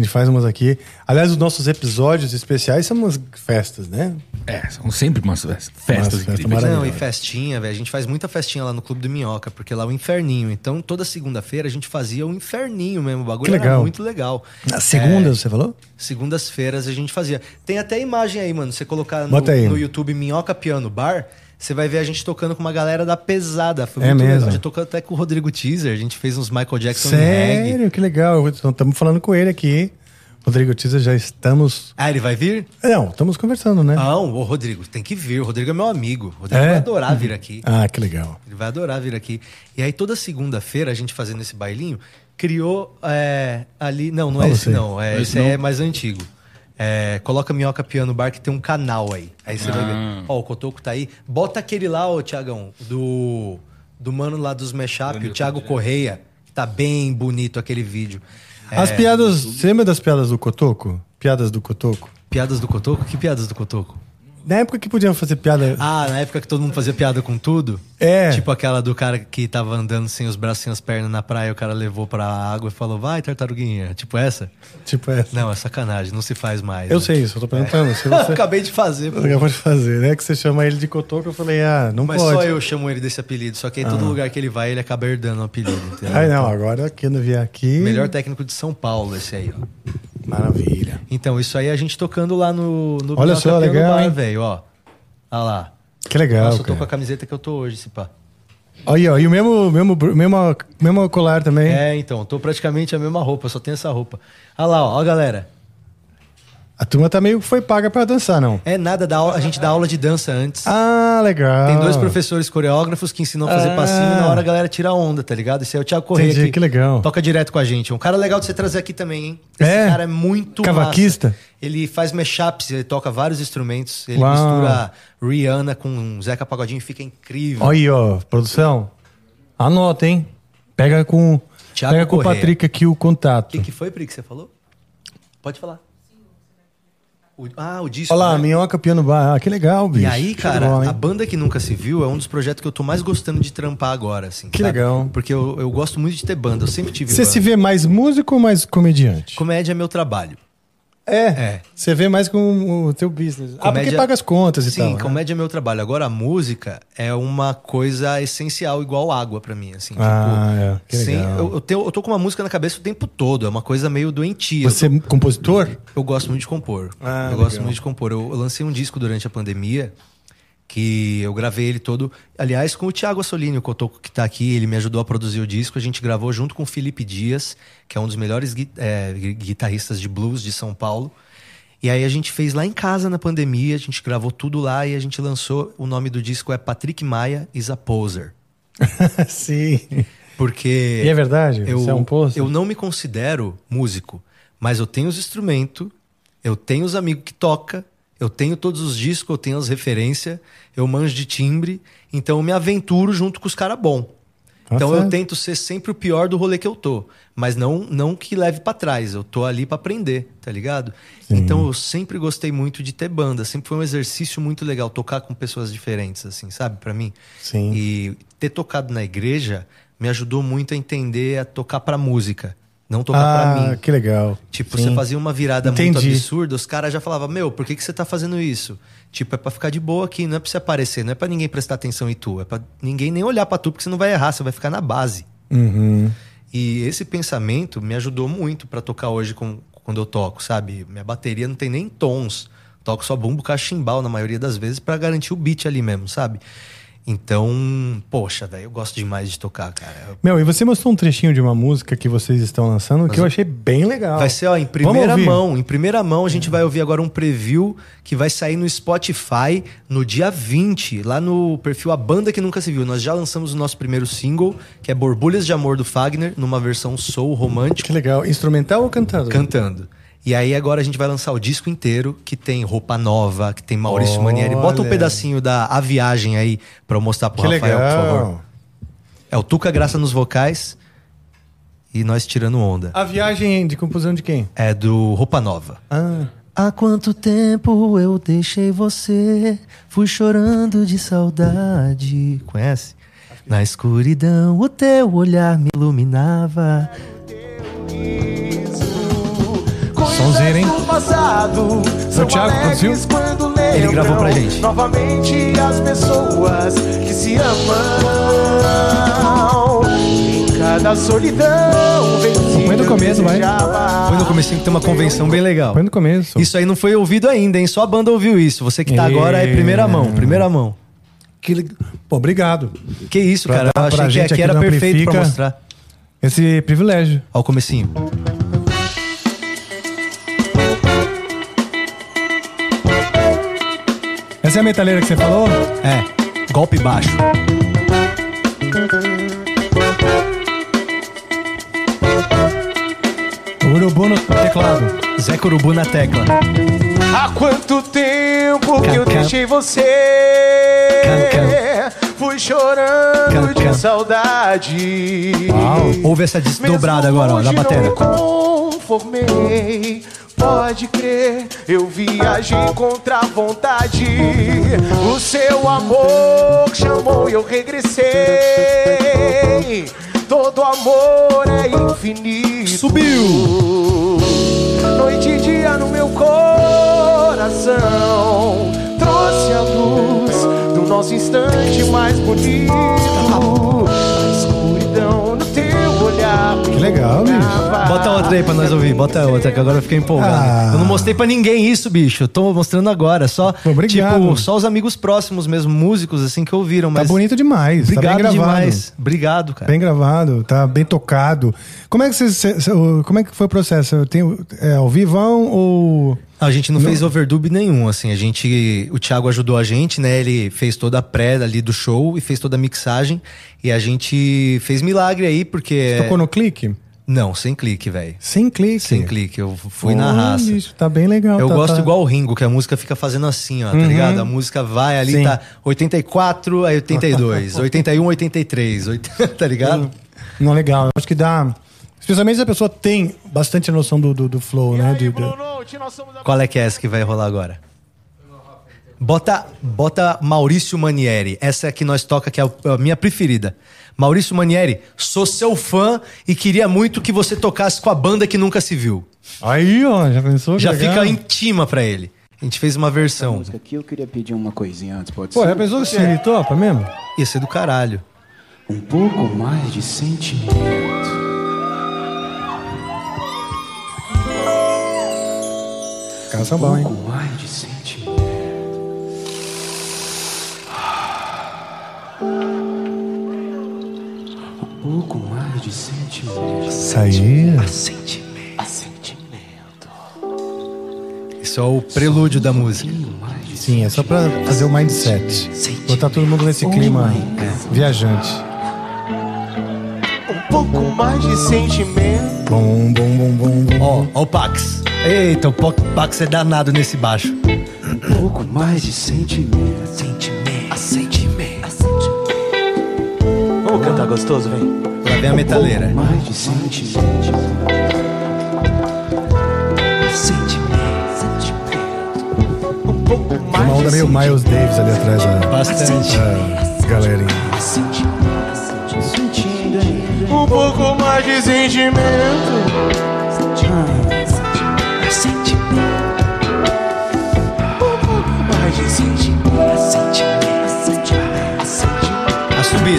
A gente faz umas aqui. Aliás, os nossos episódios especiais são umas festas, né? É, são sempre umas festas, festas festa. Não, e festinha, velho. A gente faz muita festinha lá no Clube do Minhoca, porque lá é o inferninho. Então, toda segunda-feira a gente fazia o inferninho mesmo. O bagulho Que era legal. muito legal. Na segunda, você falou? Segundas-feiras a gente fazia. Tem até imagem aí, mano. Você colocar no, no YouTube Minhoca Piano Bar, você vai ver a gente tocando com uma galera da pesada. Foi É muito mesmo? legal. A gente tocou até com o Rodrigo Teaser. A gente fez uns Michael Jackson reggae. Sério, que legal. Estamos falando com ele aqui. Rodrigo Teaser, já estamos. Ah, ele vai vir? Não, estamos conversando, né? Não, o Rodrigo, tem que vir. O Rodrigo é meu amigo. O Rodrigo É? vai adorar vir aqui. Ah, que legal. Ele vai adorar vir aqui. E aí, toda segunda-feira, a gente fazendo esse bailinho, criou é, ali. Não, não é Qual esse, você? não. É, Esse esse não? é mais antigo. É, coloca Minhoca Piano Bar, que tem um canal aí. Aí você vai ver. Ó, o Cotoco tá aí. Bota aquele lá, ô Tiagão, do, do mano lá dos Mashup, o Thiago Correia. que Tá bem bonito aquele vídeo. É, As piadas. Você lembra das piadas do Cotoco? Piadas do Cotoco? Piadas do Cotoco? Que piadas do Cotoco? Na época que podiam fazer piada. Ah, na época que todo mundo fazia piada com tudo? É. Tipo aquela do cara que tava andando sem os braços, sem as pernas na praia, o cara levou pra água e falou, vai, tartaruguinha. Tipo essa? Tipo essa. Não, é sacanagem, não se faz mais. Eu né? sei isso, eu tô perguntando. Eu você. acabei de fazer, pô. Acabou de fazer, né? Que você chama ele de Cotoco, eu falei, ah, não Mas pode. só eu chamo ele desse apelido. Só que em todo lugar que ele vai, ele acaba herdando o apelido, entendeu? Ai, não, agora quando vier aqui. Melhor técnico de São Paulo, esse aí, ó. Maravilha. Então, isso aí a gente tocando lá no, no Olha só, legal, Bar, velho, ó. Olha lá. Que legal. Nossa, eu tô cara. com a camiseta que eu tô hoje, se pá. Aí, ó, e o mesmo, mesmo, mesmo, mesmo colar também. É, então, tô praticamente a mesma roupa, só tenho essa roupa. Olha lá, ó, ó, galera. A turma tá meio que foi paga pra dançar, não. É nada, dá a gente dá aula de dança antes. Ah, legal. Tem dois professores coreógrafos que ensinam a fazer Ah. passinho e na hora a galera tira onda, tá ligado? Esse é o Thiago Correia. Entendi, que legal. Toca direto com a gente. Um cara legal de você trazer aqui também, hein? Esse É? cara é muito Cavaquista? massa. Ele faz mashups, ele toca vários instrumentos. Ele Uau. mistura Rihanna com Zeca Pagodinho e fica incrível. Olha aí, ó, produção. Anota, hein? Pega com, Thiago pega com o. Patrick aqui o O contato. que, que foi, Pri, que você falou? Pode falar. O- ah, o disco. Olha lá, né? Minhoca Piano Bar. Ah, que legal, bicho. E aí, cara, bola, a banda que nunca se viu é um dos projetos que eu tô mais gostando de trampar agora, assim. Que sabe? legal. Porque eu, eu gosto muito de ter banda, eu sempre tive Você banda. se vê mais músico ou mais comediante? Comédia é meu trabalho. É. É. Você vê mais com o teu business. Ah, porque Comédia- paga as contas e Sim, tal. né? comédia é meu trabalho. Agora, a música é uma coisa essencial, igual água pra mim, assim. Ah, é. Que legal. eu, eu, tenho- eu tô com uma música na cabeça o tempo todo, é uma coisa meio doentia. Você é compositor? Eu gosto muito de compor. Ah, eu gosto legal. muito de compor. Eu, eu lancei um disco durante a pandemia que eu gravei ele todo. Aliás, com o Thiago Assolini, o Cotoco que tá aqui, ele me ajudou a produzir o disco. A gente gravou junto com o Felipe Dias, que é um dos melhores é, gui- guitarristas de blues de São Paulo. E aí a gente fez lá em casa na pandemia, a gente gravou tudo lá e a gente lançou. O nome do disco é Patrick Maia is a Poser. Sim. Porque. E é verdade? Eu, é um poço? eu não me considero músico, mas eu tenho os instrumentos, eu tenho os amigos que toca, eu tenho todos os discos, eu tenho as referências, eu manjo de timbre, então eu me aventuro junto com os caras bom. Tá então eu certo. tento ser sempre o pior do rolê que eu tô, mas não não que leve pra trás, eu tô ali pra aprender, tá ligado? Então eu sempre gostei muito de ter banda, sempre foi um exercício muito legal tocar com pessoas diferentes assim, sabe, Pra mim. Sim. E ter tocado na igreja me ajudou muito a entender a tocar pra música, não tocar ah, pra mim. que legal. Tipo, Sim. você fazia uma virada muito Entendi. absurda, os caras já falavam, meu, por que, que você tá fazendo isso? Tipo, é pra ficar de boa aqui, não é pra você aparecer, não é pra ninguém prestar atenção em tu, é pra ninguém nem olhar pra tu, porque você não vai errar, você vai ficar na base. Uhum. E esse pensamento me ajudou muito pra tocar hoje com- quando eu toco, sabe? Minha bateria não tem nem tons. Toco só bumbo, cachimbal na maioria das vezes pra garantir o beat ali mesmo, sabe? Então, poxa, velho, eu gosto demais de tocar, cara. Meu, e você mostrou um trechinho de uma música que vocês estão lançando que eu achei bem legal. Vai ser, ó, em primeira mão. Em primeira mão, a gente vai ouvir agora um preview que vai sair no Spotify no dia 20, lá no perfil A Banda Que Nunca Se Viu. Nós já lançamos o nosso primeiro single, que é Borbulhas de Amor do Fagner, numa versão soul romântico, Que legal. Instrumental ou cantado? cantando. E aí agora a gente vai lançar o disco inteiro, que tem roupa nova, que tem Maurício Olha. Manieri. Bota um pedacinho da A Viagem aí pra eu mostrar pro Que Rafael, legal. por favor. É o Tuca Graça nos vocais e nós tirando onda. A viagem de composição de quem? É do Roupa Nova. Ah, Há quanto tempo eu deixei você? Fui chorando de saudade. Conhece? Na escuridão, o teu olhar me iluminava. Sonzeira, hein? do passado são Thiago produziu? Ele gravou pra gente. Novamente as pessoas que se amam. Em cada solidão. Põe no começo, vai. Foi no comecinho que tem uma convenção bem legal. Põe no começo. Isso aí não foi ouvido ainda, hein? Só a banda ouviu isso. Você que tá É. agora é primeira mão, primeira mão. Que Pô, obrigado. Que isso, Pra cara. Eu achei que aqui aqui era perfeito pra mostrar. Esse privilégio. Ó o comecinho. Essa é a metaleira que você falou? É, golpe baixo. Urubu no teclado. Zé Corubu na tecla. Há quanto tempo que eu deixei você? Fui chorando de saudade. Uau. Ouve essa desdobrada agora, ó, da bateria. Conformei. Pode crer, eu viajei contra a vontade. O seu amor chamou e eu regressei. Todo amor é infinito. Subiu! Noite e dia no meu coração. Trouxe a luz do nosso instante mais bonito. Olhar. Que legal, bicho. Bota outra aí pra nós ouvir, bota outra, que agora eu fiquei empolgado. Ah. Eu não mostrei pra ninguém isso, bicho. Eu tô mostrando agora. Só, Obrigado. tipo, só os amigos próximos mesmo, músicos, assim, que ouviram. Tá Mas bonito demais. tá Obrigado bem gravado. demais. Obrigado, cara. Bem gravado, tá bem tocado. Como é que você, como é que foi o processo? Eu tenho é, ao vivão ou A gente não, fez overdub nenhum, assim. A gente. O Thiago ajudou a gente, né? Ele fez toda a pré ali do show e fez toda a mixagem. E a gente fez milagre aí, porque. tocou no clique? Não, sem clique, velho. Sem clique. Sem clique. Eu fui na raça. bicho, tá bem legal. Eu tá- gosto tá- igual o Ringo, que a música fica fazendo assim, ó, tá Uhum. ligado? A música vai ali, Sim. tá 84, aí 82, 81, 83, 80, tá ligado? Não, legal. Eu acho que dá. Especialmente se a pessoa tem bastante noção do, do, do flow, né? De- de- Qual é que é essa que vai rolar agora? Bota, bota Maurício Manieri. Essa é a que nós toca, que é a minha preferida. Maurício Manieri, sou seu fã e queria muito que você tocasse com a banda que nunca se viu. Aí, ó, já pensou? que Já legal? fica intima pra ele. A gente fez uma versão. música aqui eu queria pedir uma coisinha antes, pode Pô, ser? já pensou se ele topa mesmo? Ia ser do caralho. Um pouco mais de sentimento. Cara, são bom, Um hein? pouco mais de sentimento. Um pouco mais de sentimento. Isso aí. A sentimento. Isso é o prelúdio da música. Sim, é só pra fazer o mindset. Botar todo mundo nesse clima viajante. Um pouco mais de sentimento. Bom, bom, bom, bom, bom. Ó, ó o Pax. Eita, o Po- Pax é danado nesse baixo. Um pouco mais de sentimento. Sentimento. Sentimento. Vamos cantar gostoso, vem. Lá vem a metaleira. Um pouco mais de sentimento. Sentimento. Um pouco Tem uma mais onda meio. Miles Davis ali atrás da, Bastante. da galerinha. Um pouco mais de sentimento.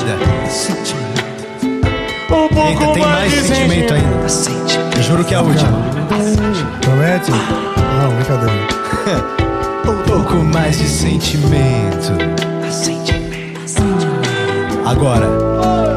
A subida. Um pouco Eita, tem mais de sentimento ainda. Eu juro que é a última. Promete? Não, brincadeira. Um pouco mais de sentimento. Agora.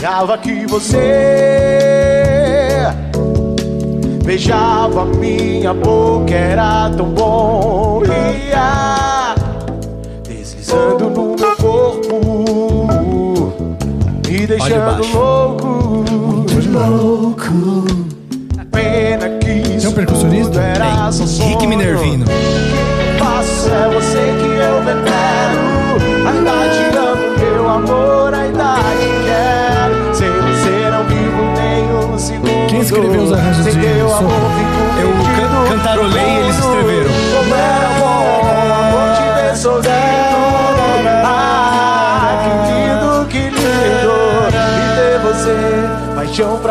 Sonhava que você beijava minha boca, era tão bom. Ia deslizando no meu corpo, me deixando louco. Louco. Pena que isso um percussionista? tudo era só sonho. Rick Minervino. É você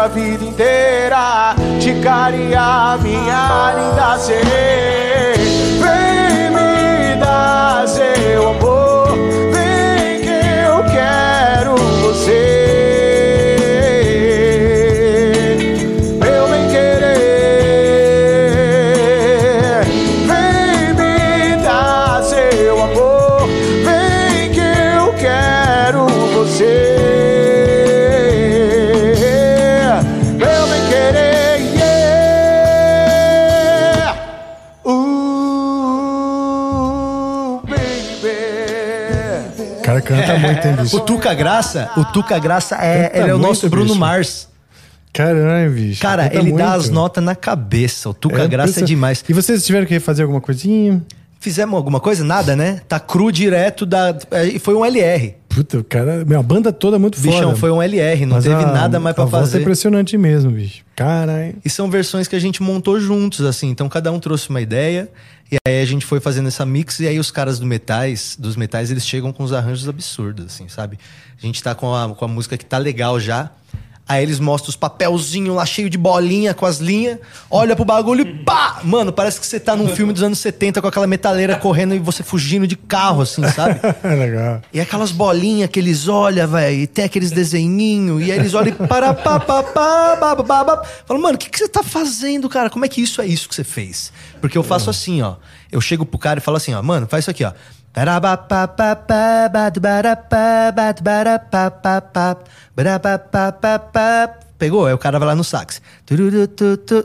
vida inteira. Te carinhar, minha linda ser. Bicho? O Tuca Graça, o Tuca Graça é, ele é o nosso Bruno bicho. Mars. Caralho, bicho. Cara, canta ele dá muito. as notas na cabeça. O Tuca É Graça é impressionante. demais. E vocês tiveram que fazer alguma coisinha? Fizemos alguma coisa? Nada, né? Tá cru direto da. é, E foi um LR. Puta, o cara. Meu, a banda toda é muito Bichão, foda. foi um LR, não Mas teve a- nada mais pra a voz fazer. É impressionante mesmo, bicho. Caralho. E são versões que a gente montou juntos, assim. Então cada um trouxe uma ideia. E aí a gente foi fazendo essa mix. E aí os caras do metais, dos metais, eles chegam com uns arranjos absurdos, assim, sabe? A gente tá com a, com a música que tá legal já. Aí eles mostram os papelzinhos lá cheio de bolinha com as linhas. Olha pro bagulho e pá! Mano, parece que você tá num filme dos anos 70 com aquela metaleira correndo e você fugindo de carro, assim, sabe? É legal. E aquelas bolinhas que eles olham, velho, e tem aqueles desenhinhos, e aí eles olham e para pá, pá, pá, pá, pá, pá, pá. Falam, mano, o que, que você tá fazendo, cara? Como é que isso é isso que você fez? Porque eu faço assim, ó. Eu chego pro cara e falo assim, ó, mano, faz isso aqui, ó. Pegou? Aí o cara vai lá no sax.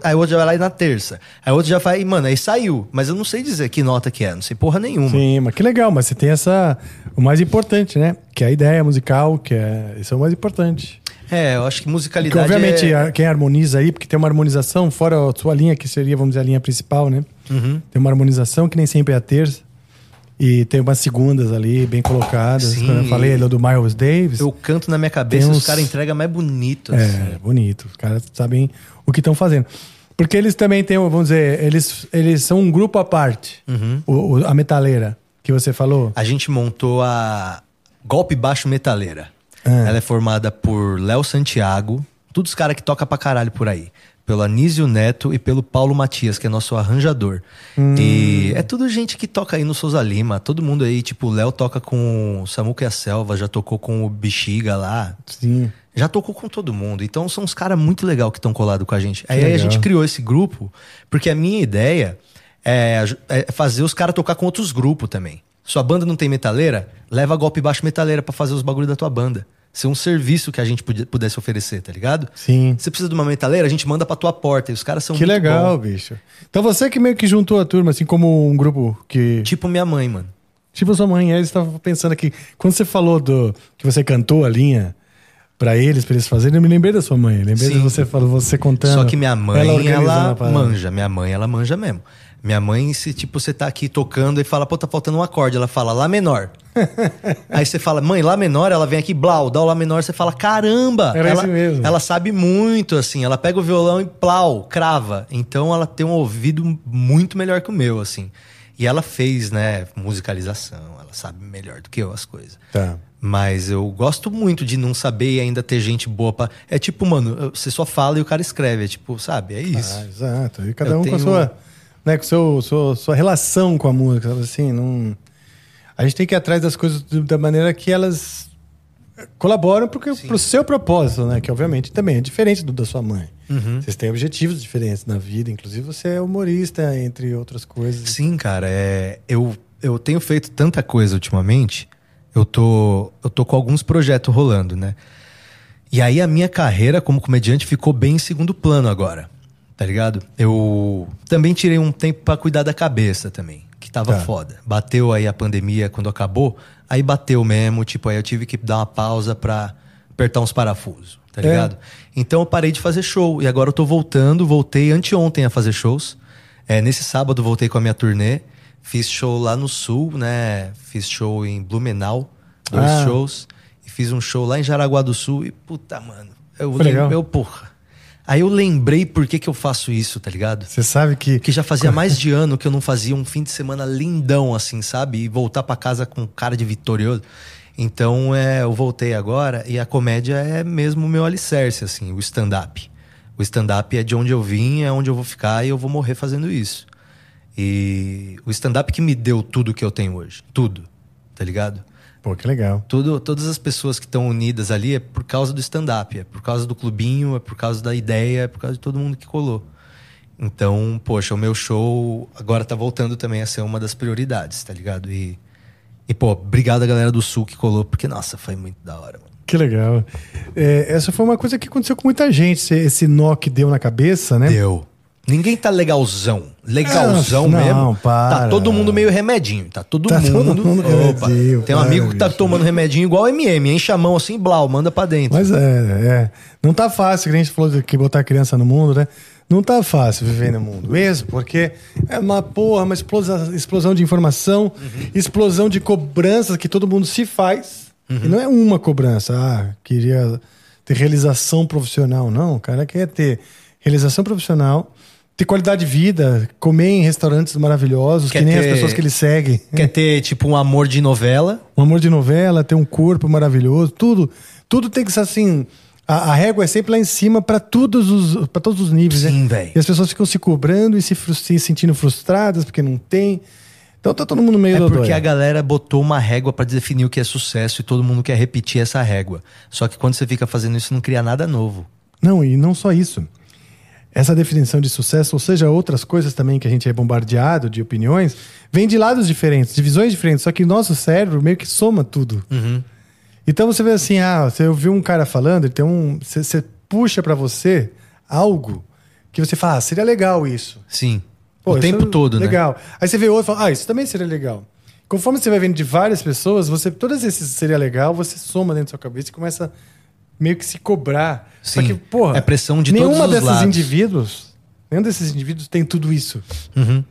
Aí o outro já vai lá na terça. Aí o outro já vai, e, mano, aí saiu. Mas eu não sei dizer que nota que é, não sei porra nenhuma. Sim, mas que legal, mas você tem essa. O mais importante, né? Que é a ideia musical, que é. Isso é o mais importante. É, eu acho que Porque, musicalidade. obviamente, é... quem harmoniza aí, porque tem uma harmonização, fora a sua linha, que seria, vamos dizer, a linha principal, né? Uhum. Tem uma harmonização que nem sempre é a terça. E tem umas segundas ali, bem colocadas. Sim, Como eu falei, ele é do Miles Davis. Eu canto na minha cabeça e uns- os caras entregam mais bonito. assim. É, bonito. Os caras sabem o que estão fazendo. Porque eles também têm, vamos dizer, eles, eles são um grupo à parte. Uhum. O- o- a metaleira que você falou. A gente montou a Golpe Baixo Metaleira. Ah. Ela é formada por Léo Santiago, todos os caras que toca pra caralho por aí. Pelo Anísio Neto e pelo Paulo Matias, que é nosso arranjador. Hum. E é tudo gente que toca aí no Souza Lima. Todo mundo aí, tipo, o Léo toca com o Samuca e a Selva, já tocou com o Bexiga lá. Sim. Já tocou com todo mundo. Então são uns caras muito legal que estão colados com a gente. Aí, aí a legal. gente criou esse grupo, porque a minha ideia é, é fazer os caras tocar com outros grupos também. Sua banda não tem metaleira? Leva golpe baixo metaleira pra fazer os bagulho da tua banda. Ser um serviço que a gente pudesse oferecer, tá ligado? Sim. Você precisa de uma metaleira, a gente manda pra tua porta. E os caras são Que muito legal, bons. bicho. Então você que meio que juntou a turma, assim como um grupo que. Tipo minha mãe, mano. Tipo sua mãe, aí você estava pensando aqui. Quando você falou do que você cantou a linha pra eles, pra eles fazerem, eu me lembrei da sua mãe. Lembrei de Sim. você falou, você contando. Só que minha mãe, ela, organizando a parada. manja. Minha mãe, ela manja mesmo. Minha mãe, se tipo, você tá aqui tocando e fala, pô, tá faltando um acorde. Ela fala, Lá menor. Aí você fala, mãe, Lá menor, ela vem aqui, blau, dá o Lá menor, você fala, caramba! Era ela, mesmo. ela sabe muito, assim. Ela pega o violão e plau, crava. Então ela tem um ouvido muito melhor que o meu, assim. E ela fez, né, musicalização. Ela sabe melhor do que eu as coisas. Tá. Mas eu gosto muito de não saber e ainda ter gente boa pra. É tipo, mano, você só fala e o cara escreve. É tipo, sabe? É isso. Ah, exato. E cada Eu um com a tenho- sua, né, com seu, sua, sua relação com a música, assim, não... A gente tem que ir atrás das coisas da maneira que elas colaboram porque, pro seu propósito, né? Que obviamente também é diferente do da sua mãe. Uhum. Vocês têm objetivos diferentes na vida, inclusive você é humorista, entre outras coisas. Sim, cara, é, eu, eu tenho feito tanta coisa ultimamente. Eu tô, eu tô com alguns projetos rolando, né? E aí a minha carreira como comediante ficou bem em segundo plano agora, tá ligado? Eu também tirei um tempo pra cuidar da cabeça também, que tava Tá. foda. Bateu aí a pandemia quando acabou, aí bateu mesmo, tipo, aí eu tive que dar uma pausa pra apertar uns parafusos, tá É. ligado? Então eu parei de fazer show e agora eu tô voltando, voltei anteontem a fazer shows. É, nesse sábado voltei com a minha turnê, fiz show lá no sul, né? Fiz show em Blumenau, dois Ah. shows. E fiz um show lá em Jaraguá do Sul e, puta, mano, eu eu, porra. Aí eu lembrei por que, que eu faço isso, tá ligado? Você sabe que... Porque já fazia mais de ano que eu não fazia um fim de semana lindão, assim, sabe? E voltar pra casa com cara de vitorioso. Então, é, eu voltei agora e a comédia é mesmo o meu alicerce, assim, o stand-up. O stand-up é de onde eu vim, é onde eu vou ficar e eu vou morrer fazendo isso. E o stand-up que me deu tudo que eu tenho hoje. Tudo. Tá ligado? Pô, que legal. Tudo, todas as pessoas que estão unidas ali é por causa do stand-up, é por causa do clubinho, é por causa da ideia, é por causa de todo mundo que colou. Então, poxa, o meu show agora tá voltando também a ser uma das prioridades, tá ligado? E, e pô, obrigado a galera do Sul que colou, porque, nossa, foi muito da hora, mano. Que legal. É, essa foi uma coisa que aconteceu com muita gente, esse, esse nó que deu na cabeça, né? Deu. Ninguém tá legalzão. Legalzão Não, mesmo. para. Tá todo mundo meio remedinho. Tá todo Tá todo mundo. mundo Opa, remedinho, Tem um para, amigo que tá bicho. tomando remedinho igual MM. Enche a mão assim, blau, manda pra dentro. Mas é, é. Não tá fácil, que a gente falou de que botar criança no mundo, né? Não tá fácil viver no mundo mesmo, porque é uma porra, uma explosão, explosão de informação, explosão de cobranças que todo mundo se faz. E não é uma cobrança, ah, queria ter realização profissional. Não, o cara quer ter realização profissional, ter qualidade de vida, comer em restaurantes maravilhosos, Quer que nem as ter- pessoas que ele segue. Quer ter, tipo, um amor de novela. Um amor de novela, ter um corpo maravilhoso, tudo, tudo tem que ser assim. A, a régua é sempre lá em cima para todos os para todos os níveis, Sim, né? véi. E as pessoas ficam se cobrando e se, se sentindo frustradas porque não tem. Então tá todo mundo meio É porque a galera botou uma régua pra definir o que é sucesso e todo mundo quer repetir essa régua. Só que quando você fica fazendo isso, não cria nada novo. Não, e não só isso. Essa definição de sucesso, ou seja, outras coisas também que a gente é bombardeado de opiniões, vem de lados diferentes, de visões diferentes, só que o nosso cérebro meio que soma tudo. Então você vê assim, ah, você ouviu um cara falando, ele tem um. Você, você puxa pra você algo que você fala, ah, seria legal isso. Sim. Pô, o tempo é todo, né? Legal. Aí você vê outro e fala, ah, isso também seria legal. Conforme você vai vendo de várias pessoas, você todas esses seria legal, você soma dentro da sua cabeça e começa meio que se cobrar. Só Sim. que, porra, É pressão de nenhuma todos os desses lados. indivíduos, nenhum desses indivíduos tem tudo isso. Uhum.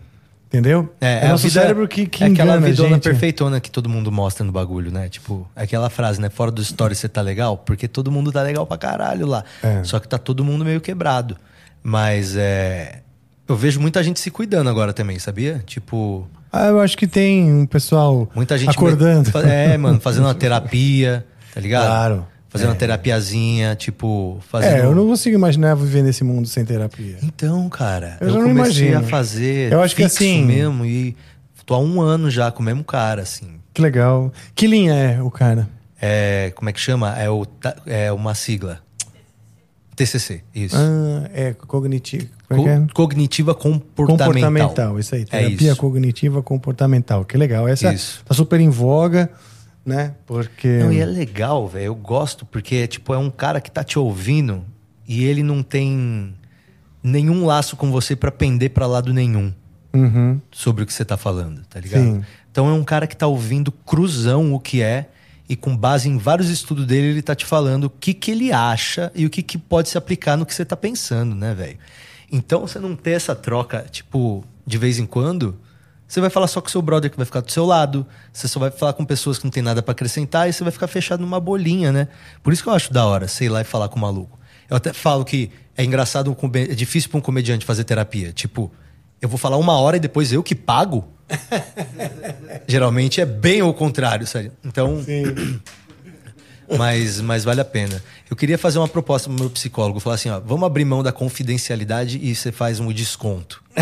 Entendeu? É, o a nosso vida- cérebro que, que é aquela vidona gente. perfeitona que todo mundo mostra no bagulho, né? Tipo, aquela frase, né? Fora do story você tá legal? Porque todo mundo tá legal pra caralho lá. É. Só que tá todo mundo meio quebrado. Mas é. Eu vejo muita gente se cuidando agora também, sabia? Tipo, Ah, eu acho que tem um pessoal muita gente. acordando. Fa- É, mano, fazendo uma terapia, tá ligado? Claro. Fazendo É. uma terapiazinha, tipo, fazendo. É, eu não consigo imaginar viver nesse mundo sem terapia. Então, cara, Eu eu, já não comecei imagino. a fazer Eu acho que assim- mesmo e tô há um ano já com o mesmo cara, assim. Que legal. Que linha é o cara? É, como é que chama? É, o, é uma sigla. TCC, isso. Ah, é cognitivo. É que é? Co- Cognitiva comportamental. Comportamental, isso aí. É Terapia isso. cognitiva comportamental. Que legal. Essa Isso. tá super em voga, né? Porque. Não, e é legal, velho. Eu gosto porque tipo, é um cara que tá te ouvindo e ele não tem nenhum laço com você pra pender pra lado nenhum Uhum. sobre o que você tá falando, tá ligado? Sim. Então é um cara que tá ouvindo cruzão o que é e com base em vários estudos dele ele tá te falando o que que ele acha e o que que pode se aplicar no que você tá pensando, né, velho? Então você não ter essa troca, tipo, de vez em quando, você vai falar só com o seu brother que vai ficar do seu lado, você só vai falar com pessoas que não tem nada pra acrescentar e você vai ficar fechado numa bolinha, né? Por isso que eu acho da hora, sei lá e falar com o maluco. Eu até falo que é engraçado, é difícil pra um comediante fazer terapia. Tipo, eu vou falar uma hora e depois eu que pago? Geralmente é bem o contrário, sabe? Então, mas, mas vale a pena. Eu queria fazer uma proposta pro meu psicólogo, falar assim, ó, vamos abrir mão da confidencialidade e você faz um desconto.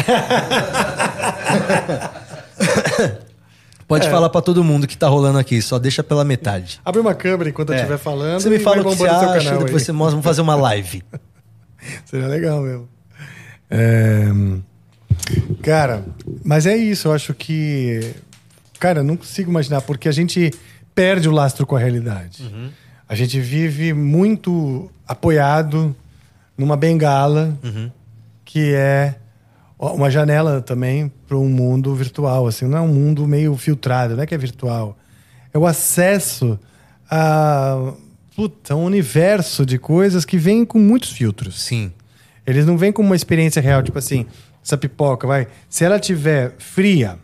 Pode É. falar pra todo mundo que tá rolando aqui, só deixa pela metade. Abre uma câmera enquanto eu É. estiver falando. Você me fala o que você acha, depois aí. você mostra, vamos fazer uma live. Seria legal mesmo. É, Cara, mas é isso. Eu acho que. Cara, eu não consigo imaginar, porque a gente perde o lastro com a realidade. Uhum. A gente vive muito apoiado numa bengala Uhum. que é uma janela também para um mundo virtual. Assim, não é um mundo meio filtrado, não é que é virtual. É o acesso a, puta, um universo de coisas que vem com muitos filtros. Sim. Eles não vêm com uma experiência real, tipo assim, essa pipoca, vai. Se ela tiver fria,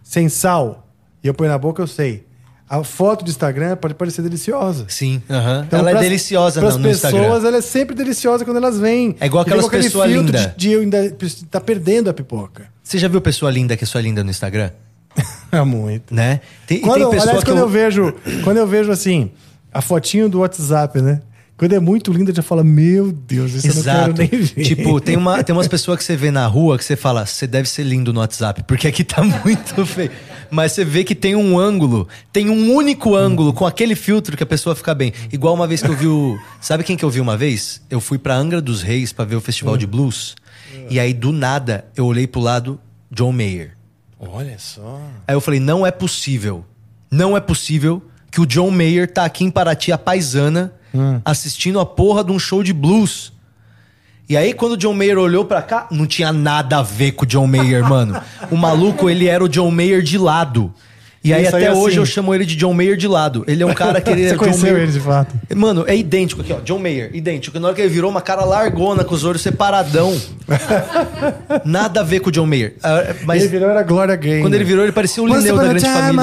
sem sal, e eu ponho na boca, eu sei. A foto do Instagram pode parecer deliciosa. Sim. Então, Ela é deliciosa pras no, no Instagram. pessoas, ela é sempre deliciosa quando elas vêm. É igual aquelas com aquele pessoa filtro linda. De, de eu ainda tá perdendo a pipoca. Você já viu pessoa linda que é sua linda no Instagram? É muito. Né? Tem, Quando, tem pessoa aliás, que quando eu... eu... vejo, quando eu vejo assim, a fotinho do WhatsApp, né? Quando é muito linda, já fala, meu Deus, isso Exato. eu não quero nem ver. Tipo, tem, uma, tem umas pessoas que você vê na rua que você fala, você deve ser lindo no WhatsApp, porque aqui tá muito feio. Mas você vê que tem um ângulo, tem um único ângulo com aquele filtro que a pessoa fica bem. Igual uma vez que eu vi o. Sabe quem que eu vi uma vez? Eu fui pra Angra dos Reis pra ver o festival de blues. E aí, do nada, eu olhei pro lado John Mayer. Olha só. Aí eu falei, não é possível. Não é possível que o John Mayer tá aqui em Paraty, a paisana, assistindo a porra de um show de blues. E aí, quando o John Mayer olhou pra cá, não tinha nada a ver com o John Mayer, mano. O maluco, ele era o John Mayer de lado. E aí, Isso aí, até hoje, assim- eu chamo ele de John Mayer de lado. Ele é um cara que ele é Você John conheceu Mayer... ele de fato? Mano, é idêntico aqui, ó. John Mayer, idêntico. Na hora que ele virou, uma cara largona, com os olhos separadão. Nada a ver com o John Mayer. Ah, Mas ele virou era Glória Gaynor. quando ele virou, ele parecia Linneu upon da Grande Família.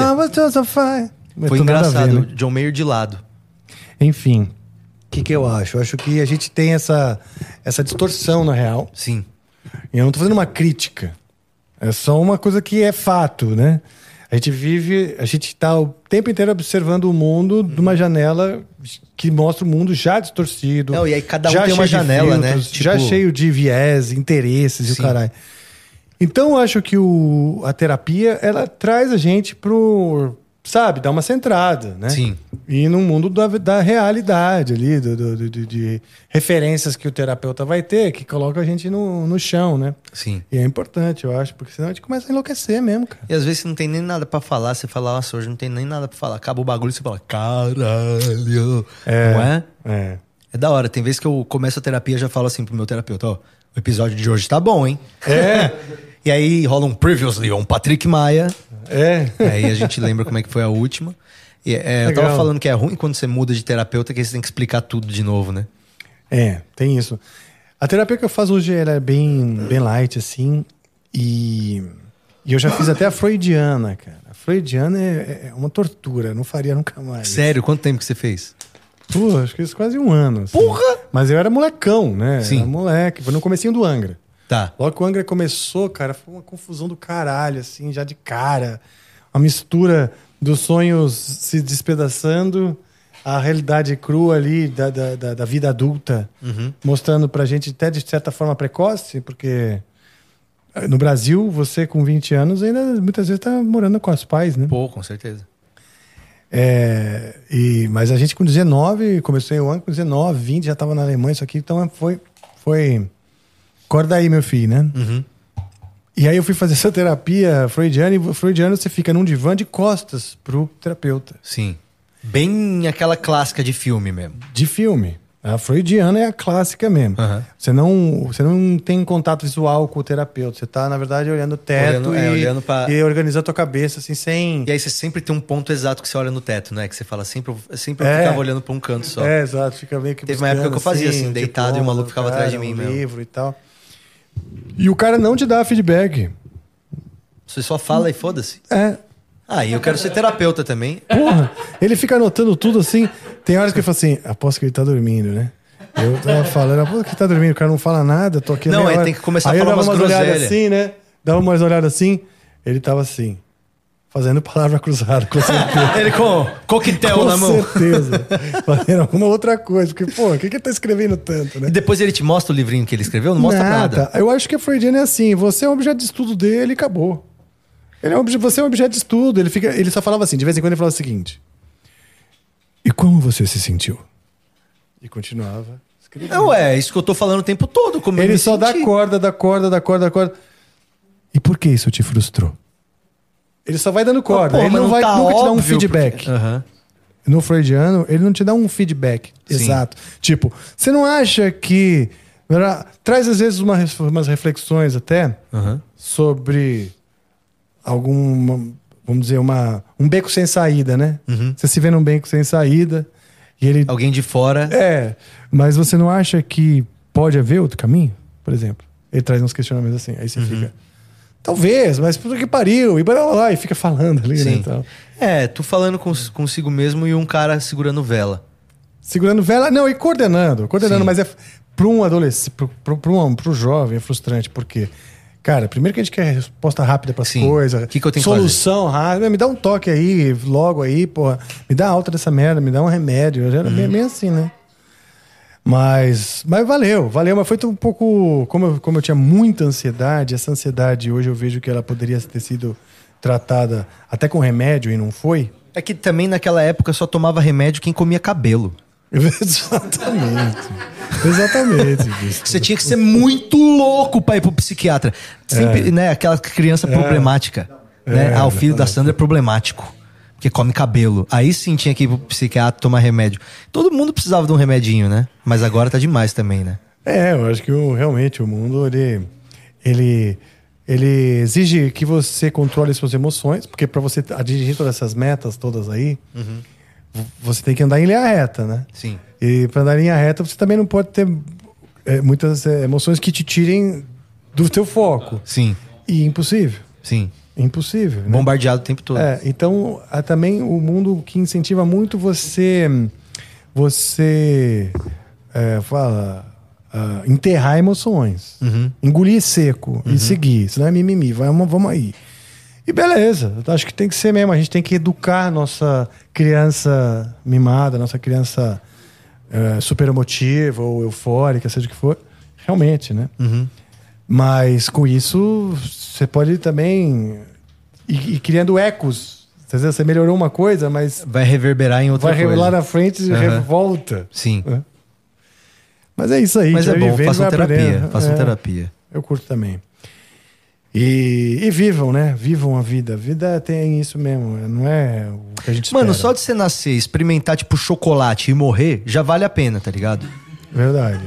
Foi a ver, engraçado, né? John Mayer de lado. Enfim, que, que eu acho? Eu acho que a gente tem essa, essa distorção, na real. Sim. E eu não tô fazendo uma crítica. É só uma coisa que é fato, né? A gente vive, a gente tá o tempo inteiro observando o mundo de uma janela que mostra o mundo já distorcido. Não, e aí cada um já tem uma janela, né? filtros, Já Tipo- cheio de viés, interesses e Sim. o caralho. Então eu acho que o, a terapia, ela traz a gente pro, sabe, dar uma centrada, né? Sim. E no mundo da, da realidade ali, do, do- do- de, referências que o terapeuta vai ter, que coloca a gente no, no chão, né? Sim. E é importante, eu acho, porque senão a gente começa a enlouquecer mesmo, cara. E às vezes você não tem nem nada pra falar, você fala, nossa, hoje não tem nem nada pra falar. Acaba o bagulho e você fala, caralho. É. Não é? É. É da hora. Tem vezes que eu começo a terapia e já falo assim pro meu terapeuta, ó, o episódio de hoje tá bom, hein? É. e aí rola um previously, um Patrick Maia. É. Aí a gente lembra como é que foi a última. E, é, eu tava falando que é ruim quando você muda de terapeuta, que aí você tem que explicar tudo de novo, né? É, tem isso. A terapia que eu faço hoje é bem, bem light, assim. E, e eu já fiz até a freudiana, cara. A freudiana é, é uma tortura, eu não faria nunca mais. Sério, quanto tempo que você fez? Pô, acho que isso quase um ano. assim. Porra! Mas eu era molecão, né? Sim. Era moleque. Foi no comecinho do Angra. Tá. Logo que o Angra começou, cara, foi uma confusão do caralho, assim, já de cara. Uma mistura dos sonhos se despedaçando, a realidade crua ali da, da, da- da vida adulta, mostrando pra gente até de certa forma precoce, porque eh, no Brasil, você com 20 anos ainda muitas vezes tá morando com os pais, né? Pô, com certeza. É, e, mas a gente com 19, comecei o ano com 19, 20, já tava na Alemanha, isso aqui, então foi. foi Acorda aí, meu filho, né? E aí eu fui fazer essa terapia freudiana, e freudiano você fica num divã de costas pro terapeuta. Sim. Bem aquela clássica de filme mesmo. De filme. A freudiana é a clássica mesmo. Aham. Você, não, você não tem contato visual com o terapeuta. Você tá, na verdade, olhando o teto Olhando- e, é, olhando pra- e organizando a tua cabeça, assim, sem. E aí você sempre tem um ponto exato que você olha no teto, né? Que você fala sempre, sempre eu É. ficava olhando pra um canto só. É, exato, fica meio que Teve uma época que eu fazia assim, deitado, e o maluco do ficava atrás de mim um mesmo. livro e tal. E o cara não te dá feedback. Você só fala e foda-se. É, Ah, e eu quero ser terapeuta também. porra. ele fica anotando tudo assim. Tem horas que ele fala assim, aposto que ele tá dormindo, né? Eu tava falando, aposto que ele tá dormindo, o cara não fala nada, tô aqui. Não, aí hora. tem que começar a Aí eu falar dava umas umas olhadas assim, né? Dava umas olhadas assim, ele tava assim, fazendo palavra cruzada, com certeza. Ele com coquetel com na mão. certeza. Fazendo alguma outra coisa. Porque, pô, o que, que ele tá escrevendo tanto, né? E depois ele te mostra o livrinho que ele escreveu? Não mostra nada. Eu acho que a Freudiana é assim: você é um objeto de estudo dele e acabou. Ele é um, você é um objeto de estudo. Ele, fica, ele só falava assim: de vez em quando ele falava o seguinte: E como você se sentiu? E continuava. escrevendo. Não, é isso que eu tô falando o tempo todo. Como Ele só dá senti. corda, dá corda, dá corda, dá corda. E por que isso te frustrou? Ele só vai dando corda. Ele não vai tá nunca te dar um feedback. porque- Aham. No freudiano, ele não te dá um feedback Sim. exato. Tipo, você não acha que. Traz às vezes uma, umas reflexões até Aham. sobre alguma. Vamos dizer, uma, um beco sem saída, né? Uhum. Você se vê num beco sem saída e ele. Alguém de fora. É, mas você não acha que pode haver outro caminho? Por exemplo, ele traz uns questionamentos assim. Aí você Uhum. fica. Talvez, mas puta que pariu. E blá, blá, blá, e fica falando ali, né? Sim. e tal. É, tu falando cons- consigo mesmo e um cara segurando vela. Segurando vela, não, e coordenando, coordenando, Sim. mas é para um adolescente, para um, pro jovem é frustrante, porque, cara, primeiro que a gente quer resposta rápida para as coisas, O que que eu tenho solução rápida, me dá um toque aí, logo aí, porra, me dá alta dessa merda, me dá um remédio, eu já era bem, bem assim, né? Mas, mas valeu, valeu, mas foi um pouco, como eu, como eu tinha muita ansiedade, essa ansiedade hoje eu vejo que ela poderia ter sido tratada até com remédio e não foi. É que também naquela época só tomava remédio quem comia cabelo. Exatamente. Exatamente, bicho. Você tinha que ser muito louco pra ir pro psiquiatra. Sempre, né? Aquela criança problemática. né? É, ah, o filho da. Sandra é problemático. Porque come cabelo. Aí sim tinha que ir pro psiquiatra tomar remédio. Todo mundo precisava de um remedinho, né? Mas agora tá demais também, né? É, eu acho que o- realmente o mundo ele, ele, ele exige que você controle suas emoções, porque para você atingir todas essas metas todas aí, v- você tem que andar em linha reta, né? Sim. E para andar em linha reta, você também não pode ter é, muitas é, emoções que te tirem do teu foco. Sim. E impossível. Sim. Impossível. né? Bombardeado o tempo todo. É, então há também o mundo que incentiva muito você você é, fala ah, enterrar emoções, engolir seco e seguir, senão é mimimi, vamos, vamos aí. E beleza, acho que tem que ser mesmo, a gente tem que educar nossa criança mimada, nossa criança é, super emotiva ou eufórica, seja o que for, realmente, né? Mas com isso, você pode também ir, ir criando ecos. Às vezes você melhorou uma coisa, mas Vai reverberar em outra vai coisa. lá na frente e Aham. revolta. Sim. Mas é isso aí. Mas é vai bom, vivendo, façam vai terapia. aprendendo. Façam É, terapia. Eu curto também. E, e vivam, né? Vivam a vida. A vida tem isso mesmo. Não é o que a gente espera. Mano, só de você nascer, experimentar, tipo, chocolate e morrer, já vale a pena, tá ligado? Verdade.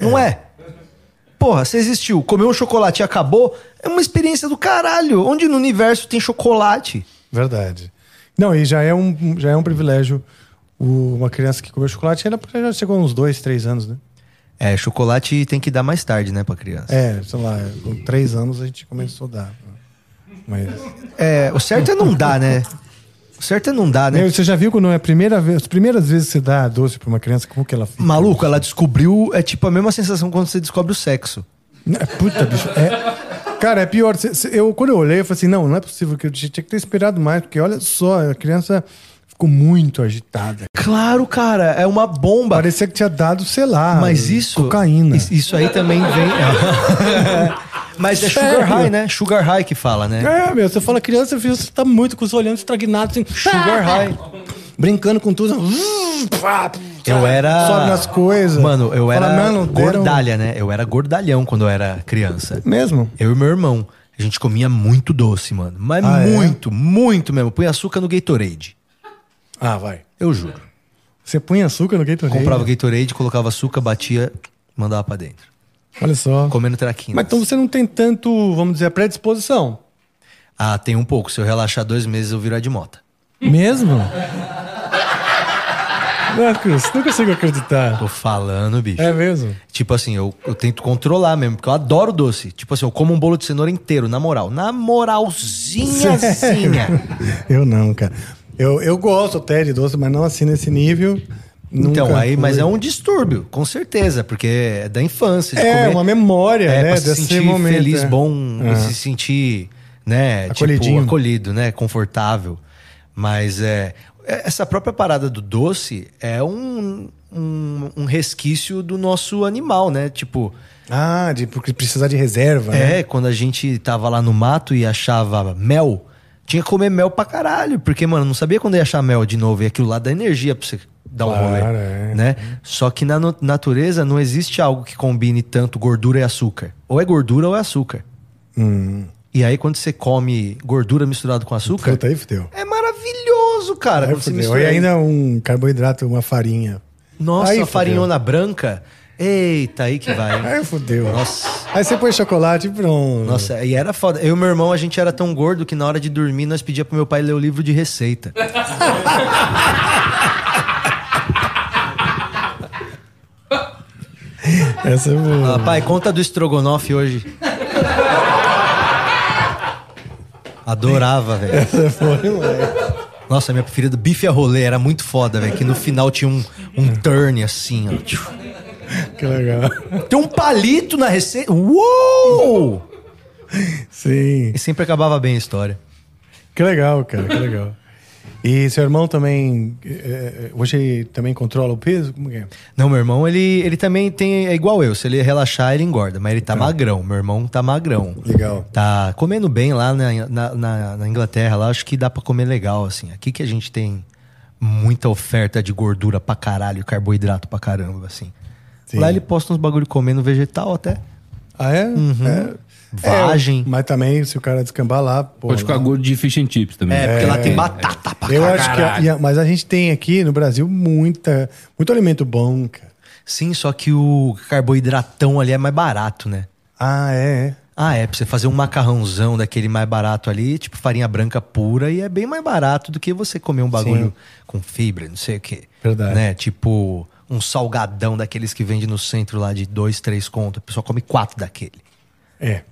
Não é? Porra, você existiu, comeu um chocolate e acabou, é uma experiência do caralho. Onde no universo tem chocolate? Verdade. Não, e já é um, já é um privilégio o- uma criança que comeu chocolate, ela já chegou uns dois, três anos, né? É, chocolate tem que dar mais tarde, né, pra criança. É, sei lá, com três anos a gente começou a dar. Mas. É, o certo é não dar, né? O certo é não dar, né? Meu, você já viu quando é a primeira vez, as primeiras vezes que você dá doce pra uma criança, como que ela fica? Maluco, ela descobriu, é tipo a mesma sensação quando você descobre o sexo. É, Puta, bicho. É, cara, é pior. Eu, quando eu olhei, eu falei assim: não, não é possível que eu tinha que ter esperado mais, porque olha só, a criança ficou muito agitada. Claro, cara, é uma bomba. Parecia que tinha dado, sei lá, Mas isso. cocaína. Isso, isso aí também vem. Mas é sugar Sério? high, né? Sugar high que fala, né? É, meu, você fala criança, você tá muito com os olhando estragnados, assim, Sugar high. brincando com tudo. Eu era. Sobe nas coisas. Mano, eu era Fala, mano, gordalha, né? Eu era gordalhão quando eu era criança. Mesmo? Eu e meu irmão. A gente comia muito doce, mano. Mas Ah, é? muito, muito mesmo. Põe açúcar no Gatorade. Ah, vai. Eu juro. Você punha açúcar no Gatorade? Comprava Gatorade, colocava açúcar, batia, mandava pra dentro. Olha só. Comendo traquinas. Mas então você não tem tanto, vamos dizer, predisposição. Ah, tem um pouco. Se eu relaxar dois meses, eu viro Ed Mota. Mesmo? Marcos, não consigo acreditar. Tô falando, bicho. É mesmo? Tipo assim, eu, eu tento controlar mesmo, porque eu adoro doce. Tipo assim, eu como um bolo de cenoura inteiro, na moral. Na moralzinhazinha. Eu não, cara. Eu, eu gosto até de doce, mas não assim nesse nível. Então, Nunca aí, mas é um distúrbio, com certeza, porque é da infância. É, comer- uma memória, é, né? pra se sentir momento. feliz, é. bom, É. se sentir, né, Acolhidinho. tipo, acolhido, né, confortável. Mas é, é- essa própria parada do doce é um, um, um resquício do nosso animal, né? Tipo, Ah, de, porque precisar de reserva, né? é, quando a gente tava lá no mato e achava mel, tinha que comer mel pra caralho, porque, mano, não sabia quando ia achar mel de novo, e aquilo lá dá energia pra você dar um Claro, rolê, é. né? Só que na natureza não existe algo que combine tanto gordura e açúcar. Ou é gordura ou é açúcar. Hum. E aí quando você come gordura misturada com açúcar, Puta, aí fudeu. é maravilhoso, cara. Aí você mistura E ainda um carboidrato, uma farinha. Nossa, aí farinhona branca. Eita, aí que vai. Aí fudeu. Nossa. Aí você põe chocolate e pronto. Nossa, e era foda. Eu e meu irmão, a gente era tão gordo que na hora de dormir nós pedia pro meu pai ler o livro de receita. Essa é boa. Ah, pai, conta do estrogonofe hoje. Adorava, velho. Essa foi, moleque. Nossa, minha preferida, bife a rolê, era muito foda, velho. Que no final tinha um, um turn assim, ó. Que legal. Tem um palito na receita. Uou! Sim. E sempre acabava bem a história. Que legal, cara, que legal. E seu irmão também. eh, hoje também controla o peso? Como é? Não, meu irmão, ele, ele também tem. É igual eu. Se ele relaxar, ele engorda. Mas ele tá magrão. Meu irmão tá magrão. Legal. Tá comendo bem lá na, na, na- na Inglaterra. Lá acho que dá pra comer legal, assim. Aqui que a gente tem muita oferta de gordura pra caralho, carboidrato pra caramba, assim. Sim. Lá ele posta uns bagulho comendo vegetal até. Ah, é? é? Vagem. É, mas também, se o cara descambar lá. pô, Pode ficar lá- gordo de fish and chips também. É, porque lá tem batata pra Eu caralho. acho que. a- a- mas a gente tem aqui no Brasil muita, muito alimento bom, cara. Sim, só que o carboidratão ali é mais barato, né? Ah, é? é. Ah, é, pra você fazer um macarrãozão daquele mais barato ali, tipo farinha branca pura, e é bem mais barato do que você comer um bagulho Sim. com fibra, não sei o quê. Verdade. Né? Tipo um salgadão daqueles que vende no centro lá de dois, três contos. A pessoa come quatro daquele. É.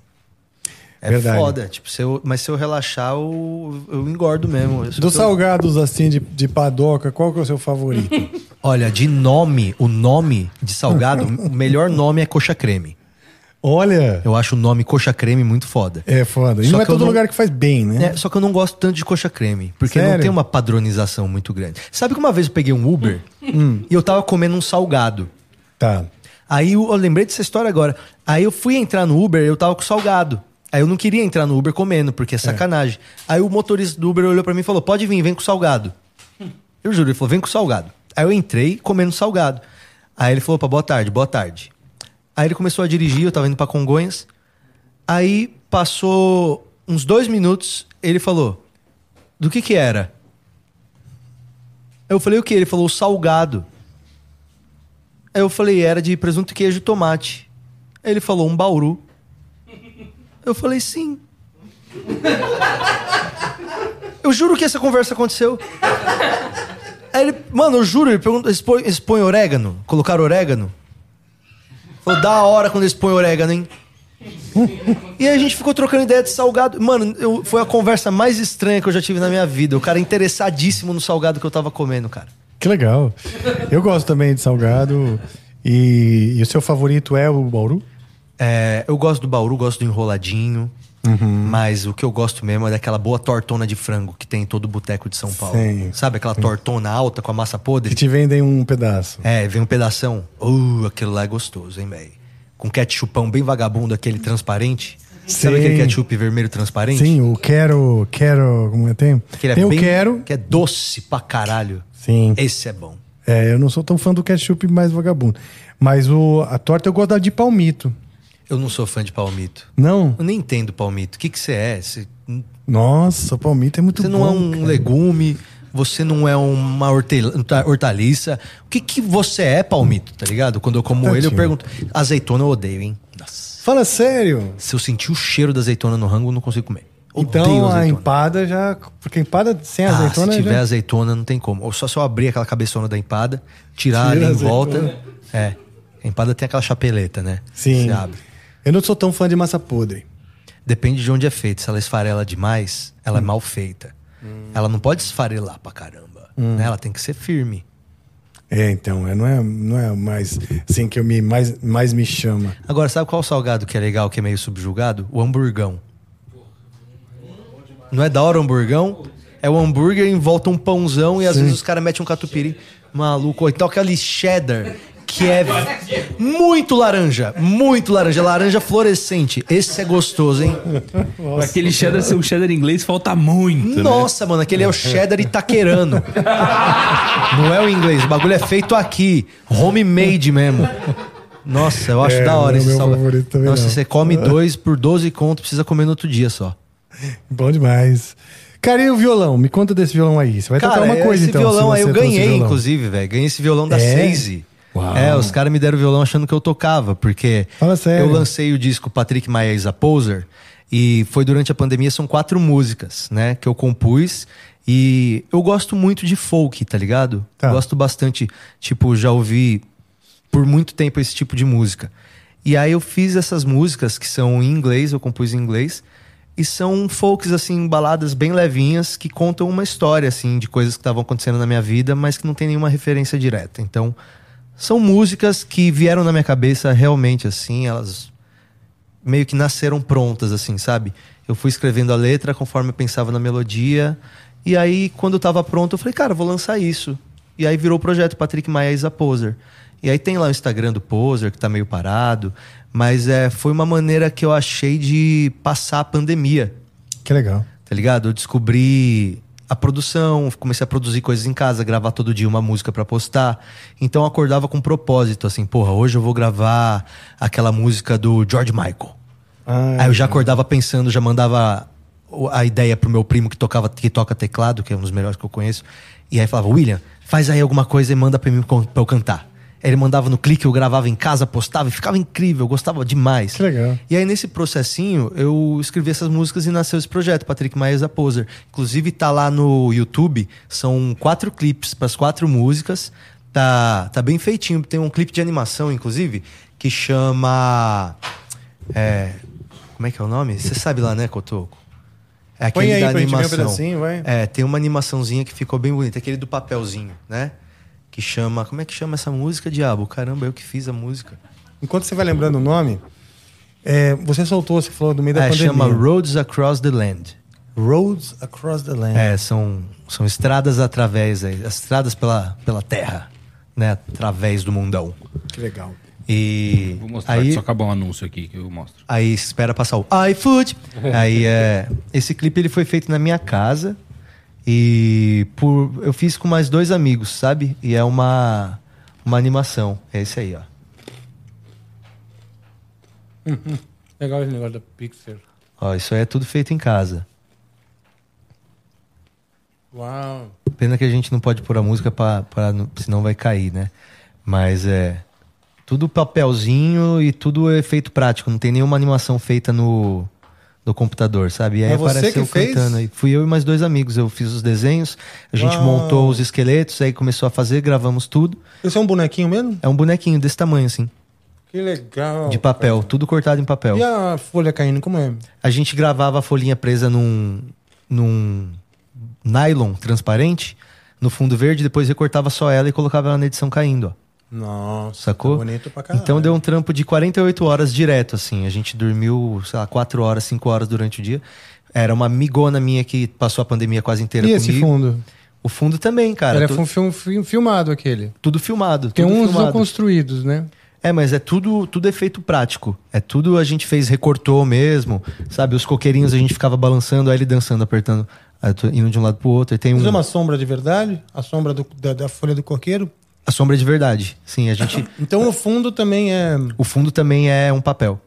É Verdade. foda. Tipo, se eu, mas se eu relaxar, eu, eu engordo mesmo. Eu- Dos salgados assim de, de padoca, qual que é o seu favorito? Olha, de nome, o nome de salgado, o melhor nome é coxa creme. Olha, Eu acho o nome coxa creme muito foda. é foda. E Só não é todo não- lugar que faz bem, né? É, só que eu não gosto tanto de coxa creme, porque não Sério? tem uma padronização muito grande. Sabe que uma vez eu peguei um Uber Hum. e eu tava comendo um salgado. Tá. Aí eu, eu lembrei dessa história agora. Aí eu fui entrar no Uber, eu tava com salgado. Aí eu não queria entrar no Uber comendo, porque é sacanagem. Aí o motorista do Uber olhou pra mim e falou: Pode vir, vem com salgado. Eu juro, ele falou: Vem com salgado. Aí eu entrei comendo salgado. Aí ele falou: Opa, boa tarde, boa tarde. Aí ele começou a dirigir, eu tava indo pra Congonhas. Aí passou uns dois minutos, ele falou: Do que que era? Eu falei: O que? Ele falou: Salgado. Aí eu falei, era de presunto, queijo e tomate. Aí ele falou, um bauru. Eu falei, sim. Eu juro que essa conversa aconteceu. Aí ele, mano, eu juro, ele perguntou, eles põem, eles orégano? Colocaram orégano? Falou, da hora quando eles põem orégano, hein? E a gente ficou trocando ideia de salgado. Mano, eu- foi a conversa mais estranha que eu já tive na minha vida. O cara interessadíssimo no salgado que eu tava comendo, cara. Que legal. Eu gosto também de salgado. E, e o seu favorito é o Bauru? É, eu gosto do bauru, gosto do enroladinho. Mas o que eu gosto mesmo é daquela boa tortona de frango que tem em todo boteco de São Paulo. Sim. Sabe aquela tortona alta com a massa podre? Que te vendem um pedaço. É, vem um pedação. Uh, aquilo lá é gostoso, hein, velho? Com ketchupão bem vagabundo, aquele transparente. Sabe Sim. aquele ketchup vermelho transparente? Sim, o quero, quero, como é que tem? Aquele é tem bem- o quero. Que é doce pra caralho. Sim. Esse é bom. É, eu não sou tão fã do ketchup mais vagabundo. Mas o, a torta eu gosto da de palmito. Eu não sou fã de palmito. Não? Eu nem entendo palmito. O que que você é? Você, Nossa, o palmito é muito você bom. não é um cara. legume, você não é uma hortel- hortaliça. O que que você é, palmito, tá ligado? Quando eu como ele, eu pergunto. Azeitona eu odeio, hein? Nossa. Fala sério. Se eu sentir o cheiro da azeitona no rango, eu não consigo comer. Então a empada já. Porque empada sem Ah, azeitona se tiver já. azeitona, não tem como. Ou só se eu abrir aquela cabeçona da empada, tirar Tira ali em volta. É. A empada tem aquela chapeleta, né? Sim. Você abre. Eu não sou tão fã de massa podre. Depende de onde é feita. Se ela esfarela demais, ela é mal feita. Ela não pode esfarelar pra caramba. né? Ela tem que ser firme. É, então, é, não, é, não é mais assim que eu me, mais, mais me chama. Agora, sabe qual salgado que é legal, que é meio subjugado? O hamburgão. Não é da hora o hamburgão? É o hambúrguer em volta um pãozão e às vezes os caras metem um catupiry maluco. Ou então aquele cheddar que é muito laranja. Muito laranja. Laranja fluorescente. Esse é gostoso, hein? Pra aquele cheddar ser um cheddar inglês, falta muito. né? Nossa, mano, aquele é o cheddar itaquerano. Não é o inglês. O bagulho é feito aqui. Homemade mesmo. Nossa, eu acho É, da hora não é esse meu salgado. favorito também, Nossa, não. você come dois por 12 conto, precisa comer no outro dia só. Bom demais. Cara, e o violão? Me conta desse violão aí. Você vai tocar uma coisa esse então. violão aí eu ganhei, inclusive, velho. Ganhei esse violão da É? Seize. Uau. É, os caras me deram o violão achando que eu tocava, porque Fala sério. eu lancei o disco Patrick Maia is a Poser e foi durante a pandemia, são quatro músicas, né, que eu compus e eu gosto muito de folk, tá ligado? Tá. Gosto bastante, tipo, já ouvi por muito tempo esse tipo de música. E aí eu fiz essas músicas que são em inglês, eu compus em inglês, e são folks, assim, baladas bem levinhas que contam uma história, assim, de coisas que estavam acontecendo na minha vida, mas que não tem nenhuma referência direta. Então, são músicas que vieram na minha cabeça realmente, assim, elas meio que nasceram prontas, assim, sabe? Eu fui escrevendo a letra conforme eu pensava na melodia, e aí, quando eu tava pronto, eu falei, cara, vou lançar isso. E aí virou o projeto Patrick Maia a Poser. E aí tem lá o Instagram do Poser, que tá meio parado, mas é, foi uma maneira que eu achei de passar a pandemia, Que legal. tá ligado? Eu descobri a produção, comecei a produzir coisas em casa, gravar todo dia uma música pra postar. Então eu acordava com um propósito, assim, porra, hoje eu vou gravar aquela música do George Michael. Ah, Aí eu já acordava pensando, já mandava a ideia pro meu primo que tocava que toca teclado, que é um dos melhores que eu conheço. E aí falava, William, faz aí alguma coisa e manda pra mim pra eu cantar. Ele mandava no clique, eu gravava em casa, postava e ficava incrível, eu gostava demais. Que legal. E aí, nesse processinho, eu escrevi essas músicas e nasceu esse projeto, Patrick Maia is a Poser. Inclusive, tá lá no YouTube, são quatro clipes para as quatro músicas. Tá, tá bem feitinho. Tem um clipe de animação, inclusive, que chama. É, como é que é o nome? Você sabe lá, né, Cotoco? É Põe aquele aí da pra gente ver um animação. pedacinho, vai. É, tem uma animaçãozinha que ficou bem bonita, aquele do papelzinho, né? Que chama. Como é que chama essa música, diabo? Caramba, eu que fiz a música. Enquanto você vai lembrando o nome, é, você soltou, você falou do meio da É, pandemia. chama Roads Across the Land. Roads Across the Land. É, são, são estradas através, estradas pela, pela terra, né? Através do mundão. Que legal. E Vou mostrar, aí, só acabar um anúncio aqui que eu mostro. aí espera passar o iFood. aí é, esse clipe ele foi feito na minha casa e por eu fiz com mais dois amigos, sabe? E é uma uma animação. É esse aí, ó. Legal esse negócio da Pixar. Ó, isso aí é tudo feito em casa. Uau. Pena que a gente não pode pôr a música para senão vai cair, né? Mas é Tudo papelzinho e tudo efeito prático. Não tem nenhuma animação feita no, no computador, sabe? E aí É apareceu que fez? cantando. Aí fui eu e mais dois amigos. Eu fiz os desenhos, a gente Uau. montou os esqueletos, aí começou a fazer, gravamos tudo. Esse é um bonequinho mesmo? É um bonequinho desse tamanho, assim, Que legal. de papel, tudo cortado em papel. E a folha caindo, como é? A gente gravava a folhinha presa num, num nylon transparente no fundo verde, depois recortava só ela e colocava ela na edição caindo, ó. Nossa, Sacou? tá bonito pra caralho. Então deu um trampo de 48 horas direto, assim. A gente dormiu, sei lá, 4 horas, 5 horas durante o dia. Era uma amigona minha que passou a pandemia quase inteira E comigo. esse fundo? O fundo também, cara. Era tu- um filme, filme filmado aquele. Tudo filmado. Tem tudo uns não filmado. construídos, né? É, mas é tudo, tudo efeito prático. É tudo a gente fez, recortou mesmo. Sabe, os coqueirinhos a gente ficava balançando, aí ele dançando, apertando, indo de um lado pro outro. E tem Mas um, é uma sombra de verdade? A sombra do- da, da folha do coqueiro? A sombra de verdade. Sim, a gente. Então o fundo também é. o fundo também é um papel.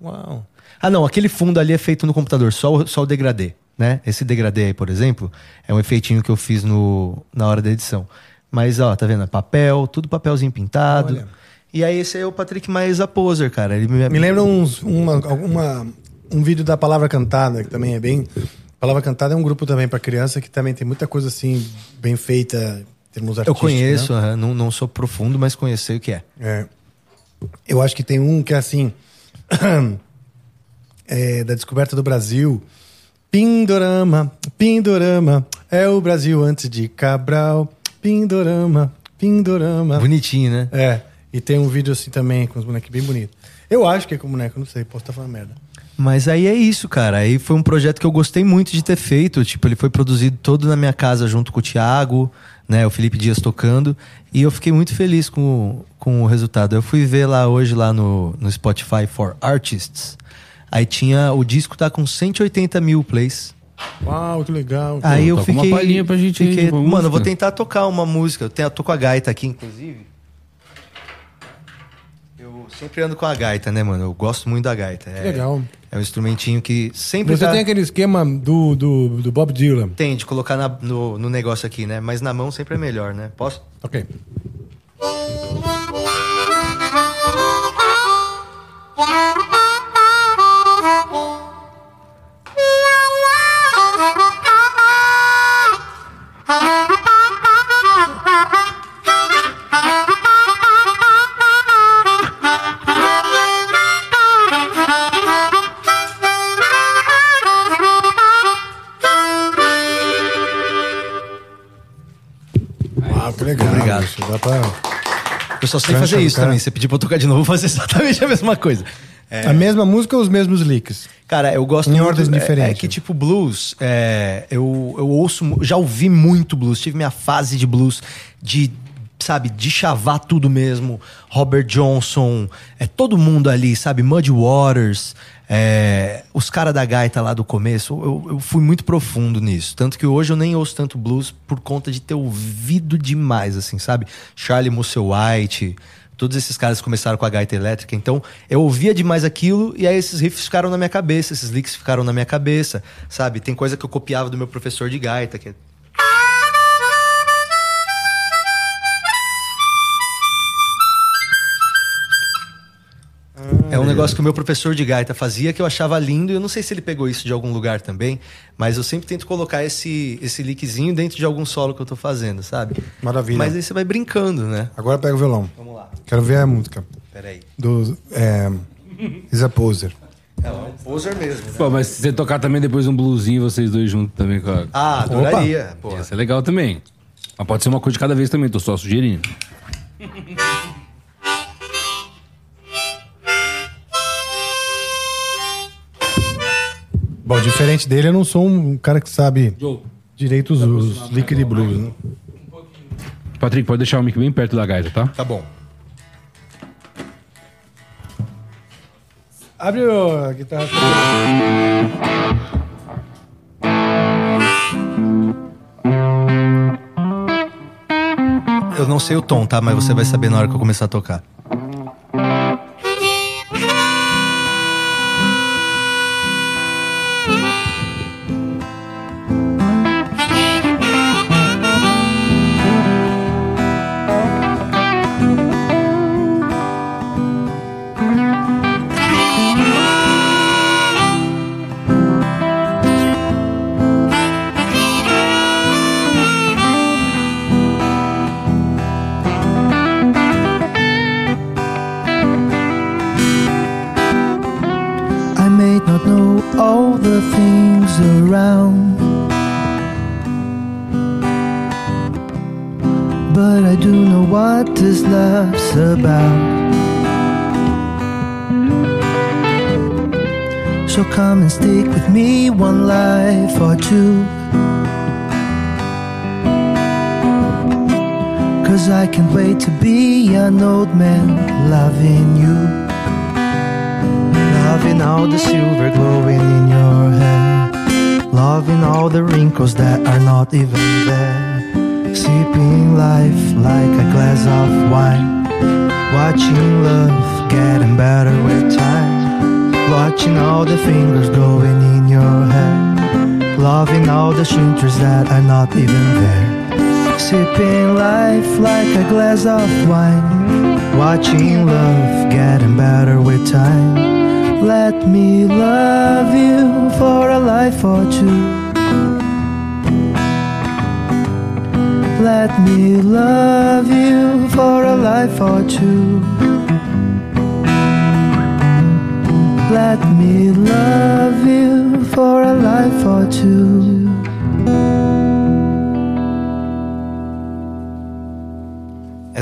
Uau. Ah, não, aquele fundo ali é feito no computador, só o, só o degradê, né? Esse degradê aí, por exemplo, é um efeitinho que eu fiz no, na hora da edição. Mas, ó, tá vendo? Papel, tudo papelzinho pintado. Olha. E aí esse é o Patrick mais a poser, cara. Ele me, Me lembra uns, uma, alguma, um vídeo da Palavra Cantada, que também é bem. Palavra Cantada é um grupo também pra criança que também tem muita coisa assim, bem feita, termos Eu artísticos. conheço, né? aham, não, não sou profundo, mas conheço o que é. É. Eu acho que tem um que é assim. é, da descoberta do Brasil. Pindorama, Pindorama, é o Brasil antes de Cabral. Pindorama, Pindorama. Bonitinho, né? É, e tem um vídeo assim também, com os bonecos bem bonitos. Eu acho que é com boneco, não sei, posso estar falando merda. Mas aí é isso, cara. Aí foi um projeto que eu gostei muito de ter feito. Tipo, ele foi produzido todo na minha casa junto com o Thiago, né? O Felipe Dias tocando. E eu fiquei muito feliz com, o- com o resultado. Eu fui ver lá hoje, lá no, no Spotify for Artists. Aí tinha. O disco tá com 180 mil plays. Uau, que legal. Aí eu toca uma fiquei. palhinha pra gente aí, fiquei- uma mano, eu vou tentar tocar uma música. Eu, tenho, eu tô com a gaita aqui, inclusive. Eu sempre ando com a gaita, né, mano? Eu gosto muito da gaita. É, legal. É um instrumentinho que sempre Você tá- tem aquele esquema do, do, do Bob Dylan. tem de colocar na- no, no negócio aqui, né? Mas na mão sempre é melhor, né? Posso? Ok. Uau, dá pra... Eu só sei fazer isso cara. também. Você pedir pra eu tocar de novo, eu vou fazer exatamente a mesma coisa. A mesma música ou os mesmos licks? Cara, eu gosto Em muito- ordens é- diferentes. É que, tipo, blues, é, eu, eu ouço, já ouvi muito blues, tive minha fase de blues, de, sabe, de chavar tudo mesmo. Robert Johnson, é todo mundo ali, sabe? Muddy Waters, é, os caras da gaita lá do começo, eu, eu fui muito profundo nisso. Tanto que hoje eu nem ouço tanto blues por conta de ter ouvido demais, assim, sabe? Charlie Musselwhite. White. Todos esses caras começaram com a gaita elétrica, então eu ouvia demais aquilo e aí esses riffs ficaram na minha cabeça, esses licks ficaram na minha cabeça, sabe? Tem coisa que eu copiava do meu professor de gaita, que é É um negócio que o meu professor de gaita fazia que eu achava lindo e eu não sei se ele pegou isso de algum lugar também, mas eu sempre tento colocar esse, esse lickzinho dentro de algum solo que eu tô fazendo, sabe? Maravilha. Mas aí você vai brincando, né? Agora pega o violão. Vamos lá, Quero ver a música. peraí. Do. É, Is a Poser. É um poser mesmo, né? Pô, mas se você tocar também depois um bluesinho, vocês dois juntos também com a... Ah, adoraria. Pô. Ia ser legal também. Mas pode ser uma coisa de cada vez também, tô só sugerindo. Bom, diferente dele, eu não sou um cara que sabe Joe. direito os, os liquid blues, né? Patrick, pode deixar o mic bem perto da gaita, tá? Tá bom. Abre o- a guitarra. Eu não sei o tom, tá? Mas você vai saber na hora que eu começar a tocar.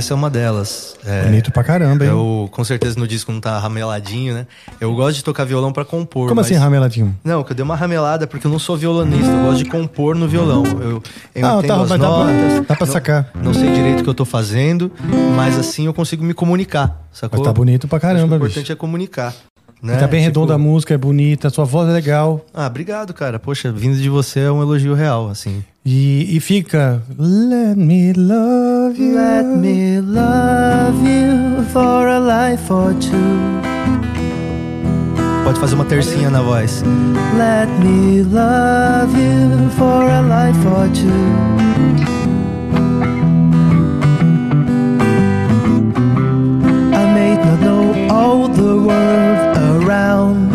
Essa é uma delas. É, Bonito pra caramba, hein? Eu, com certeza, no disco não tá rameladinho, né? Eu gosto de tocar violão pra compor. Como mas- assim, rameladinho? Não, que eu dei uma ramelada porque eu não sou violonista, eu gosto de compor no violão. Eu, eu Ah, entendo tá, as mas dá pra- notas, dá pra não- sacar. Não sei direito o que eu tô fazendo, mas assim eu consigo me comunicar, sacou? Mas tá bonito pra caramba, O bicho. importante é comunicar. E Né? tá bem Tipo, redonda a música, é bonita, sua voz é legal. Ah, obrigado, cara. Poxa, vindo de você é um elogio real, assim. E, e fica. Let me love you. Let me love you for a life or two. Pode fazer uma tercinha na voz. Let me love you for a life or two. I may not know all the world around.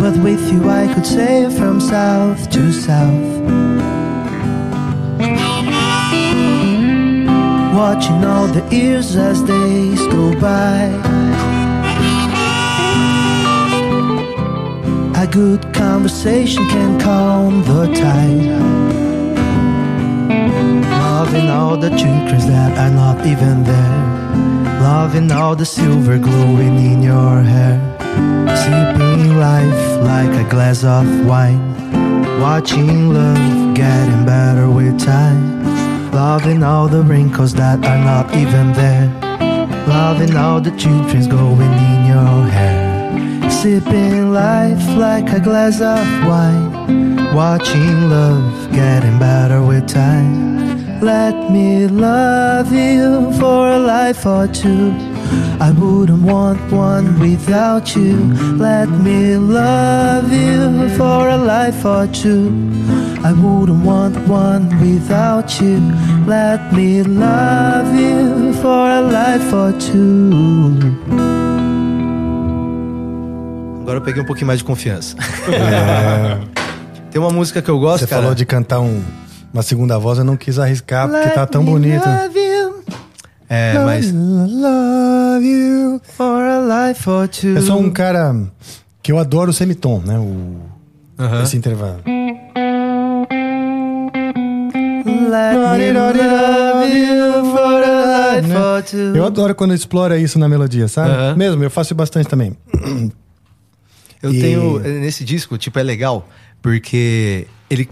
But with you, I could sail from south to south. Watching all the years as days go by. A good conversation can calm the tide. Loving all the trinkets that are not even there. Loving all the silver glowing in your hair. Sipping life like a glass of wine. Watching love getting better with time. Loving all the wrinkles that are not even there. Loving all the children's going in your hair. Sipping life like a glass of wine. Watching love getting better with time. Let me love you for a life or two. I wouldn't want one without you. Let me love you for a life or two. I wouldn't want one without you. Let me love you for a life or two. Agora eu peguei um pouquinho mais de confiança. Tem uma música que eu gosto, Você cara. falou de cantar um- uma segunda voz, eu não quis arriscar porque tá tão bonito. Love you É, mas Love you. for a life or two. Eu sou um cara que eu adoro o semitom, né? O, Aham. Esse intervalo. Let me love you for a life or two. Eu adoro quando explora isso na melodia, sabe? Aham. Mesmo, eu faço bastante também. eu E- tenho. Nesse disco, tipo, é legal, porque ele.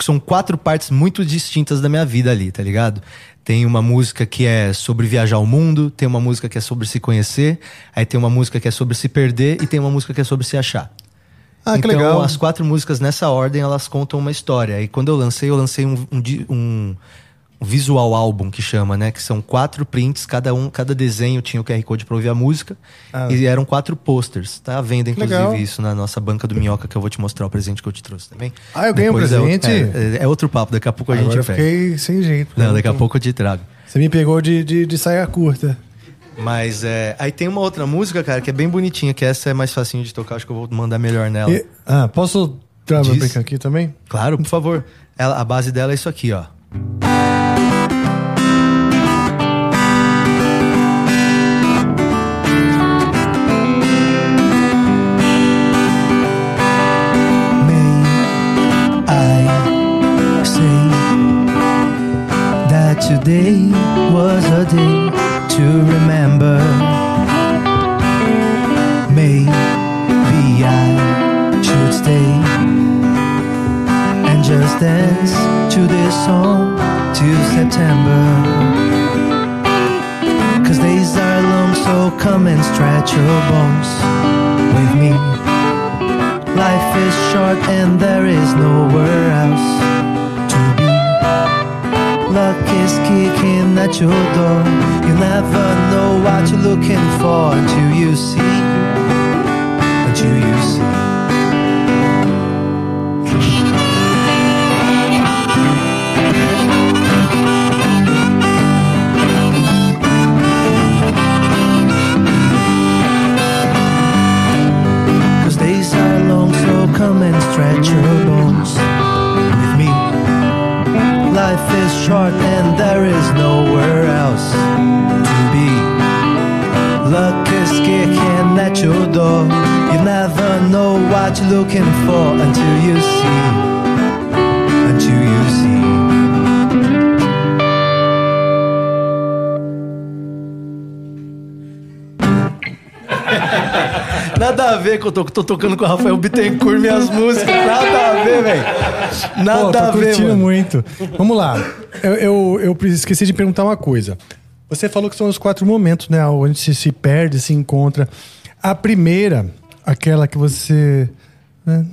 São quatro partes muito distintas da minha vida ali, tá ligado? Tem uma música que é sobre viajar ao mundo, tem uma música que é sobre se conhecer, aí tem uma música que é sobre se perder e tem uma música que é sobre se achar. Ah, que então, legal. as quatro músicas nessa ordem, elas contam uma história. E quando eu lancei, eu lancei um, um um- visual álbum que chama, né? Que são quatro prints, cada um, cada desenho tinha o QR Code pra ouvir a música. Ah. E eram quatro posters. Tá à venda, inclusive, Legal. isso na nossa banca do Minhoca, que eu vou te mostrar o presente que eu te trouxe também. Ah, eu ganhei um Depois é outro- presente? É, é outro papo, daqui a pouco a Agora gente eu pega. fiquei sem jeito. Não, daqui a pouco eu te trago. Você me pegou de, de, de saia curta. Mas é. Aí tem uma outra música, cara, que é bem bonitinha, que essa é mais facinho de tocar, acho que eu vou mandar melhor nela. E, ah, posso dar o brinca aqui também? Claro, por favor. Ela, a base dela é isso aqui, ó. Today was a day to remember. Maybe I should stay and just dance to this song till September. Cause days are long, so come and stretch your bones with me. Life is short and there is nowhere else is kicking at your door. You never know what you're looking for until you see. Until you see. Short and there is nowhere else to be. Luck is kicking at your door. You never know what you're looking for until you see. Until you see. Nada a ver que eu tô, tô tocando com o Rafael Bittencourt minhas músicas. Nada a ver, velho. Pô, Nada tô a ver, curtindo mano. muito. Vamos lá. Eu, eu, eu esqueci de perguntar uma coisa. Você falou que são os quatro momentos, né? Onde se, se perde, se encontra. A primeira, aquela que você. né.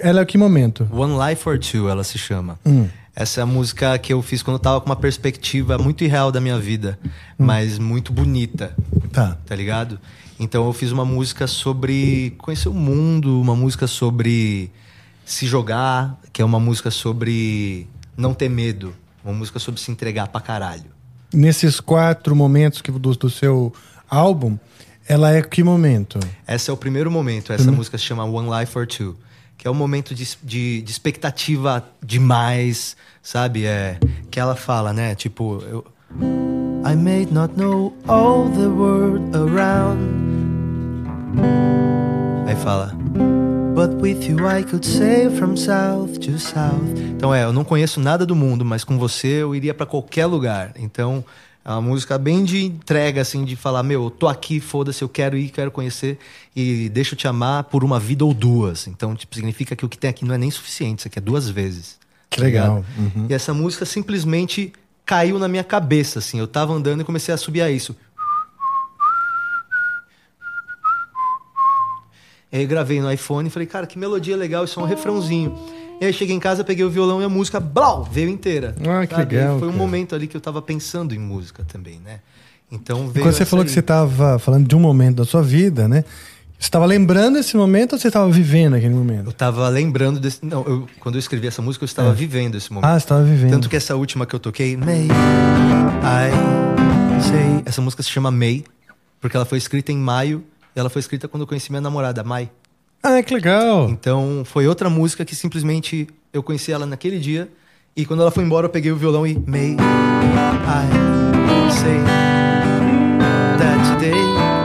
Ela é que momento? One Life for Two, ela se chama. Hum. Essa é a música que eu fiz quando eu tava com uma perspectiva muito irreal da minha vida, mas muito bonita, Tá. tá ligado? Então eu fiz uma música sobre conhecer o mundo, uma música sobre se jogar, que é uma música sobre não ter medo, uma música sobre se entregar pra caralho. Nesses quatro momentos que, do, do seu álbum, ela é que momento? Esse é o primeiro momento. Essa música se chama One Life for Two. Que é um momento de, de, de expectativa demais, sabe? É, que ela fala, né? Tipo, eu, I may not know all the world around, aí fala. But with you I could sail from south to south. Então é, eu não conheço nada do mundo, mas com você eu iria pra qualquer lugar. Então é uma música bem de entrega, assim, de falar: meu, eu tô aqui, foda-se, eu quero ir, quero conhecer e deixa eu te amar por uma vida ou duas. Então, tipo, significa que o que tem aqui não é nem suficiente, isso aqui é duas vezes. Que tá legal. ligado? E essa música simplesmente caiu na minha cabeça, assim. Eu tava andando e comecei a subir a isso. Aí gravei no iPhone e falei, cara, que melodia legal, isso é um refrãozinho. E aí cheguei em casa, peguei o violão e a música, blau, veio inteira. Ah, que Sabe? legal, Foi um cara. momento ali que eu tava pensando em música também, né? Então E veio quando você falou aí. que você estava falando de um momento da sua vida, né? Você estava lembrando esse momento ou você estava vivendo aquele Eu momento? tava lembrando desse... Não, eu- quando eu escrevi essa música, eu estava vivendo esse momento. Ah, você estava vivendo. Tanto que essa última que eu toquei, May, I say. Essa música se chama May, porque ela foi escrita em maio e ela foi escrita quando eu conheci minha namorada, Mai. Ah, que legal. Então foi outra música que simplesmente eu conheci ela naquele dia e quando ela foi embora eu peguei o violão e May, I say that today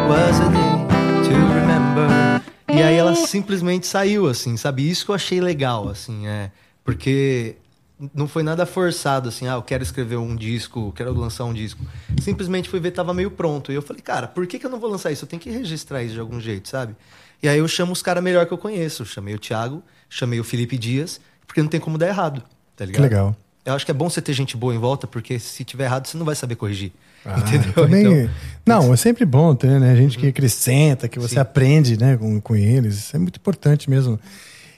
was a day to remember. E aí ela simplesmente saiu, assim, sabe? Isso que eu achei legal, assim, é. Porque não foi nada forçado, assim, ah, eu quero escrever um disco, quero lançar um disco. Simplesmente fui ver, tava meio pronto. E eu falei, cara, por que, que eu não vou lançar isso? Eu tenho que registrar isso de algum jeito, sabe? E aí eu chamo os caras melhor que eu conheço. Eu chamei o Thiago, chamei o Felipe Dias, porque não tem como dar errado, tá ligado? Que legal. Eu acho que é bom você ter gente boa em volta, porque se tiver errado, você não vai saber corrigir. Ah, entendeu? também- Então, Não, é sempre bom ter, né? Gente que acrescenta, que você aprende, né, com, com eles. Isso é muito importante mesmo.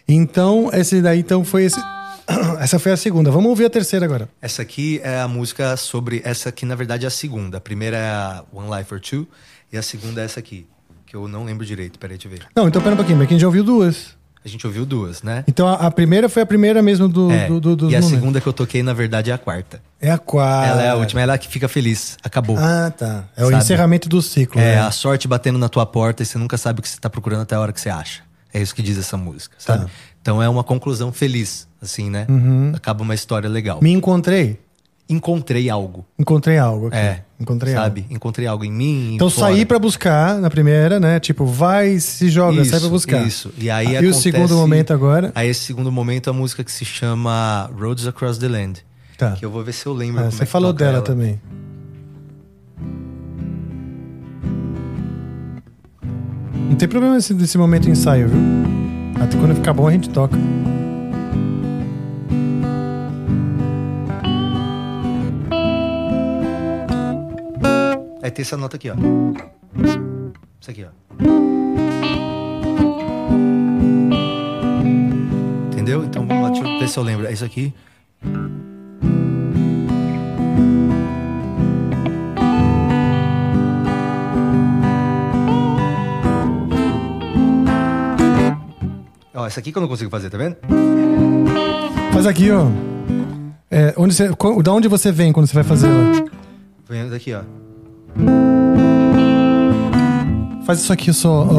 Então, esse daí então foi esse. Essa foi a segunda. Vamos ouvir a terceira agora. Essa aqui é a música sobre. Essa aqui, na verdade, é a segunda. A primeira é a One Life or Two, e a segunda é essa aqui, que eu não lembro direito. Peraí, deixa eu ver. Não, então pera um pouquinho, mas quem já ouviu duas. A gente ouviu duas, né? Então a, a primeira foi a primeira mesmo do, É, do, do, dos e a segunda que eu toquei, na verdade, é a quarta. É a quarta. Ela é a última, ela é a que fica feliz. Acabou. Ah, tá. É o Sabe? encerramento do ciclo. É né? a sorte batendo na tua porta e você nunca sabe o que você tá procurando até a hora que você acha. É isso que diz essa música, sabe? Tá. Então é uma conclusão feliz, assim, né? Uhum. Acaba uma história legal. Me encontrei. Encontrei algo. Encontrei algo aqui. É. Encontrei sabe? algo. Encontrei algo em mim. Então saí pra buscar na primeira, né? Tipo, vai, se joga, sai pra buscar. Isso. E aí e o acontece- segundo momento agora. Aí esse segundo momento é a música que se chama Roads Across the Land. Tá. Que eu vou ver se eu lembro. Ah, como você é falou dela ela. também. Não tem problema esse, desse momento ensaio, viu? Até quando ficar bom a gente toca. Aí tem essa nota aqui, ó. Isso aqui, ó. Entendeu? Então vamos lá, deixa eu ver se eu lembro. É isso aqui. Ó, essa aqui que eu não consigo fazer, tá vendo? Faz aqui, ó. É, onde você, da onde você vem quando você vai fazer ela? Vendo daqui, ó. Faz isso aqui só, ó.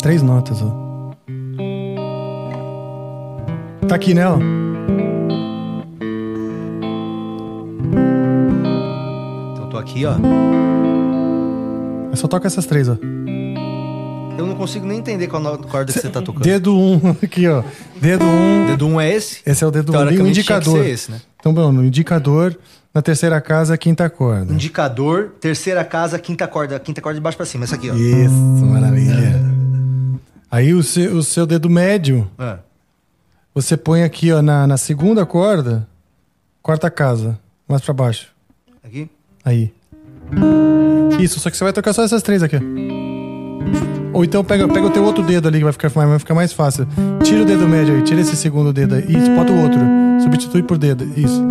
Três notas, ó. Tá aqui, né, ó? Então eu tô aqui, ó. É só toca essas três, ó. Eu não consigo nem entender qual corda que você tá tocando. Dedo um, aqui, ó. Dedo um. Dedo 1 um é esse? Esse é o dedo um. E o Teoricamente tinha que indicador. ser esse, né? Então, Bruno, indicador na terceira casa, quinta corda. Indicador, terceira casa, quinta corda. Quinta corda de baixo pra cima, essa aqui, ó. Isso, maravilha. Aí o seu, o seu dedo médio, Ah, você põe aqui, ó, na, na segunda corda, quarta casa, mais pra baixo. aqui. Aí. Isso, só que você vai tocar só essas três aqui. Ou então pega, pega o teu outro dedo ali, que vai ficar, vai ficar mais fácil. Tira o dedo médio aí, tira esse segundo dedo aí. Isso, bota o outro. Substitui por dedo. Isso.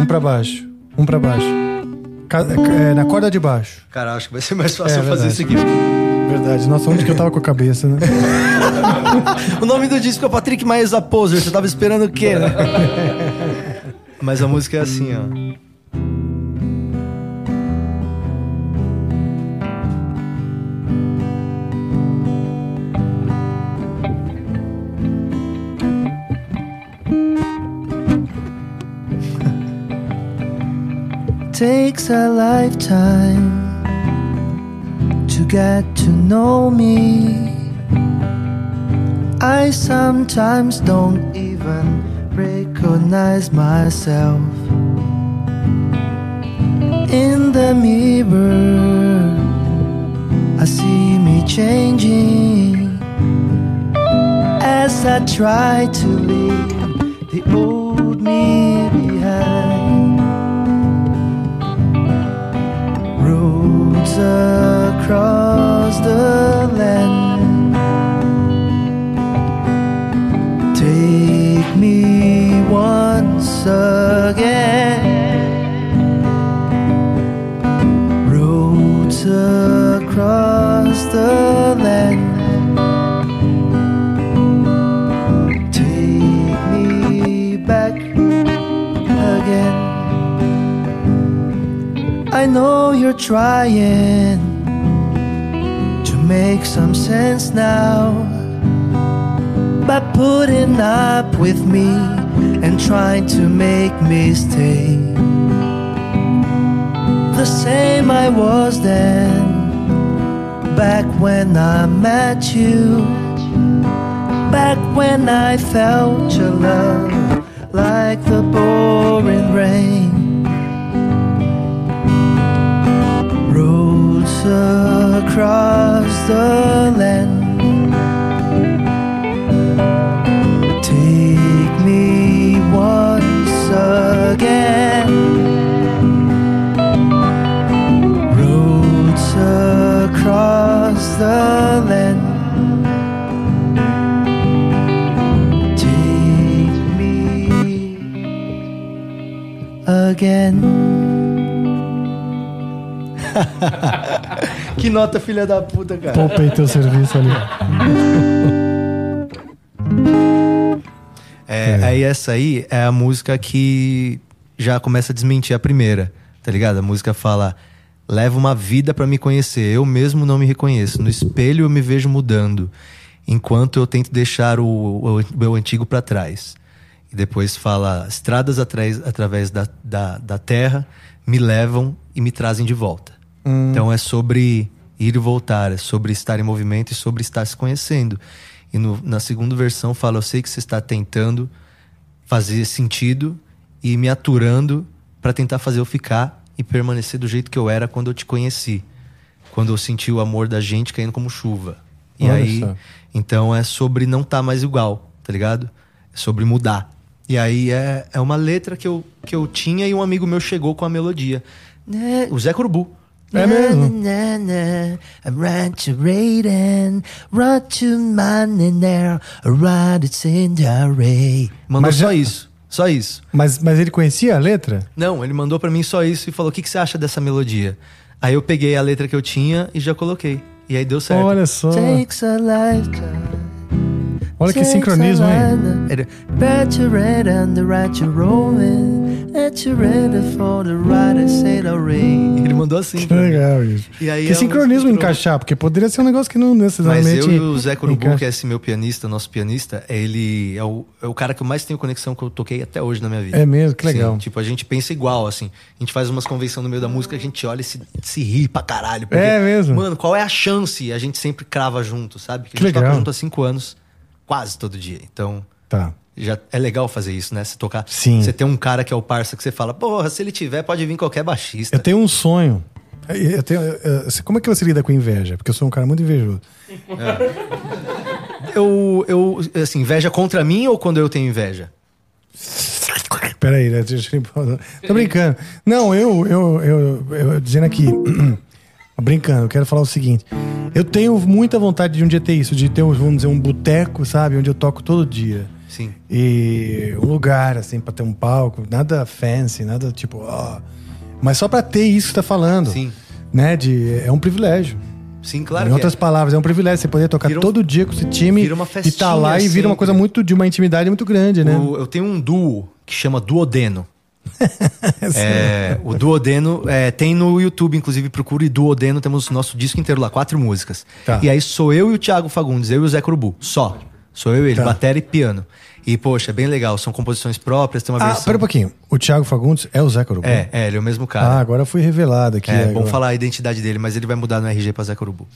Um pra baixo. Um pra baixo. Ca- é, na corda de baixo. Cara, acho que vai ser mais fácil É, fazer isso aqui. Verdade. Nossa, onde que eu tava com a cabeça, né? O nome do disco é Patrick Maesa Poser. Você tava esperando o quê, né? Mas a música é assim, ó. Takes a lifetime to get to know me. I sometimes don't even recognize myself in the mirror. I see me changing as I try to leave the old me across the land take me once again. I know you're trying to make some sense now by putting up with me and trying to make me stay. The same I was then back when I met you back when I felt your love like the pouring rain across the land. Take me once again. Roads across the land. Take me again Que nota, filha da puta, cara. Poupei teu serviço ali. É, Aí essa aí é a música que já começa a desmentir a primeira, tá ligado? A música fala: leva uma vida pra me conhecer, eu mesmo não me reconheço. No espelho eu me vejo mudando, enquanto eu tento deixar o, o meu antigo pra trás. E depois fala: estradas atrás, através da, da, da terra me levam e me trazem de volta. Então é sobre ir e voltar, é sobre estar em movimento e sobre estar se conhecendo. E no- na segunda versão fala: Eu sei que você está tentando fazer sentido e me aturando para tentar fazer eu ficar e permanecer do jeito que eu era quando eu te conheci. Quando eu senti o amor da gente caindo como chuva. E Olha aí, só. então é sobre não estar mais igual, tá ligado? É sobre mudar. E aí é, é uma letra que eu, que eu tinha e um amigo meu chegou com a melodia. Né? O Zé Curubu. É mesmo? Na, na, na, I'm right to right to right. Mandou Mas só já- isso. Só isso. Mas, mas ele conhecia a letra? Não, ele mandou pra mim só isso e falou: o que, que você acha dessa melodia? Aí eu peguei a letra que eu tinha e já coloquei. E aí deu certo. Olha só. Takes a lifetime. Olha que sincronismo, hein? Ele- Bet you red and the right you rolling. Bet you ready for the right I say the rain. Ele mandou assim. Que legal isso. E aí que é sincronismo sincro- encaixar, porque poderia ser um negócio que não Mas necessariamente. eu e o Zé encaixa. que é esse meu pianista, nosso pianista, ele é o, é o cara que eu mais tenho conexão que eu toquei até hoje na minha vida. É mesmo, que legal. Sim, tipo, a gente pensa igual, assim. A gente faz umas convenções no meio da música, a gente olha e se, se ri pra caralho. É mesmo? Mano, qual é a chance? A gente sempre crava junto, sabe? Que a gente legal. toca junto há cinco anos, quase todo dia. Então, Tá. já é legal fazer isso, né? Você tocar. Sim. Você tem um cara que é o parça que você fala, porra, se ele tiver, pode vir qualquer baixista. Eu tenho um sonho. Eu tenho- eu- como é que você lida com inveja? Porque eu sou um cara muito invejoso. Eu, eu, assim, inveja contra mim ou quando eu tenho inveja? Peraí, né? eu- tô brincando. Não, eu, eu, eu, eu dizendo aqui, brincando, eu quero falar o seguinte. Eu tenho muita vontade de um dia ter isso, de ter, vamos dizer, um boteco, sabe? Onde eu toco todo dia. Sim. E um lugar, assim, pra ter um palco, nada fancy, nada tipo, ó. Mas só pra ter isso que você tá falando. Sim. Né? De, é um privilégio. Sim, claro em outras é. palavras, é um privilégio você poder tocar um- todo dia com esse time uma e tá festinha lá e vira uma sempre. coisa muito de uma intimidade muito grande, né? O- eu tenho um duo que chama Duodeno. É, o Duodeno é, tem no YouTube, inclusive procure Duodeno, temos nosso disco inteiro lá, quatro músicas. Tá. E aí sou eu e o Thiago Fagundes, eu e o Zé Curubu, só. Sou eu e ele, Tá. bateria e piano. E, poxa, é bem legal, são composições próprias, tem uma Ah, versão. pera um pouquinho. O Thiago Fagundes é o Zé Corubu? É, é, ele é o mesmo Ah, cara. agora foi revelado aqui. é, agora. bom falar a identidade dele, mas ele vai mudar no RG pra Zé Curubu.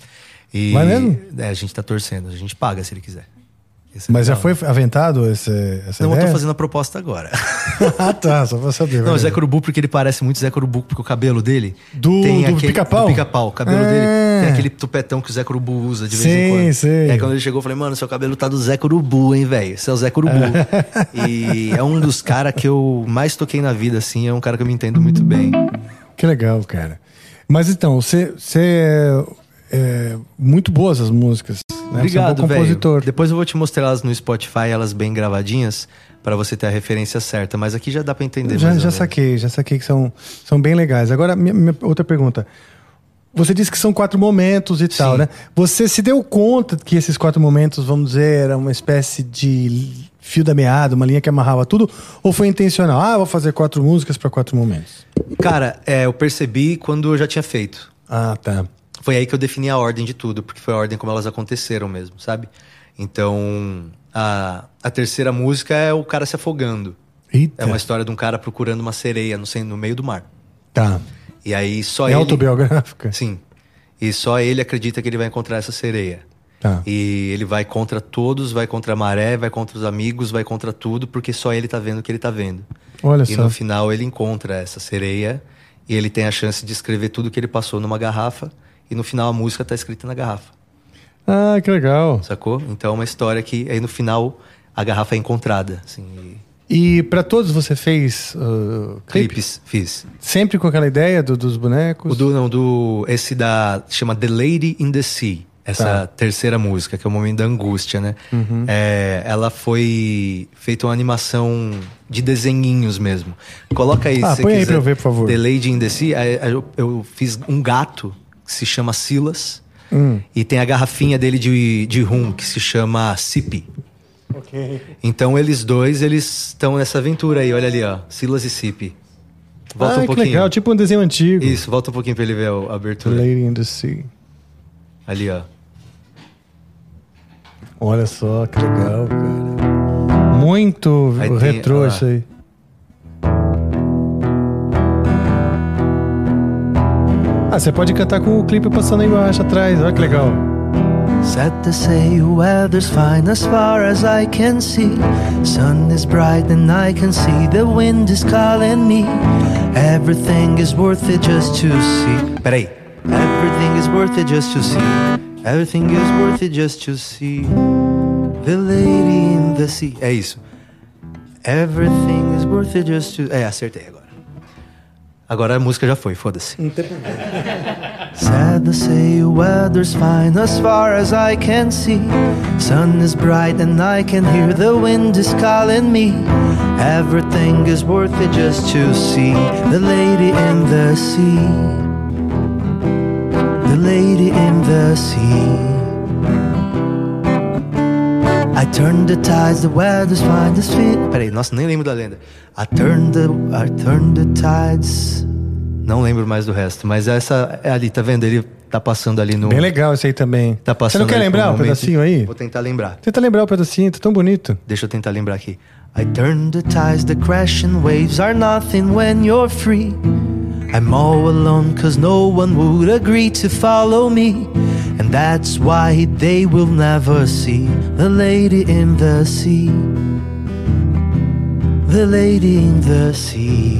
E, Vai mesmo? É, a gente tá torcendo, a gente paga se ele quiser. É Mas já foi aventado esse, essa Não, eu ideia? tô fazendo a proposta agora. ah, tá, só pra saber. Não, vai. Zé Curubu, porque ele parece muito Zé Curubu, porque o cabelo dele. Do- do pica-pau? Do pica-pau. O cabelo Ah. dele tem aquele tupetão que o Zé Curubu usa de vez em quando. sei. E aí quando ele chegou, eu falei, mano, seu cabelo tá do Zé Curubu, hein, velho? Você é o Zé Curubu. e é um dos caras que eu mais toquei na vida, assim. É um cara que eu me entendo muito bem. Que legal, cara. Mas então, você, você é, muito boas as músicas. Né? Obrigado, você é um compositor. Depois eu vou te mostrar elas no Spotify, elas bem gravadinhas, pra você ter a referência certa. Mas aqui já dá pra entender Já, já saquei, já saquei que são, são bem legais. Agora, minha, minha outra pergunta. Você disse que são quatro momentos e tal, né? Você se deu conta que esses quatro momentos, vamos dizer, era uma espécie de fio da meada, uma linha que amarrava tudo? Ou foi intencional? Ah, vou fazer quatro músicas para quatro momentos. Cara, é, eu percebi quando eu já tinha feito. Ah, tá. Foi aí que eu defini a ordem de tudo, porque foi a ordem como elas aconteceram mesmo, sabe? Então, a, a terceira música é o cara se afogando. Eita. É uma história de um cara procurando uma sereia no, no meio do mar. Tá. E aí só É ele. autobiográfica? Sim. E só ele acredita que ele vai encontrar essa sereia. Tá. E ele vai contra todos, vai contra a maré, vai contra os amigos, vai contra tudo, porque só ele tá vendo o que ele tá vendo. Olha e só. no final ele encontra essa sereia e ele tem a chance de escrever tudo que ele passou numa garrafa. E no final a música tá escrita na garrafa. Ah, que legal. Sacou? Então é uma história que aí no final a garrafa é encontrada. Assim, e E para todos você fez uh, clipe? clipes fiz. Sempre com aquela ideia do- dos bonecos? O do, não, do. Esse da. chama The Lady in the Sea. Essa Tá. terceira música, que é o momento da angústia, né? Uhum. É, ela foi feita uma animação de desenhinhos mesmo. Coloca aí, Ah, se põe aí pra eu ver, por favor. The Lady in the Sea. Eu fiz um gato que se chama Silas. Hum. E tem a garrafinha dele de, de rum, que se chama Sipi. Então eles dois, eles estão nessa aventura aí, olha ali, ó. Silas e Sipi. Volta ah, um que pouquinho. legal. Tipo um desenho antigo. Isso, volta um pouquinho pra ele ver a abertura. Lady in the Sea. Ali, ó. Olha só, que legal, cara. Muito Aí retrô isso aí. Ah, você pode cantar com o clipe passando aí embaixo atrás. Olha que legal. Weather's fine as far as I can see. Sun is bright and I can see the wind is calling me. Everything is worth it just to see. Peraí. Everything is worth it just to see. Everything is worth it just to see. The lady in the sea. É isso. Everything is worth it just to. É, acertei agora. Agora a música já foi, foda-se. Sad to say, weather's fine as far as I can see. Sun is bright and I can hear the wind is calling me. Everything is worth it just to see the lady in the sea. The lady in the sea. I turn the tides, the weather's fine, the sweet. Peraí, nossa, nem lembro da lenda. I turn the, I turn the tides. Não lembro mais do resto, mas essa é ali, tá vendo? Ele tá passando ali no. Bem legal esse aí também. Tá passando Você não quer lembrar um momento. pedacinho aí? Vou tentar lembrar. Tenta lembrar o pedacinho, tá tão bonito. Deixa eu tentar lembrar aqui. I turn the tides, the crashing waves are nothing when you're free. I'm all alone cause no one would agree to follow me. And that's why they will never see the lady in the sea. The lady in the sea.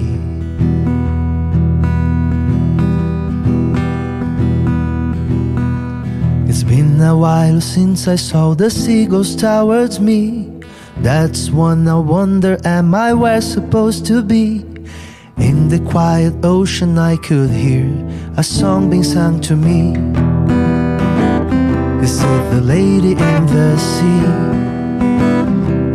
It's been a while since I saw the seagulls towards me. That's when I wonder, am I where supposed to be? In the quiet ocean, I could hear a song being sung to me. Is it the lady in the sea?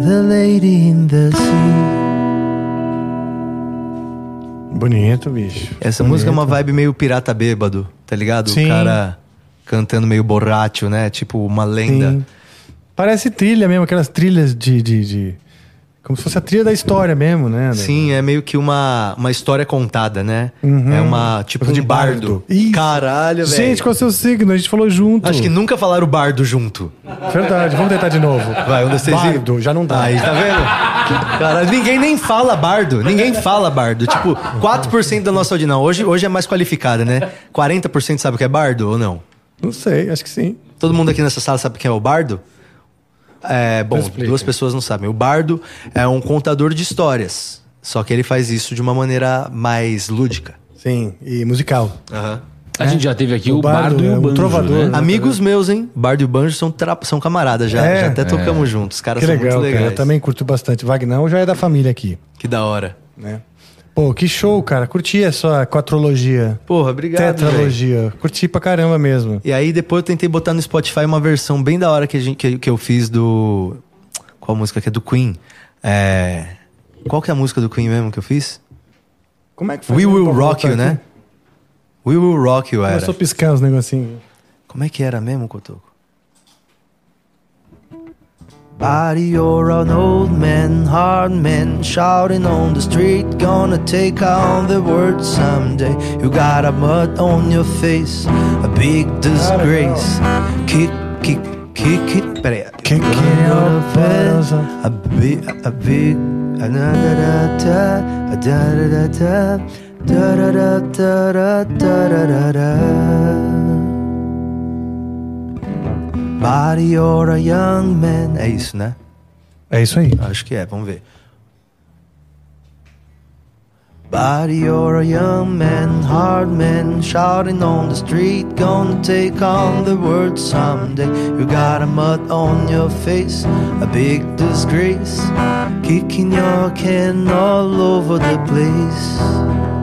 the lady in the sea. Bonito, bicho. Essa Bonito. música é uma vibe meio pirata bêbado, tá ligado? Sim. O cara cantando meio borracho, né? Tipo uma lenda. Sim. Parece trilha mesmo, aquelas trilhas de, de, de- Como se fosse a trilha da história mesmo, né? Sim, é meio que uma, uma história contada, né? Uhum. É uma, tipo um de bardo. bardo. Isso. Caralho, velho. Gente, qual é o seu signo? A gente falou junto. Acho que nunca falaram bardo junto. Verdade, vamos tentar de novo. Vai, um, dois, três e- Bardo, já não dá. Aí, tá vendo? Caralho, ninguém nem fala bardo. Ninguém fala bardo. Tipo, 4% da nossa audiência. Não, hoje, hoje é mais qualificada, né? 40% sabe o que é bardo ou não? Não sei, acho que sim. Todo mundo aqui nessa sala sabe o que é o bardo? É, bom, duas pessoas não sabem. O bardo é um contador de histórias. Só que ele faz isso de uma maneira mais lúdica. Sim, e musical. A gente já teve aqui O o, bardo bardo, e é o um banjo, trovador. né? Amigos meus, hein? Bardo e Banjo são, tra- são camaradas já. É? já até tocamos juntos. Os caras Que são legal, muito cara. legais. Eu também curto bastante. Vagnão já é da família aqui, Que da hora. né? Pô, que show, cara. Curti a sua quatrologia. Porra, obrigado. Tetralogia. Curti pra caramba mesmo. E aí depois eu tentei botar no Spotify uma versão bem da hora que, a gente, que, que eu fiz do. Qual música que é? Do Queen. É. Qual que é a música do Queen mesmo que eu fiz? Como é que foi? We Will Rock You, né? aqui? We Will Rock You era. Começou a piscar os negocinhos. Como é que era mesmo, Cotoco? Buddy, you're an old man, hard man, shouting on the street, gonna take on the world someday. You got a mud on your face, a big disgrace. Kick, kick, kick it. Pera aí. Kicking Your your face, a big, a big, a da da da da, a da da da da, da da da da da da da da. Buddy, you're a young man. É isso, né? É isso aí. Acho que é, vamos ver. Buddy, you're a young man, hard man, shouting on the street, gonna take on the world someday. You got a mud on your face, a big disgrace, kicking your can all over the place.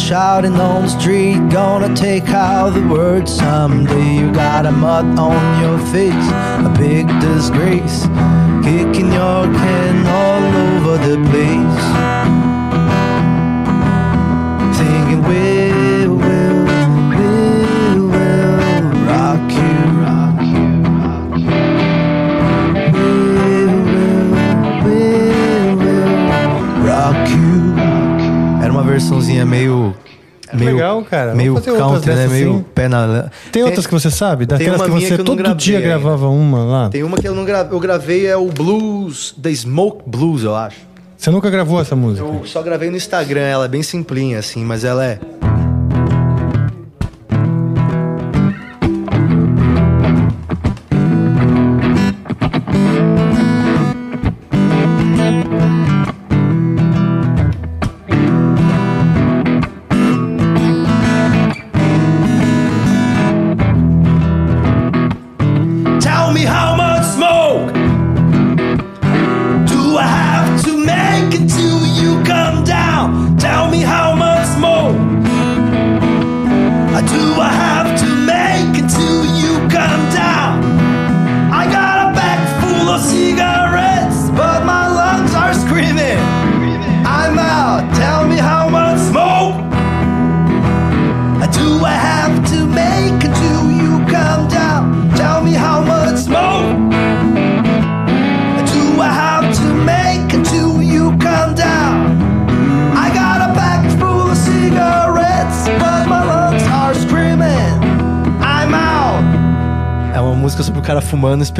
Shouting on the street. Gonna take out the word someday. You got a mud on your face, a big disgrace. Kicking your can all over the place. Thinking we will, versãozinha meio. meio legal, cara. Meio country, né? Meio assim. pé na. Tem outras que você sabe? Daquelas que você que todo gravei dia gravava uma lá. Tem uma que eu não gravei. Eu gravei é o Blues, The Smoke Blues, eu acho. Você nunca gravou essa música? Eu só gravei no Instagram, ela é bem simplinha, assim, mas ela é.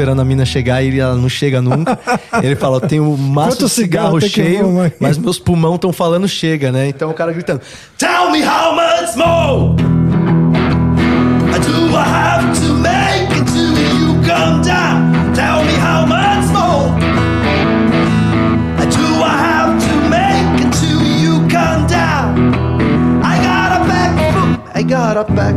Esperando a mina chegar e ela não chega nunca. Ele fala: Eu tenho um maço Quanto de cigarro cigarro cheio, fumar? mas meus pulmão estão falando chega, né? Então o cara gritando: Tell me how much more do I have to make until you come down? Tell me how much more do I have to make until you come down? I got a back. I got a back.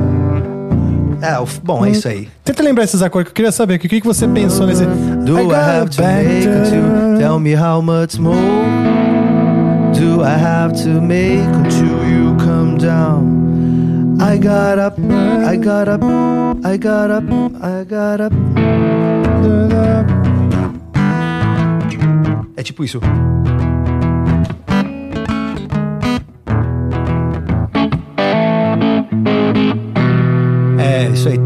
É, o- bom, é isso aí. Tenta lembrar esses acordes que eu queria saber. O que, que você pensou nesse. Do I, got have to make until tell me how much more do I have to make until you come down? I got up, I got up, I got up, I got up. É tipo isso. Isso aí.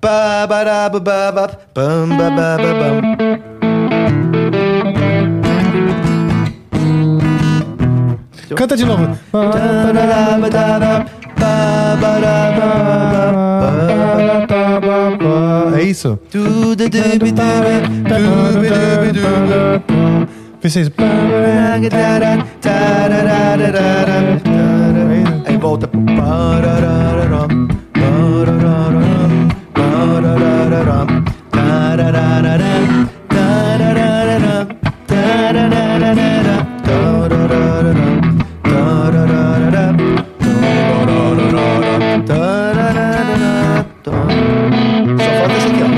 Babarabababa, bam, babababam. Canta de novo. É isso? Fez isso. Tararara, tararara, Aí volta. Pararara, pararara, pararara, tararara, tararara, tararara, tararara, tararara, tararara, tararara. Só falta esse aqui, ó.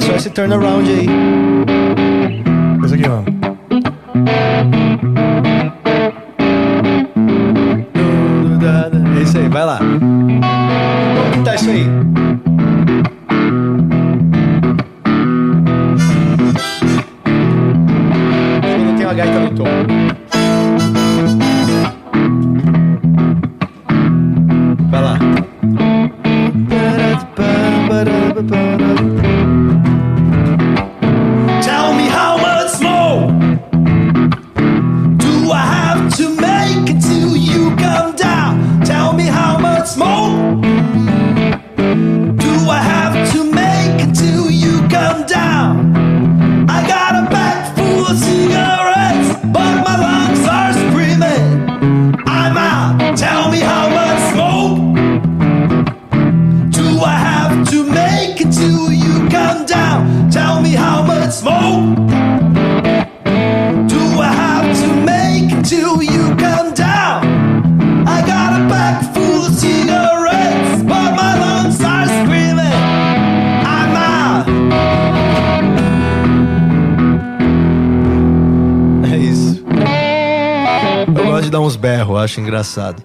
Só esse turnaround aí. Esse aqui, ó. Acho engraçado.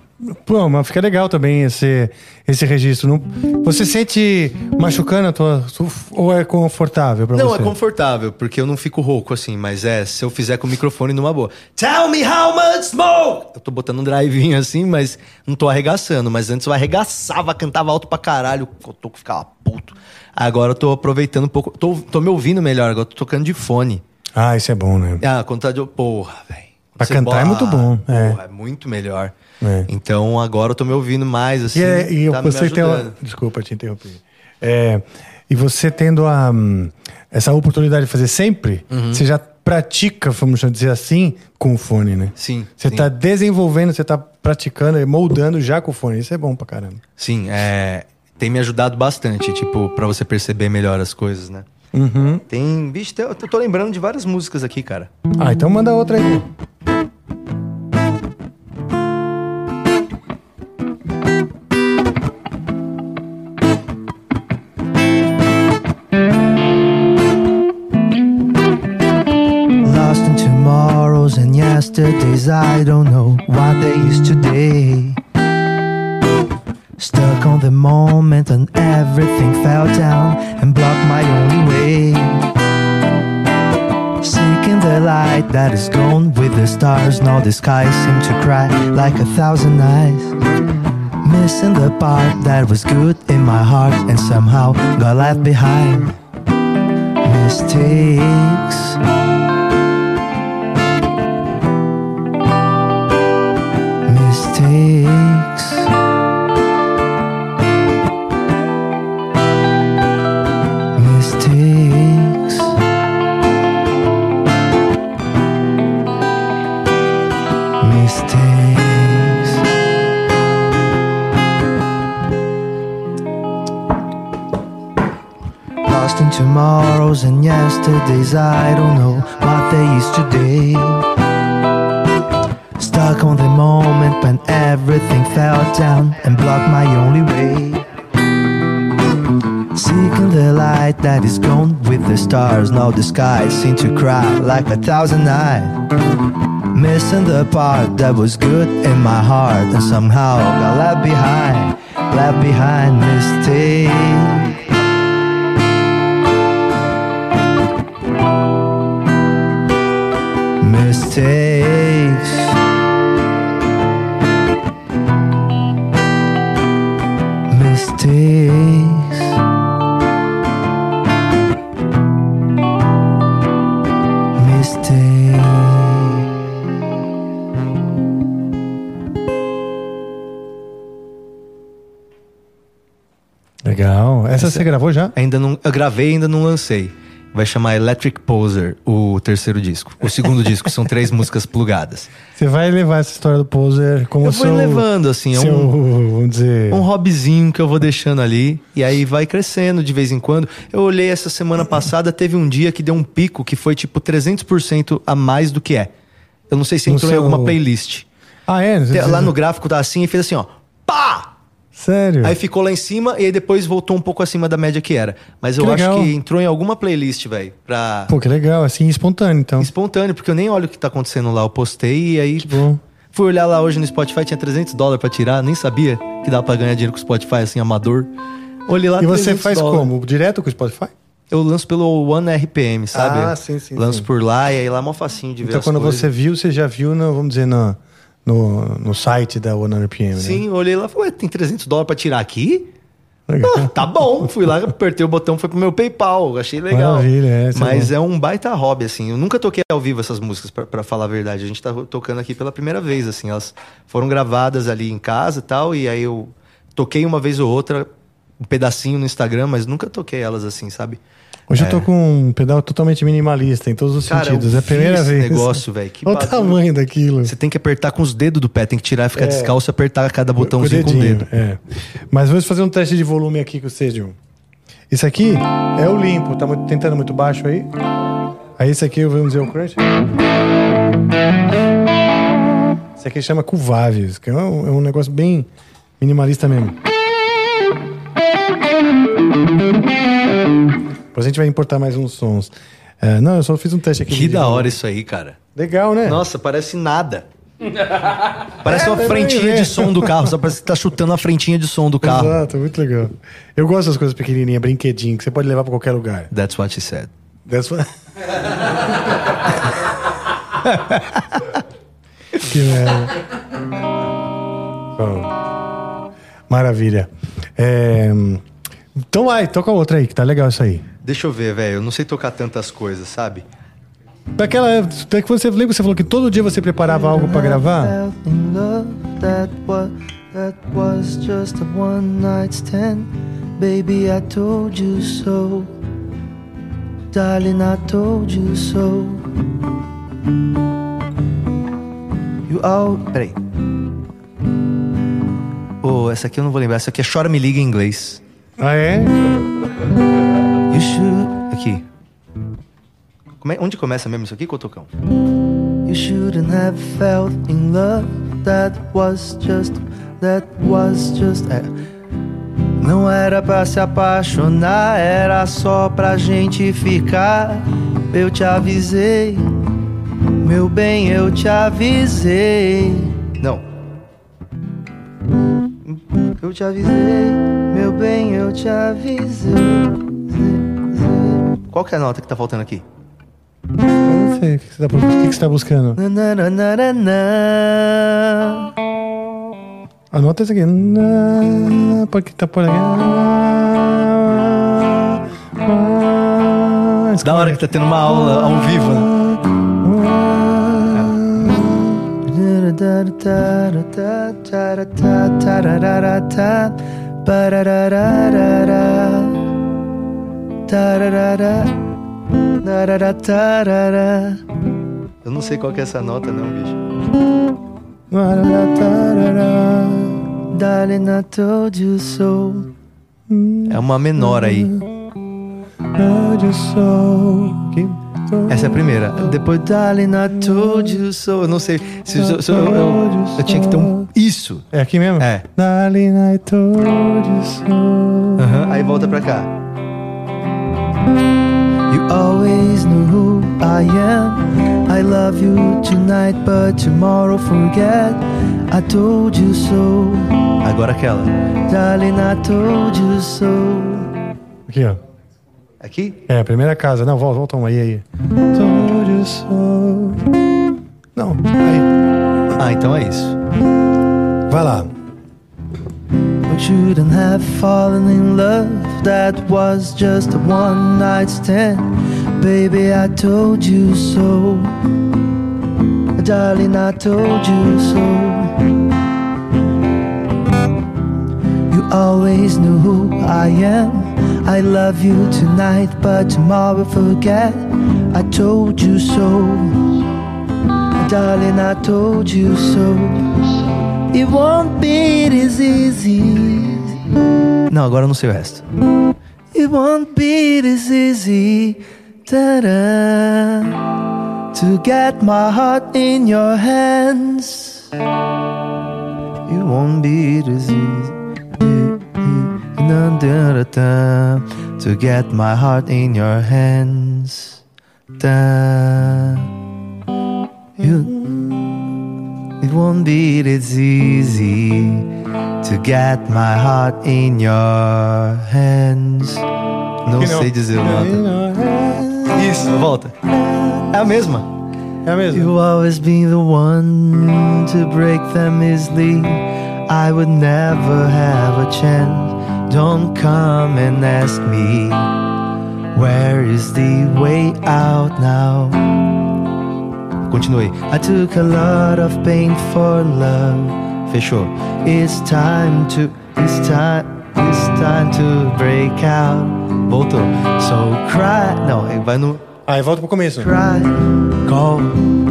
Pô, mas fica legal também esse, esse registro. Não, você sente machucando a tua. Ou é confortável pra Não, você? é confortável, porque eu não fico rouco assim, mas é, se eu fizer com o microfone numa boa. Tell me how much smoke! Eu tô botando um drivinho assim, mas não tô arregaçando. Mas antes eu arregaçava, cantava alto pra caralho, o toco ficava puto. Agora eu tô aproveitando um pouco, tô, tô me ouvindo melhor, agora tô tocando de fone. Ah, isso é bom, né? Ah, quando tá de. Porra, velho. Pra Você cantar é muito bom, é. Porra, é muito melhor. É. Então agora eu tô me ouvindo mais, assim. E, é, e tá você tem. Desculpa te interromper. É, e você tendo a, hum, essa oportunidade de fazer sempre, Uhum. você já pratica, vamos dizer assim, com o fone, né? Sim, Você sim. tá desenvolvendo, você tá praticando, moldando já com o fone. Isso é bom pra caramba. Sim, é, tem me ajudado bastante, tipo, pra você perceber melhor as coisas, né? Uhum. Tem. Vixe, tem- eu tô lembrando de várias músicas aqui, cara. Ah, então manda outra aí. Lost in tomorrows and yesterdays, I don't know what day is today. Stuck on the moment and everything fell down and blocked my only way. Seeking the light that is gone with the stars, now the sky seem to cry like a thousand eyes. Missing the part that was good in my heart and somehow got left behind. Mistakes. mistakes. Tomorrows and yesterdays, I don't know what day is today. Stuck on the moment when everything fell down and blocked my only way. Seeking the light that is gone with the stars, now the sky seem to cry like a thousand eyes. Missing the part that was good in my heart and somehow got left behind, left behind mistake. Mistakes. Mistakes. Mistakes. Legal. Essa, você gravou já? Ainda não. Eu gravei ainda não lancei. Vai chamar Electric Poser, o terceiro disco. O segundo disco são três músicas plugadas. Você vai levar essa história do poser como Eu vou seu, levando, assim, é seu, um, vamos dizer... um hobbyzinho que eu vou deixando ali. E aí vai crescendo de vez em quando. Eu olhei essa semana passada, teve um dia que deu um pico que foi tipo 300% a mais do que é. Eu não sei se entrou em seu- alguma playlist. Ah, é? Lá no gráfico tá assim e fez assim, ó. Pá! Sério? Aí ficou lá em cima e aí depois voltou um pouco acima da média que era. Mas eu Que acho legal. que entrou em alguma playlist, velho. Pra. Pô, que legal. Assim, espontâneo, então. Espontâneo, porque eu nem olho o que tá acontecendo lá. Eu postei e aí. bom. Fui olhar lá hoje no Spotify, tinha 300 dólares pra tirar, nem sabia que dava pra ganhar dinheiro com o Spotify, assim, amador. Olhei lá E você 300 faz dólares. como? Direto com o Spotify? Eu lanço pelo One RPM, sabe? Ah, sim, sim, Lanço sim. por lá e aí lá é mó facinho de ver Então, quando coisas. você viu, você já viu, no, vamos dizer, no, no, no site da One RPM, né? Sim, olhei lá e falei, tem 300 dólares pra tirar aqui? Ah, tá bom, fui lá, apertei o botão, foi pro meu PayPal, achei legal. Maravilha, é, é Mas é, um baita hobby, assim. Eu nunca toquei ao vivo essas músicas, pra falar a verdade. A gente tá tocando aqui pela primeira vez, assim. Elas foram gravadas ali em casa e tal, e aí eu toquei uma vez ou outra, um pedacinho no Instagram, mas nunca toquei elas assim, sabe? Hoje eu tô com um pedal totalmente minimalista, em todos os É. Cara, sentidos. É a primeira vi esse vez. negócio, velho, Olha o tamanho daquilo. Você tem que apertar com os dedos do pé, tem que tirar, ficar É. descalço e apertar cada botãozinho com o dedinho, dedo. É. Mas vamos fazer um teste de volume aqui com vocês, Gil. Isso aqui é o limpo, tá muito- tentando muito baixo aí. Aí esse aqui, vamos dizer, o crunch. Esse aqui chama Cuvavius, que é um, é um negócio bem minimalista mesmo. Depois a gente vai importar mais uns sons. É, não, eu só fiz um teste aqui. Que de da hora isso aí, cara. Legal, né? Nossa, parece nada. Parece uma É, frentinha também, de é. som do carro. Só parece que tá chutando a frentinha de som do carro. Exato, muito legal. Eu gosto das coisas pequenininhas, brinquedinho, que você pode levar pra qualquer lugar. That's what she said. That's what... que merda. Bom, Maravilha. É, Então vai, toca outra aí, que tá legal isso aí. Deixa eu ver, velho. Eu não sei tocar tantas coisas, sabe? Daquela época que você lembra que você falou que todo dia você preparava algo pra gravar? Felt in love, that was, that was just a one night stand. Baby, I told you so. Darling, I told you so. You all. Peraí. Oh, essa aqui eu não vou lembrar. Essa aqui é Chora Me Liga em inglês. Ah, é? Should. Aqui. É- onde começa mesmo isso aqui, Cotocão? You shouldn't have felt in love. That was just. That was just. é. Não era pra se apaixonar, era só pra gente ficar. Eu te avisei, meu bem, eu te avisei. Não. Eu te avisei, meu bem, eu te avisei. Qual que é a nota que tá faltando aqui? Eu não sei. O que você tá, o que você tá buscando? Nananana. Anota isso aqui. Na- Porque tá por aqui. Ah, Da hora que tá tendo uma aula ao vivo, né? Eu não sei qual que é essa nota, não, bicho. Darling, I told you so. É uma menor aí. Essa é a primeira. Depois, darling, I told you so. Eu não sei. Se, se- se- eu, eu- eu tinha que ter um. Isso! É aqui mesmo? É. Darling, I told you so. Aí volta pra cá. You always knew who I am. I love you tonight, but tomorrow forget. I told you so. Agora aquela. Darling, I told you so. Aqui, ó. Aqui? É, a primeira casa. Não, volta, volta uma aí, aí. Told you so. Não, aí. Ah, então é isso. Vai lá. Shouldn't have fallen in love. That was just a one night stand. Baby, I told you so. Darling, I told you so. You always knew who I am. I love you tonight, but tomorrow forget. I told you so. Darling, I told you so. It won't be as easy. Não, agora eu não sei o resto. It won't be as easy ta-da, to get my heart in your hands. It won't be as easy to get my heart in your hands. Da. You, it won't be as easy to get my heart in your hands. Não sei dizer nota. Isso, volta. É a mesma. É a mesma. You always be the one to break them easily. I would never have a chance. Don't come and ask me where is the way out now. Continue. I took a lot of pain for love. Fechou. It's time to, it's time, it's time to break out. Voltou. So cry, Não, vai no. Aí volta pro começo. cry, call,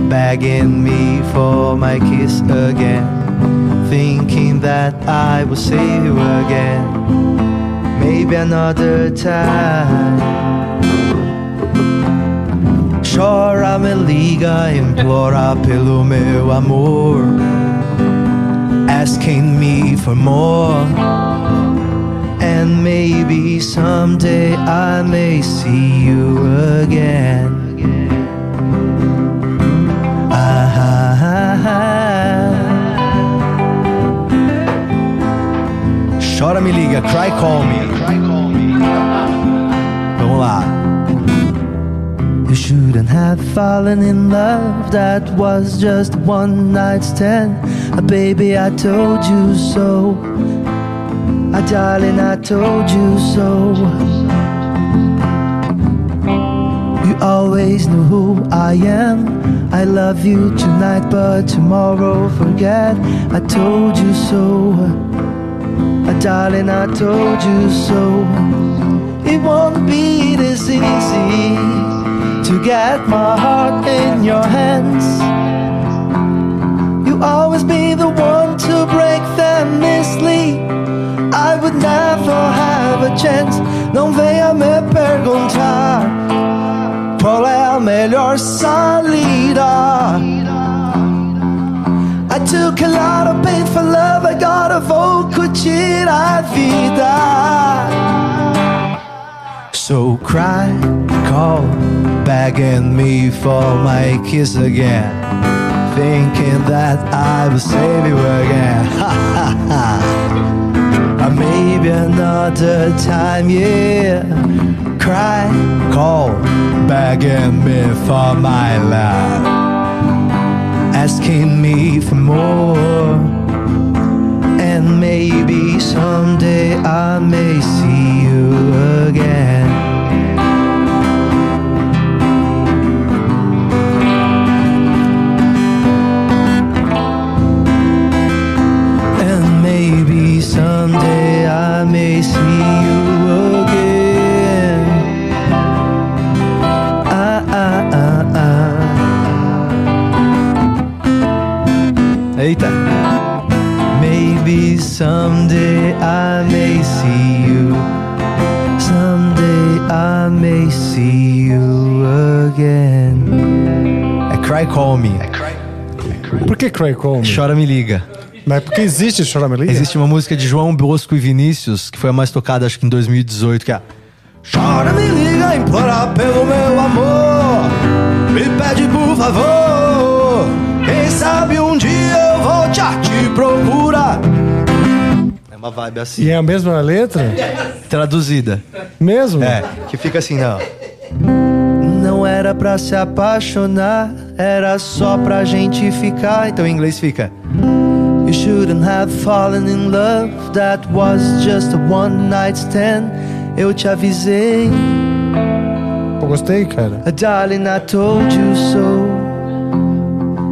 begging me for my kiss again, thinking that I will save you again. Maybe another time. Chora, me liga, implora pelo meu amor. Asking me for more. And maybe someday I may see you again. Ah, ah, ah, ah. Chora, me liga, cry, call me. Vamos lá. You shouldn't have fallen in love. That was just one night stand. Uh, baby, I told you so. Uh, darling, I told you so. You always knew who I am. I love you tonight, but tomorrow forget. I told you so. Uh, darling, I told you so. It won't be this easy to get my heart in your hands. You always be the one to break them easily. I would never have a chance. Não venha me perguntar qual é a melhor salida. I took a lot of pain for love. Agora vou curtir a vida. So cry, call, begging me for my kiss again. Thinking that I will save you again. Ha ha. Maybe another time, yeah. Cry, call, begging me for my love. Asking me for more. And maybe someday I may see you again. Someday I may see you again. Ah, ah, ah, ah. Eita. Maybe someday I may see you. Someday I may see you again. É Cry Call Me. Por que Cry Call Me? Chora Me Liga. Mas porque existe Chora Me Liga? Existe uma música de João Bosco e Vinícius, que foi a mais tocada acho que em 2018, que é a Chora me liga, implora pelo meu amor. Me pede por favor. Quem sabe um dia eu a te procurar. É uma vibe assim. E é a mesma letra? Traduzida. Mesmo? É, que fica assim, não Não era pra se apaixonar Era só pra gente ficar. Então em inglês fica You shouldn't have fallen in love. That was just a one night stand. Eu te avisei. Pô, gostei, cara. Uh, darling, I told you so.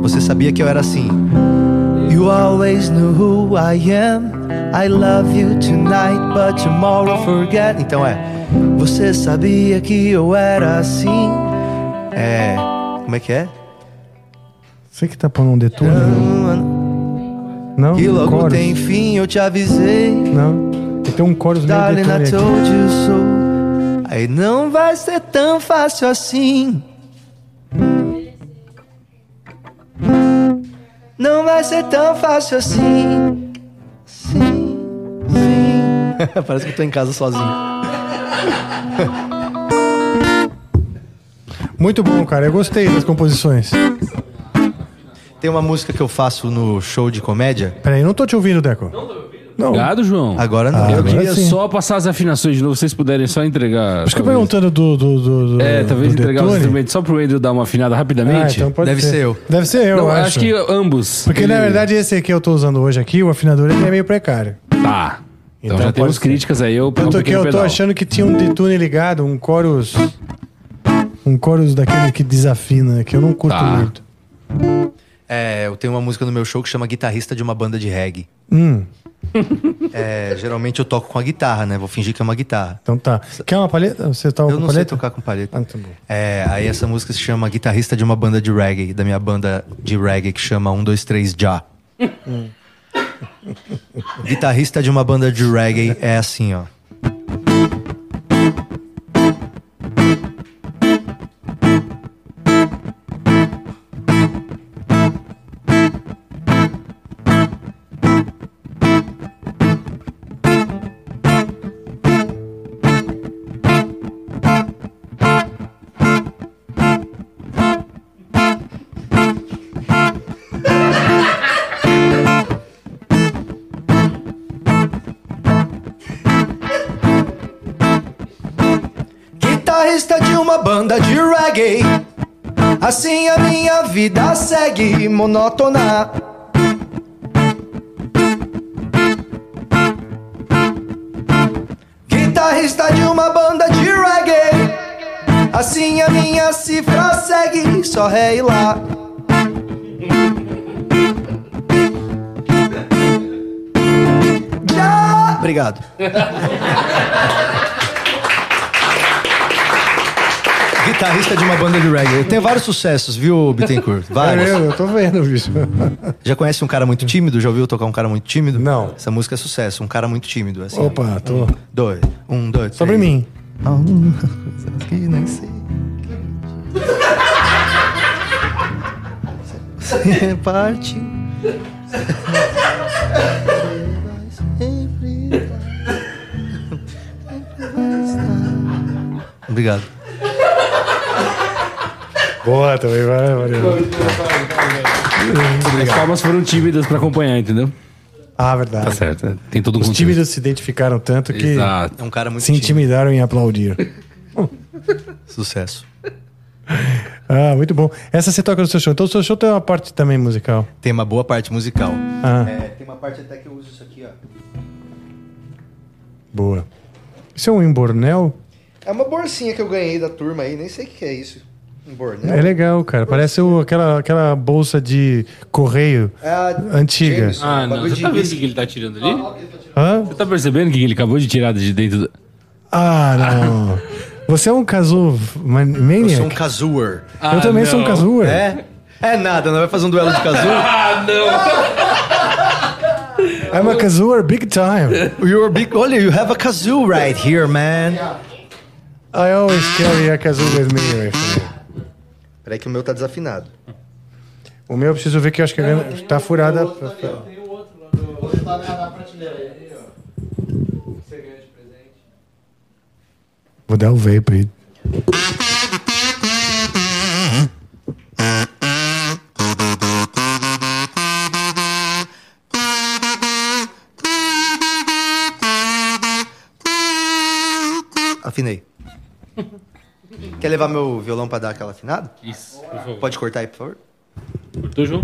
Você sabia que eu era assim? You always knew who I am. I love you tonight, but tomorrow forget. Então é. Você sabia que eu era assim? É. Como é que é? Você que tá pondo um detune? Não? Não? Que logo Chorus? tem fim, eu te avisei. Não. Tem um meio Darling, I detune aqui. told you so. Aí não vai ser tão fácil assim. Não vai ser tão fácil assim. Sim, sim. Parece que eu tô em casa sozinho. Muito bom, cara. Eu gostei das composições. Tem uma música que eu faço no show de comédia. Peraí, não tô te ouvindo, Deco. Não. Obrigado, João. Agora não. Ah, Eu agora queria sim. só passar as afinações de novo, se vocês puderem só entregar. Acho que eu perguntando do, do, do, do É, talvez do entregar os instrumentos só pro Andrew dar uma afinada Ah, rapidamente. então pode Deve ser eu. Deve ser eu, Não, acho. acho que ambos. Porque na Ele- verdade esse aqui eu tô usando hoje aqui, o afinador, ele é meio precário. Tá. Então, Então já temos ser. críticas aí. Eu pego um Tanto que eu tô pedal. achando que tinha um detune ligado, um chorus. Um chorus daquele que desafina, que eu não curto Tá. muito. É, eu tenho uma música no meu show que chama Guitarrista de uma Banda de Reggae. Hum, É, geralmente eu toco com a guitarra, né? Vou fingir que é uma guitarra. então tá. Quer uma palheta? Você tá Eu com não sei tocar com palheta. Ah, tá bom. É, aí essa música se chama Guitarrista de uma Banda de Reggae, da minha banda de reggae que chama 1, 2, 3 Já. Guitarrista de uma banda de reggae é assim, ó. Só ré e lá. Já. Obrigado. Guitarrista de uma banda de reggae. Tem vários sucessos, viu, Bittencourt? Vários. É, eu tô vendo, bicho. Já conhece um cara muito tímido? Já ouviu tocar um cara muito tímido? Não. Essa música é sucesso, um cara muito tímido. Assim. Opa, tô. Dois, um, dois, Sobre três. mim. Coisas que nem sei. Você parte. Obrigado. Boa, também vai, valeu. As palmas foram tímidas pra acompanhar, entendeu? Ah, verdade. Tá certo. né? Tem todo um Os contexto. tímidos se identificaram tanto que Exato. É um cara muito se tímido. intimidaram em aplaudir. Sucesso. Ah, muito bom. Essa você toca no seu show. Então o seu show tem uma parte também musical. Tem uma boa parte musical. Ah, É, tem uma parte até que eu uso isso aqui, ó. boa. Isso é um embornel? É uma bolsinha que eu ganhei da turma aí, nem sei o que é isso. Um bornel? É legal, cara. Parece o- aquela, aquela bolsa de correio É a antiga. Jameson, Ah, não. bagulho Você de tá vendo o whisky. que ele tá tirando ali? Hã? Você tá percebendo o que ele acabou de tirar de dentro do... Ah, não. Você é um casu man- Eu maniac? sou um casuer. Eu também sou um casuer. É? É nada, não vai fazer um duelo de casuer? Ah, não! I'm a casuer big time. You're big. Olha, you have a kazoo right here, man. I always carry a kazoo with me. Peraí que o meu tá desafinado. O meu eu preciso ver que eu acho que a grana tá furada. pra- Tem o outro lá outro tá na, na prateleira aí, ó. Você ganha de presente. Vou dar o vape pra ele. Afinei. Quer levar meu violão pra dar aquela afinada? Isso, por favor. Pode cortar aí, por favor? Cortou, João?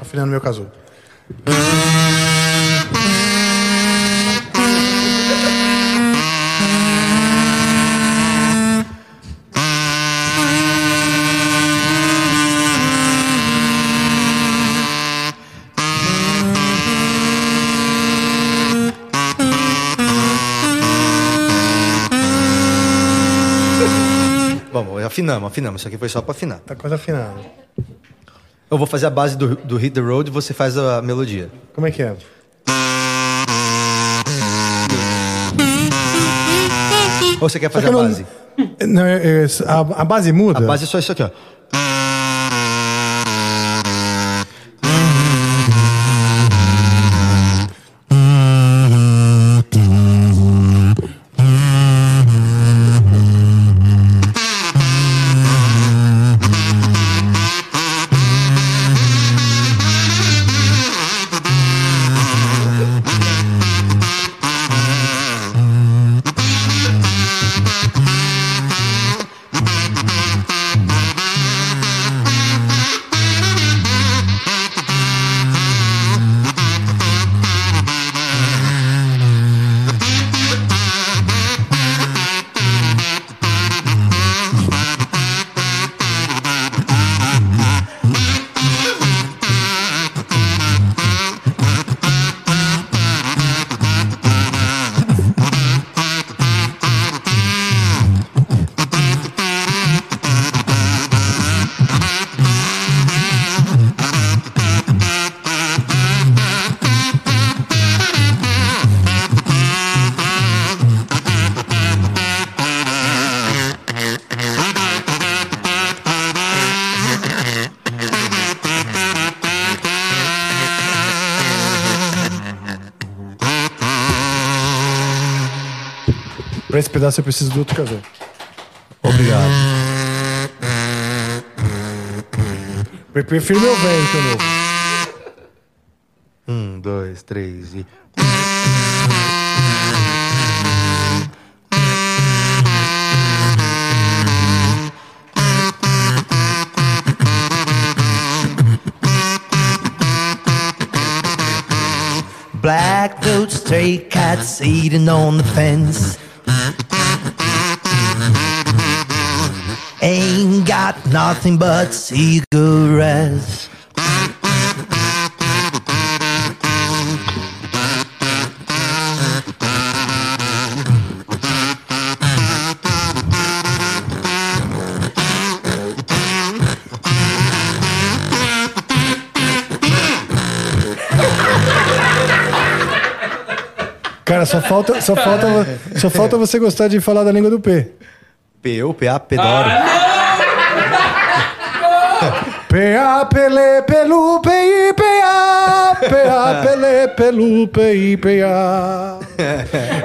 Afinando meu kazoo. Bom, afinamos, afinamos. Isso aqui foi só pra afinar. Tá quase afinado. Eu vou fazer a base do, do Hit the Road e você faz a melodia. Como é que é? Ou você quer fazer a não- base? Não, é- é- a, a base muda? A base é só isso aqui, ó. pedaço eu preciso do outro caver. Obrigado. Eu prefiro meu velho que o novo. Um, dois, três e. Black boots, three cats eating on the fence. Ain't got nothing but cigarettes. Cara, só falta, só, falta, só falta você gostar de falar da língua do P. P.U. P.A. Pedoro. P-A, Pelé, Pelu, P-I, P-A. P-A, Pelé, Pelu, P-I, P-A.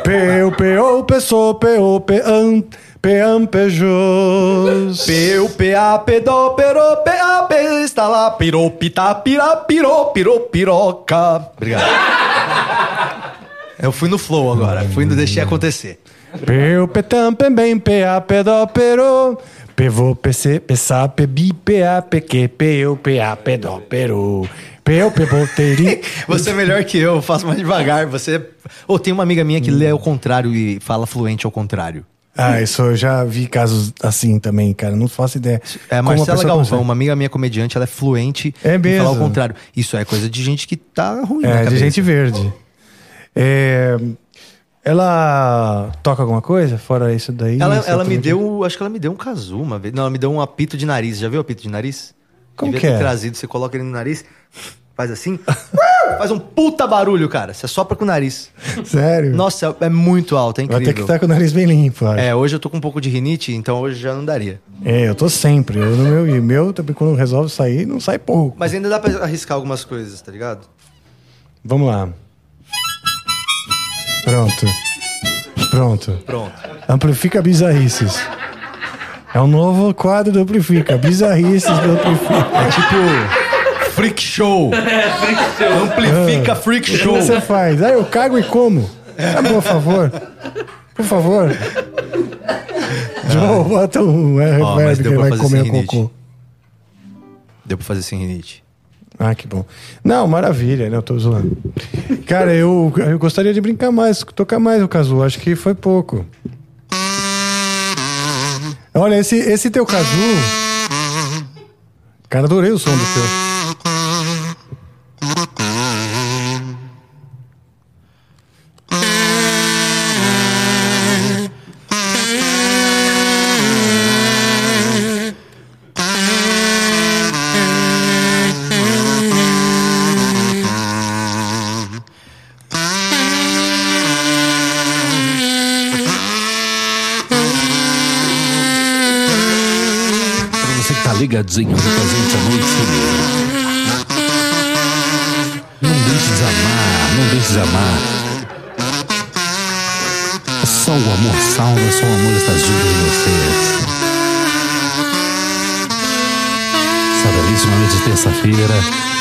P-U, P-O, P-So, P-O, P-An, P-An, Pejos. P.U. P.A. Pedó, Perô, P.A. Está lá. Pirou, pitá, pirá, pirou, pirou, piroca. Obrigado. Eu fui no flow agora. Fui no deixei acontecer. P-U, P-Tam, P-Bem, P-A, P-Dó, Perô. P-Vô, P-C, P-Sa, P-Bi, P-A, P-Q, P-U, P-A, P-Dó, Perô. P-U, P-Bô, Teri. Você é melhor que eu, eu faço mais devagar. Você. Ou tem uma amiga minha que lê ao contrário e fala fluente ao contrário. Ah, isso eu já vi casos assim também, cara. Não faço ideia. É, Como a Marcela Galvão, consegue. uma amiga minha comediante, ela é fluente É em falar mesmo? ao contrário. Isso é coisa de gente que tá ruim É, de gente verde. É, ela toca alguma coisa fora isso daí? Ela, ela me deu, acho que ela me deu um casu uma vez. Não, ela me deu um apito de nariz. Já viu apito de nariz? Como Devia que ter é? trazido, você coloca ele no nariz, faz assim, faz um puta barulho, cara. Você sopra com o nariz. Sério? Nossa, é muito alto, é Vai incrível. ter que estar com o nariz bem limpo, acho. É, hoje eu tô com um pouco de rinite, então hoje já não daria. É, eu tô sempre. Eu no meu e meu também quando resolve sair, não sai pouco. Mas ainda dá pra arriscar algumas coisas, tá ligado? Vamos lá. Pronto. Pronto. Pronto. Amplifica bizarrices. É um novo quadro do Amplifica. Bizarrices do Amplifica. É tipo freak show. Amplifica freak O que show. você faz? Ah, eu cago e como. Ah, por favor. Por favor. Joe, bota um é, mas reverb que deu ele pra vai fazer comer sem rinite. cocô. Deu pra fazer sem rinite. Ah, que bom. Não, maravilha, né? Eu tô zoando. Cara, eu, eu gostaria de brincar mais, tocar mais o Cazu. Acho que foi pouco. Olha, esse, esse teu Cazu. Cara, adorei o som do teu. No presente à noite. Não deixe de amar, não deixe de amar. Só o amor salva, só o amor está junto de vocês. Essa belíssima noite de terça-feira.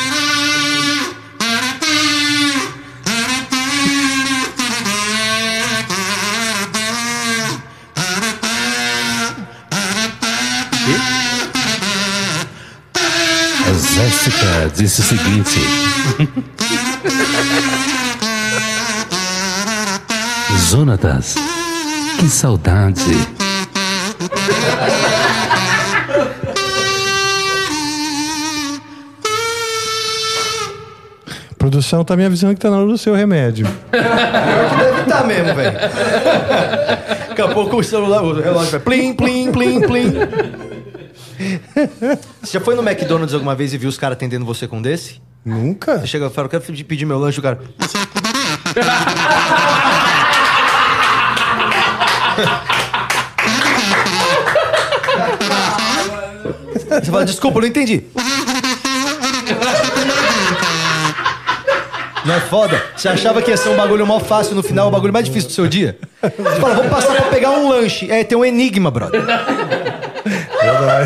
Disse o seguinte. Jonatas, que saudade. Produção tá me avisando que tá na hora do seu remédio. Deve estar mesmo, velho. Daqui a pouco o celular, o relógio vai plim, plim, plim, plim. Você já foi no McDonald's alguma vez e viu os caras atendendo você com um desse? Nunca? Você chega e fala, eu quero pedir- meu lanche, o cara... Você fala, desculpa, não entendi. Não é foda? Você achava que ia ser um bagulho mó fácil, no final o bagulho mais difícil do seu dia? Você fala, vou passar pra pegar um lanche. É, tem um enigma, brother.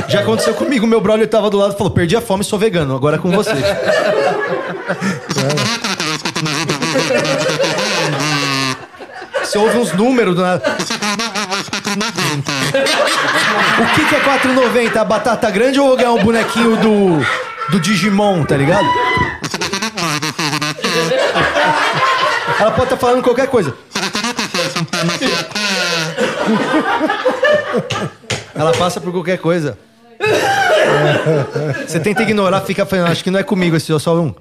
Já aconteceu comigo, meu brother tava do lado e falou, perdi a fome, sou vegano, agora é com você. Você ouve uns números do nada. O que, que é 4,90? A batata grande ou ganhar um bonequinho do, do Digimon, tá ligado? Ela pode estar falando qualquer coisa. Ela passa por qualquer coisa. Você tenta ignorar, fica falando, acho que não é comigo esse é só um.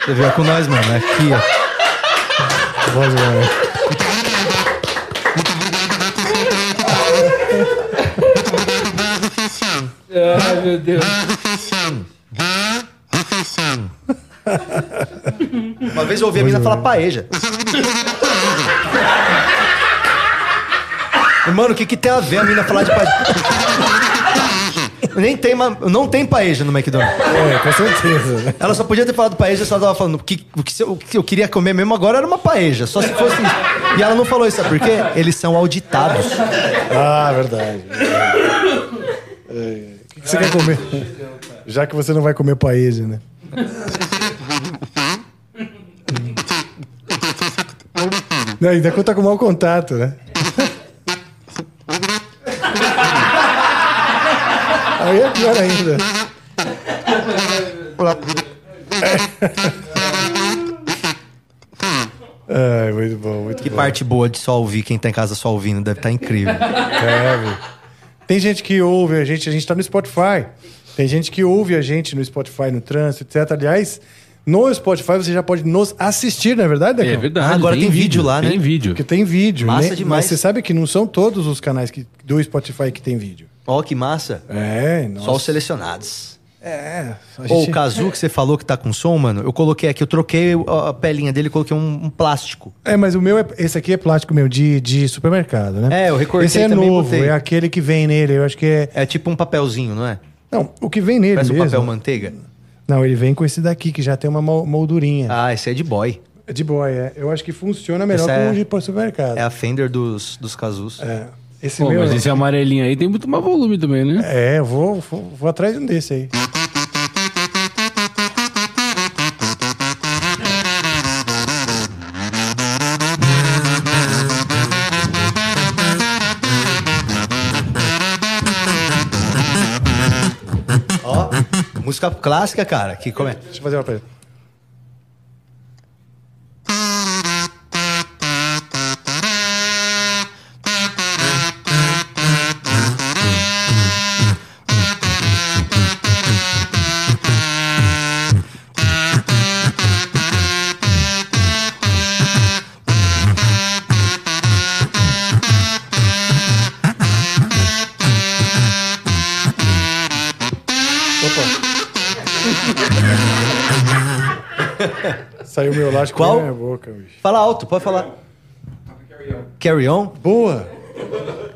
Você viu é com nós, mano. é Aqui, ó. Voz, mano. Ai, meu Deus. Uma vez eu ouvi a mina falar paeja. Mano, o que, que tem a ver a mina falar de paeja? Nem tem, ma- não tem paeja no McDonald's. É, com certeza. Ela só podia ter falado paeja se ela tava falando que, o, que, se- o que eu queria comer mesmo agora era uma paeja. Só se fosse. E ela não falou isso, sabe por quê? Eles são auditados. Ah, verdade. É. O que que você quer comer? Já que você não vai comer paeja, né? Não, ainda conta com mau contato, né? Aí é pior ainda. Ai, muito bom, muito Que bom. parte boa de só ouvir quem tá em casa só ouvindo. Deve estar incrível. É. Tem gente que ouve a gente, a gente tá no Spotify. Tem gente que ouve a gente no Spotify, no trânsito, etc. Aliás, no Spotify você já pode nos assistir, não é verdade, Decão? É verdade. Ah, agora tem vídeo lá, né? Tem vídeo. Porque tem vídeo. Massa né? demais. Mas você sabe que não são todos os canais que, do Spotify que tem vídeo. Ó, que massa. É, nossa. Só os selecionados. É. A Ou gente... o Kazu que você falou que tá com som, mano, eu coloquei aqui, eu troquei a pelinha dele e coloquei um, um plástico. É, mas o meu, é, esse aqui é plástico meu, de, de supermercado, né? É, eu recortei Esse é também novo, botei. é aquele que vem nele. Eu acho que é... É tipo um papelzinho, não é? Não, o que vem nele Parece um mesmo. papel manteiga. Não, ele vem com esse daqui, que já tem uma mol- moldurinha. Ah, esse é de boy. É De boy, é. Eu acho que funciona melhor Esse é- com o de supermercado. É a Fender dos, dos Kazus. É. Esse Pô, meu. mas esse amarelinho aí tem muito mais volume também, né? É, eu vou, vou, vou atrás de um desse aí. Música clássica, cara. Que como é? Deixa eu fazer uma pergunta. Saiu meu elástico Qual? na minha boca, bicho. Fala alto, pode falar. Carry on? Boa! Obrigado. Puta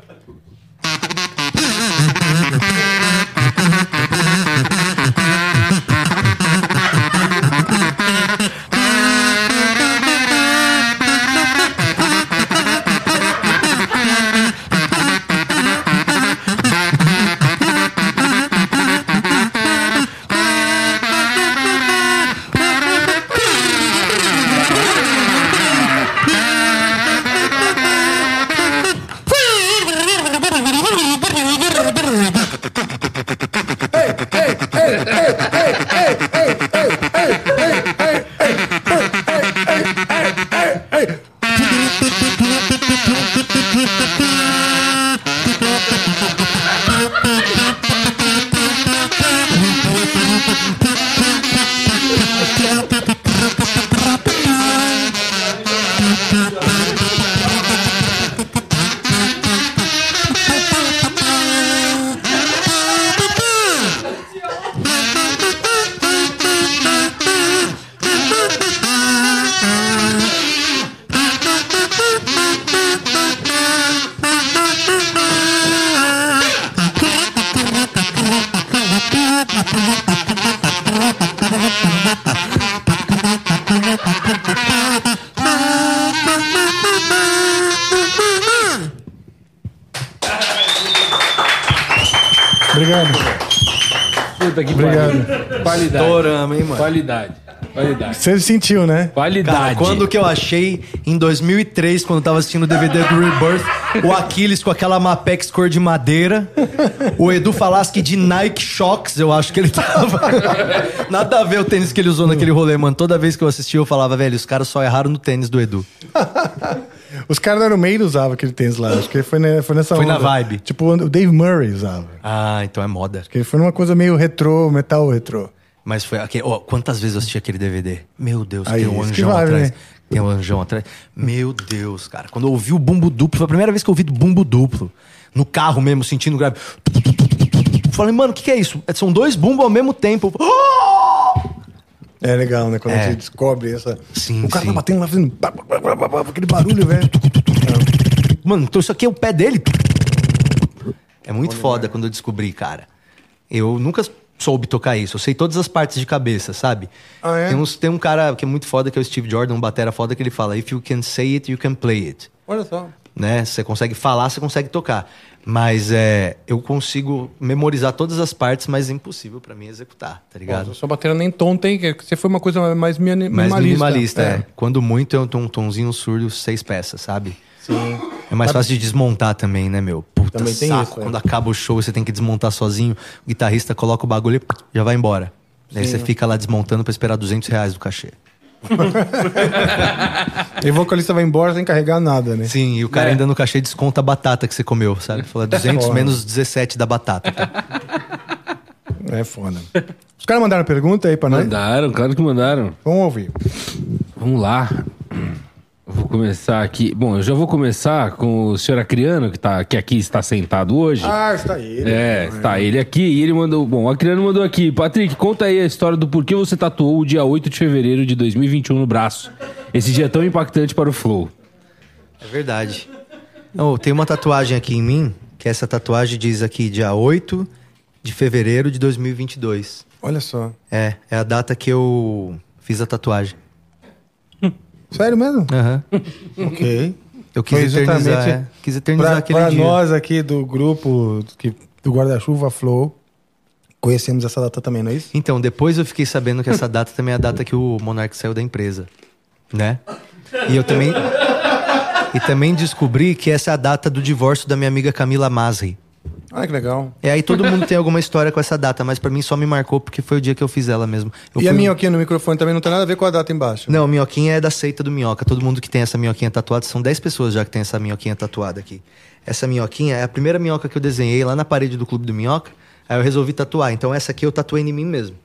Você sentiu, né? Qualidade. Cara, quando que eu achei em 2003, quando eu tava assistindo o DVD do Rebirth, o Aquiles com aquela Mapex cor de madeira, o Edu Falaschi de Nike Shox, eu acho que ele tava. Nada a ver o tênis que ele usou naquele rolê, mano. Toda vez que eu assistia, eu falava, velho, os caras só erraram no tênis do Edu. Os caras no meio usavam aquele tênis lá. Acho que foi, ne- foi nessa Foi na onda. vibe. Tipo, o Dave Murray usava. Ah, então é moda. Que foi numa coisa meio retrô, metal retrô. Mas foi aquele. ó, quantas vezes eu assisti aquele DVD? Meu Deus, Aí, tem um anjão vale, atrás. né? Tem um anjão atrás. Meu Deus, cara. Quando eu ouvi o bumbo duplo, foi a primeira vez que eu ouvi do bumbo duplo. No carro mesmo, sentindo grave. Falei, mano, o que, que é isso? São dois bumbos ao mesmo tempo. É legal, né? Quando É. você descobre essa. Sim, o cara sim. tá batendo lá fazendo. Aquele barulho, velho. Mano, então isso aqui é o pé dele. É muito foda quando eu descobri, cara. Eu nunca soube tocar isso. Eu sei todas as partes de cabeça, sabe? Ah, é? tem, uns- tem um cara que é muito foda, que é o Steve Jordan, um batera foda, que ele fala: If you can say it, you can play it. Olha só. né? Você consegue falar, você consegue tocar. Mas é, eu consigo memorizar todas as partes, mas é impossível pra mim executar, tá ligado? Sua bateria nem tom tem, que você foi uma coisa mais mini- Mais minimalista. minimalista, é. Quando muito, eu tenho um tonzinho surdo, seis peças, sabe? Sim. É mais fácil de desmontar também, né, meu? Puta Também tem saco. isso, é. Quando acaba o show, você tem que desmontar sozinho. O guitarrista coloca o bagulho e já vai embora. Daí você fica lá desmontando pra esperar 200 reais do cachê. E o vocalista vai embora sem carregar nada, né? Sim, e o cara ainda no cachê desconta a batata que você comeu, sabe? Fala 200 Porra. menos 17 da batata. É foda. Os caras mandaram pergunta aí pra nós? Mandaram, claro que mandaram. Vamos ouvir. Vamos lá. Vou começar aqui. Bom, eu já vou começar com o senhor Acriano, que, tá, que aqui está sentado hoje. Ah, está ele. É, está ele aqui e ele mandou. Bom, o Acriano mandou aqui. Patrick, conta aí a história do porquê você tatuou o dia 8 de fevereiro de 2021 no braço. Esse dia tão impactante para o Flow. É verdade. Não, tem uma tatuagem aqui em mim, que essa tatuagem diz aqui dia 8 de fevereiro de 2022. Olha só. É, é a data que eu fiz a tatuagem. Sério mesmo? Aham. ok. Eu quis Foi eternizar, exatamente é. quis eternizar Pra, aquele pra dia. nós aqui do grupo que, do Guarda-Chuva Flow, conhecemos essa data também, não é isso? Então, depois eu fiquei sabendo que essa data também é a data que o Monark saiu da empresa, né? E eu também e também descobri que essa é a data do divórcio da minha amiga Camila Masri. Ah, que legal. E aí todo mundo tem alguma história com essa data, mas pra mim só me marcou porque foi o dia que eu fiz ela mesmo. Eu e a minhoquinha no microfone também não tem nada a ver com a data embaixo. Não, minhoquinha é da seita do minhoca. Todo mundo que tem essa minhoquinha tatuada, são 10 pessoas já que tem essa minhoquinha tatuada aqui. Essa minhoquinha é a primeira minhoca que eu desenhei lá na parede do clube do minhoca. Aí eu resolvi tatuar. Então essa aqui eu tatuei em mim mesmo.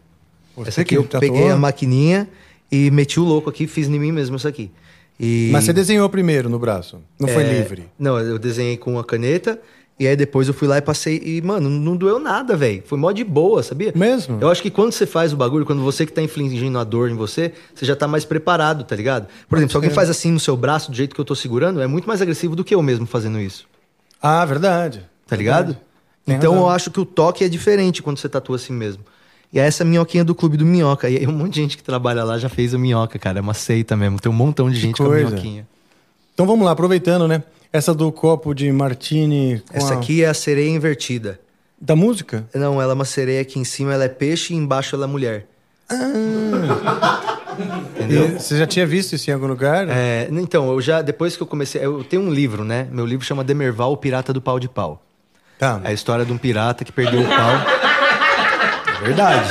Você essa aqui eu tatuou? peguei a maquininha e meti o louco aqui, fiz em mim mesmo isso aqui. E... Mas você desenhou primeiro no braço. Não foi É, livre. Não, eu desenhei com a caneta. E aí depois eu fui lá e passei. E, mano, não doeu nada, velho. Foi mó de boa, sabia? Mesmo? Eu acho que quando você faz o bagulho, quando você que tá infligindo a dor em você, você já tá mais preparado, tá ligado? Por exemplo, se alguém faz assim no seu braço, do jeito que eu tô segurando, é muito mais agressivo do que eu mesmo fazendo isso. Ah, verdade. Tá ligado? Então eu acho que o toque é diferente quando você tatua assim mesmo. E é essa minhoquinha do clube do minhoca. E aí um monte de gente que trabalha lá já fez a minhoca, cara. É uma seita mesmo. Tem um montão de gente com a minhoquinha. Então vamos lá, aproveitando, né? Essa do copo de martini Essa a- aqui é a sereia invertida. Da música? Não, ela é uma sereia que em cima ela é peixe e embaixo ela é mulher. Entendeu? E você já tinha visto isso em algum lugar? É, então, eu já, depois que eu comecei, eu tenho um livro, né? Meu livro chama Demerval, o Pirata do Pau de Pau. Tá. É a história de um pirata que perdeu o pau. É verdade.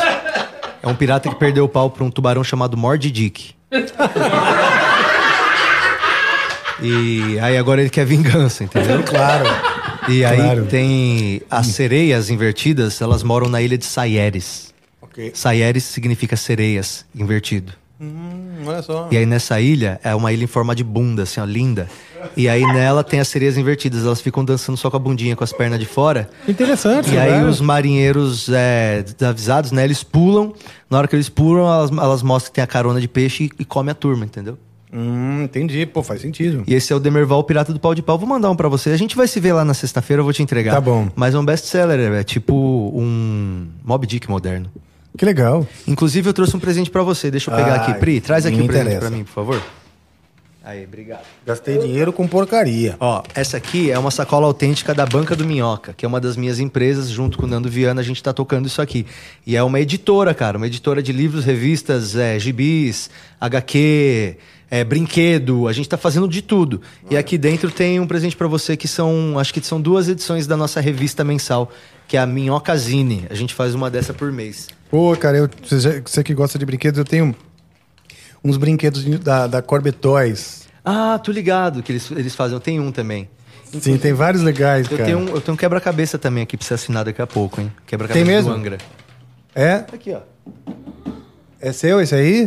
É um pirata que perdeu o pau pra um tubarão chamado Mordy Dick. E aí agora ele quer vingança, entendeu? Claro. E aí Claro. tem as sereias invertidas, elas moram na ilha de Saieres. Ok. Saieres significa sereias, invertido. Hum, olha só. E aí nessa ilha, é uma ilha em forma de bunda, assim, ó, linda. E aí nela tem as sereias invertidas, elas ficam dançando só com a bundinha, com as pernas de fora. Interessante, E aí né? os marinheiros é, desavisados, né, eles pulam. Na hora que eles pulam, elas, elas mostram que tem a carona de peixe e, e come a turma, entendeu? Hum, entendi. Pô, faz sentido. E esse é o Demerval, o Pirata do Pau de Pau. Vou mandar um pra você. A gente vai se ver lá na sexta-feira, eu vou te entregar. Tá bom. Mas é um best-seller, é tipo um Mob Dick moderno. Que legal. Inclusive, eu trouxe um presente pra você. Deixa eu pegar Ai, aqui. Pri, traz aqui o presente interessa. pra mim, por favor. Aí, obrigado. Gastei dinheiro com porcaria. Ó, essa aqui é uma sacola autêntica da Banca do Minhoca, que é uma das minhas empresas, junto com o Nando Viana, a gente tá tocando isso aqui. E é uma editora, cara, uma editora de livros, revistas, é, gibis, HQ, é, brinquedo, a gente tá fazendo de tudo. E aqui dentro tem um presente pra você que são, acho que são duas edições da nossa revista mensal, que é a Minhocazine. A gente faz uma dessa por mês. Pô, cara, eu, você, você que gosta de brinquedos, eu tenho uns brinquedos da, da Corbett Toys. Ah, tô ligado que eles, eles fazem, eu tenho um também. Sim, tem vários legais, Eu cara. tenho um, eu tenho um quebra-cabeça também aqui pra você assinar daqui a pouco, hein? Quebra-cabeça Tem mesmo? do Angra. É? Aqui, ó. É seu esse aí?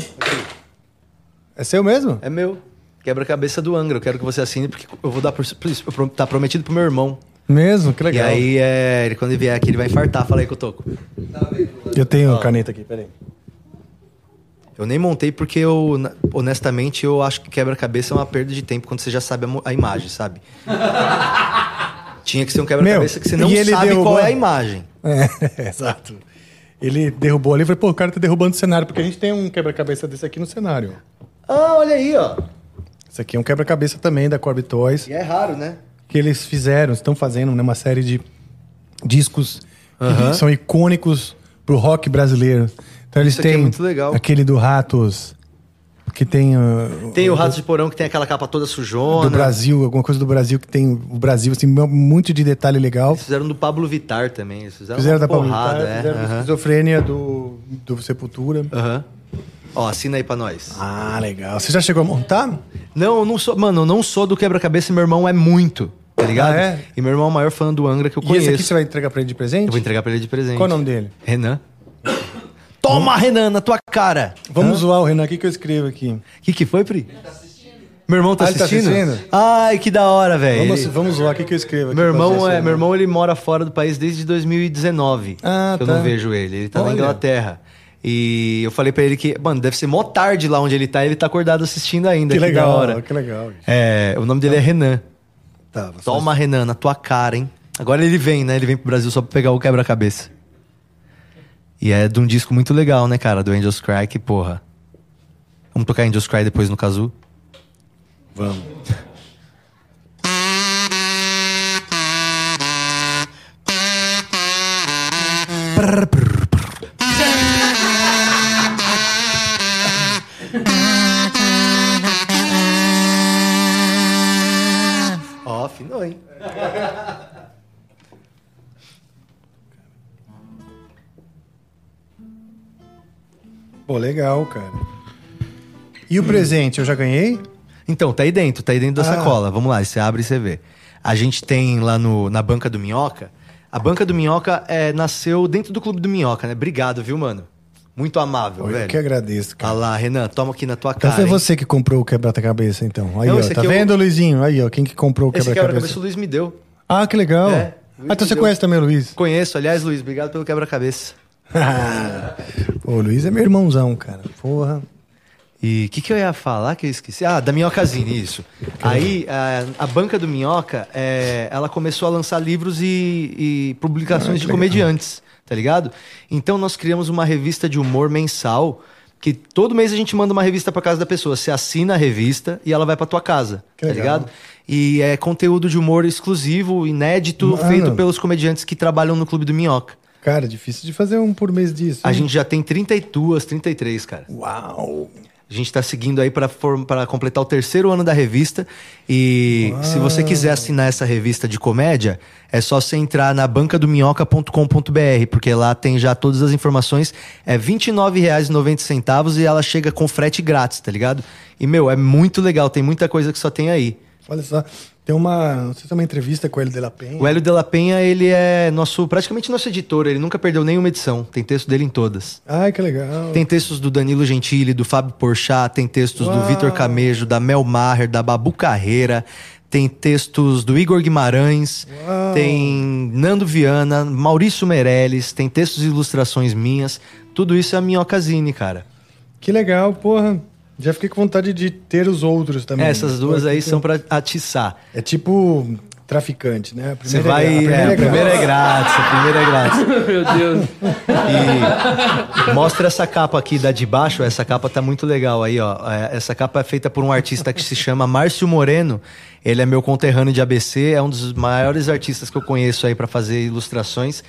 É seu mesmo? É meu. Quebra-cabeça do Angra. Eu quero que você assine, porque eu vou dar por, por isso. Tá prometido pro meu irmão. Mesmo? Que legal. E aí, é, ele, quando ele vier aqui, ele vai infartar. Fala aí que eu toco. Eu tenho caneta aqui, peraí. Eu nem montei porque eu, honestamente, eu acho que quebra-cabeça é uma perda de tempo quando você já sabe a, a imagem, sabe? Tinha que ser um quebra-cabeça que você não ele sabe derrubou- qual é a imagem. É, exato. Ele derrubou ali e falei, pô, o cara tá derrubando o cenário, porque a gente tem um quebra-cabeça desse aqui no cenário. Ah, olha aí, ó. Esse aqui é um quebra-cabeça também da Corbett Toys, E é raro, né? que eles fizeram, estão fazendo né, uma série de discos que são icônicos pro rock brasileiro. Então eles Isso aqui é têm muito legal. aquele do Ratos, que tem uh, Tem o Ratos de Porão que tem aquela capa toda sujona. do Brasil, alguma coisa do Brasil que tem o Brasil, assim, muito de detalhe legal. Eles fizeram do Pablo Vittar também. Eles fizeram, Fizeram da Pablo porrada, Vittar, é. fizeram da aham. esquizofrênia do, do Sepultura. Aham. Ó, assina aí pra nós. Ah, legal. Você já chegou a montar? Não, eu não sou. Mano, eu não sou do quebra-cabeça e meu irmão é muito. Tá ligado? Ah, é? E meu irmão é o maior fã do Angra que eu E conheço. esse aqui você vai entregar pra ele de presente? Eu vou entregar pra ele de presente. Qual o nome dele? Renan. Toma, Renan, na tua cara! Vamos zoar o Renan aqui que eu escrevo aqui. O que, que foi, Pri? Meu irmão tá Ah, ele tá assistindo? assistindo? Ai, que da hora, velho. Vamos, Ele- vamos zoar aqui que eu escrevo. aqui Meu irmão, é, né? meu irmão ele mora fora do país desde 2019. Ah, que eu tá. não vejo ele. Ele tá na Olha. Inglaterra. E eu falei pra ele que, mano, deve ser mó tarde lá onde ele tá. e Ele tá acordado assistindo ainda. Que legal, hora. que legal. É, o nome dele é Renan. Tá, você- Toma, Renan, na tua cara, hein? Agora ele vem, né? Ele vem pro Brasil só pra pegar o quebra-cabeça. E é de um disco muito legal, né, cara? Do Angels Cry, que porra. Vamos tocar Angels Cry depois no Kazu? Vamos. Afinou, hein? Pô, legal, cara. E o presente, eu já ganhei? Então, tá aí dentro, tá aí dentro da Ah. sacola. Vamos lá, você abre e você vê. A gente tem lá no, na Banca do Minhoca. A Banca do Minhoca é, nasceu dentro do Clube do Minhoca, né? Obrigado, viu, mano? Muito amável, Eu velho. que agradeço, cara. lá, Renan, toma aqui na tua Então cara. foi hein? você que comprou o quebra-cabeça, então. Aí, Não, ó, tá é o- vendo, Luizinho? Aí, ó, quem que comprou o Esse quebra-cabeça quebra-cabeça? o Luiz me deu. Ah, que legal. É, ah, então você deu. conhece também o Luiz? Conheço, aliás, Luiz, obrigado pelo quebra-cabeça. Pô, o Luiz é meu irmãozão, cara. Porra. E o que, que eu ia falar que eu esqueci? Ah, da Minhocazine, isso. Aí, a, a banca do Minhoca, é, ela começou a lançar livros e, e publicações de comediantes, tá ligado? Então, nós criamos uma revista de humor mensal, que todo mês a gente manda uma revista pra casa da pessoa. Você assina a revista e ela vai pra tua casa, Que tá legal. ligado? E é conteúdo de humor exclusivo, inédito, Mano. feito pelos comediantes que trabalham no Clube do Minhoca. Cara, difícil de fazer um por mês disso. A hein? gente já tem 32, 33, cara. Uau! A gente está seguindo aí para completar o terceiro ano da revista. E se você quiser assinar essa revista de comédia, é só você entrar na bancadominhoca.com.br, porque lá tem já todas as informações. É R$ 29,90 e ela chega com frete grátis, tá ligado? E, meu, é muito legal, tem muita coisa que só tem aí. Olha só, tem uma. Não sei se é uma entrevista com o Hélio de la Penha. O Hélio de la Penha, ele é nosso, praticamente nosso editor, ele nunca perdeu nenhuma edição. Tem texto dele em todas. Ai, que legal. Tem textos do Danilo Gentili, do Fábio Porchat, tem textos do Uau. Vitor Camejo, da Mel Maher, da Babu Carreira, tem textos do Igor Guimarães, Uau. tem Nando Viana, Maurício Meirelles, tem textos e ilustrações minhas. Tudo isso é a Minhocazine, cara. Que legal, porra. Já fiquei com vontade de ter os outros também. Essas duas aí são pra atiçar. É tipo traficante, né? Você primeira vai. é, é, a primeira é grátis, a primeira é grátis. Meu Deus. E mostra essa capa aqui da de baixo, essa capa tá muito legal aí, ó. É, Essa capa é feita por um artista que se chama Márcio Moreno. Ele é meu conterrâneo de ABC, é um dos maiores artistas que eu conheço aí pra fazer ilustrações.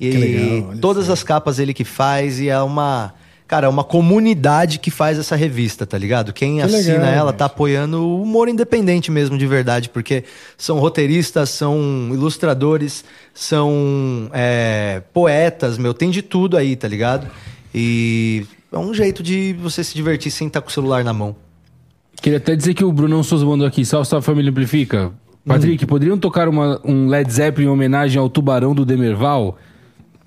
E Que legal, todas as capas ele que faz e é uma, cara, é uma comunidade que faz essa revista, tá ligado? Quem Que assina legal, ela gente. tá apoiando o humor independente mesmo, de verdade, porque são roteiristas, são ilustradores, são é, poetas, meu, tem de tudo aí, tá ligado? E é um jeito de você se divertir sem estar com o celular na mão. Queria até dizer que o Brunão Souza mandou aqui. Salve, salve família Amplifica. Patrick, poderiam tocar uma- um Led Zeppelin em homenagem ao tubarão do Demerval?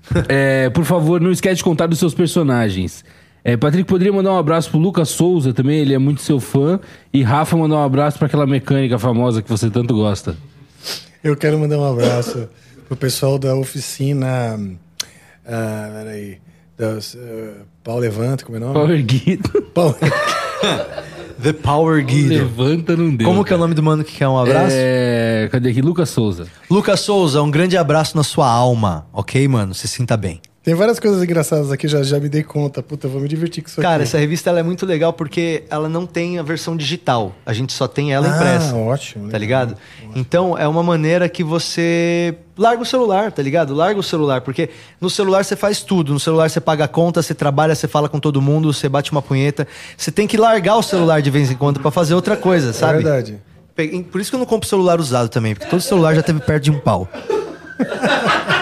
É, por favor, não esquece de contar dos seus personagens. É, Patrick, poderia mandar um abraço pro Lucas Souza também, ele é muito seu fã. E Rafa mandar um abraço pra aquela mecânica famosa que você tanto gosta. Eu quero mandar um abraço pro pessoal da oficina. Ah, peraí. Das, ah, Pau Levanta, como é o nome? Power Guido. Pau... The Power Guido. Levanta, não deu. Como que é o nome do mano que quer um abraço? É, cadê aqui? Lucas Souza. Lucas Souza, um grande abraço na sua alma, ok, mano? Se sinta bem. Tem várias coisas engraçadas aqui, já, já me dei conta. Puta, vou me divertir com isso Cara, aqui. essa revista ela é muito legal porque ela não tem a versão digital. A gente só tem ela impressa. Ah, ótimo. Tá ligado? Então é uma maneira que você larga o celular, tá ligado? Larga o celular, porque no celular você faz tudo. No celular você paga a conta, você trabalha, você fala com todo mundo, você bate uma punheta. Você tem que largar o celular de vez em quando pra fazer outra coisa, É sabe? verdade. Pe- Por isso que eu não compro celular usado também, porque todo celular já teve perto de um pau.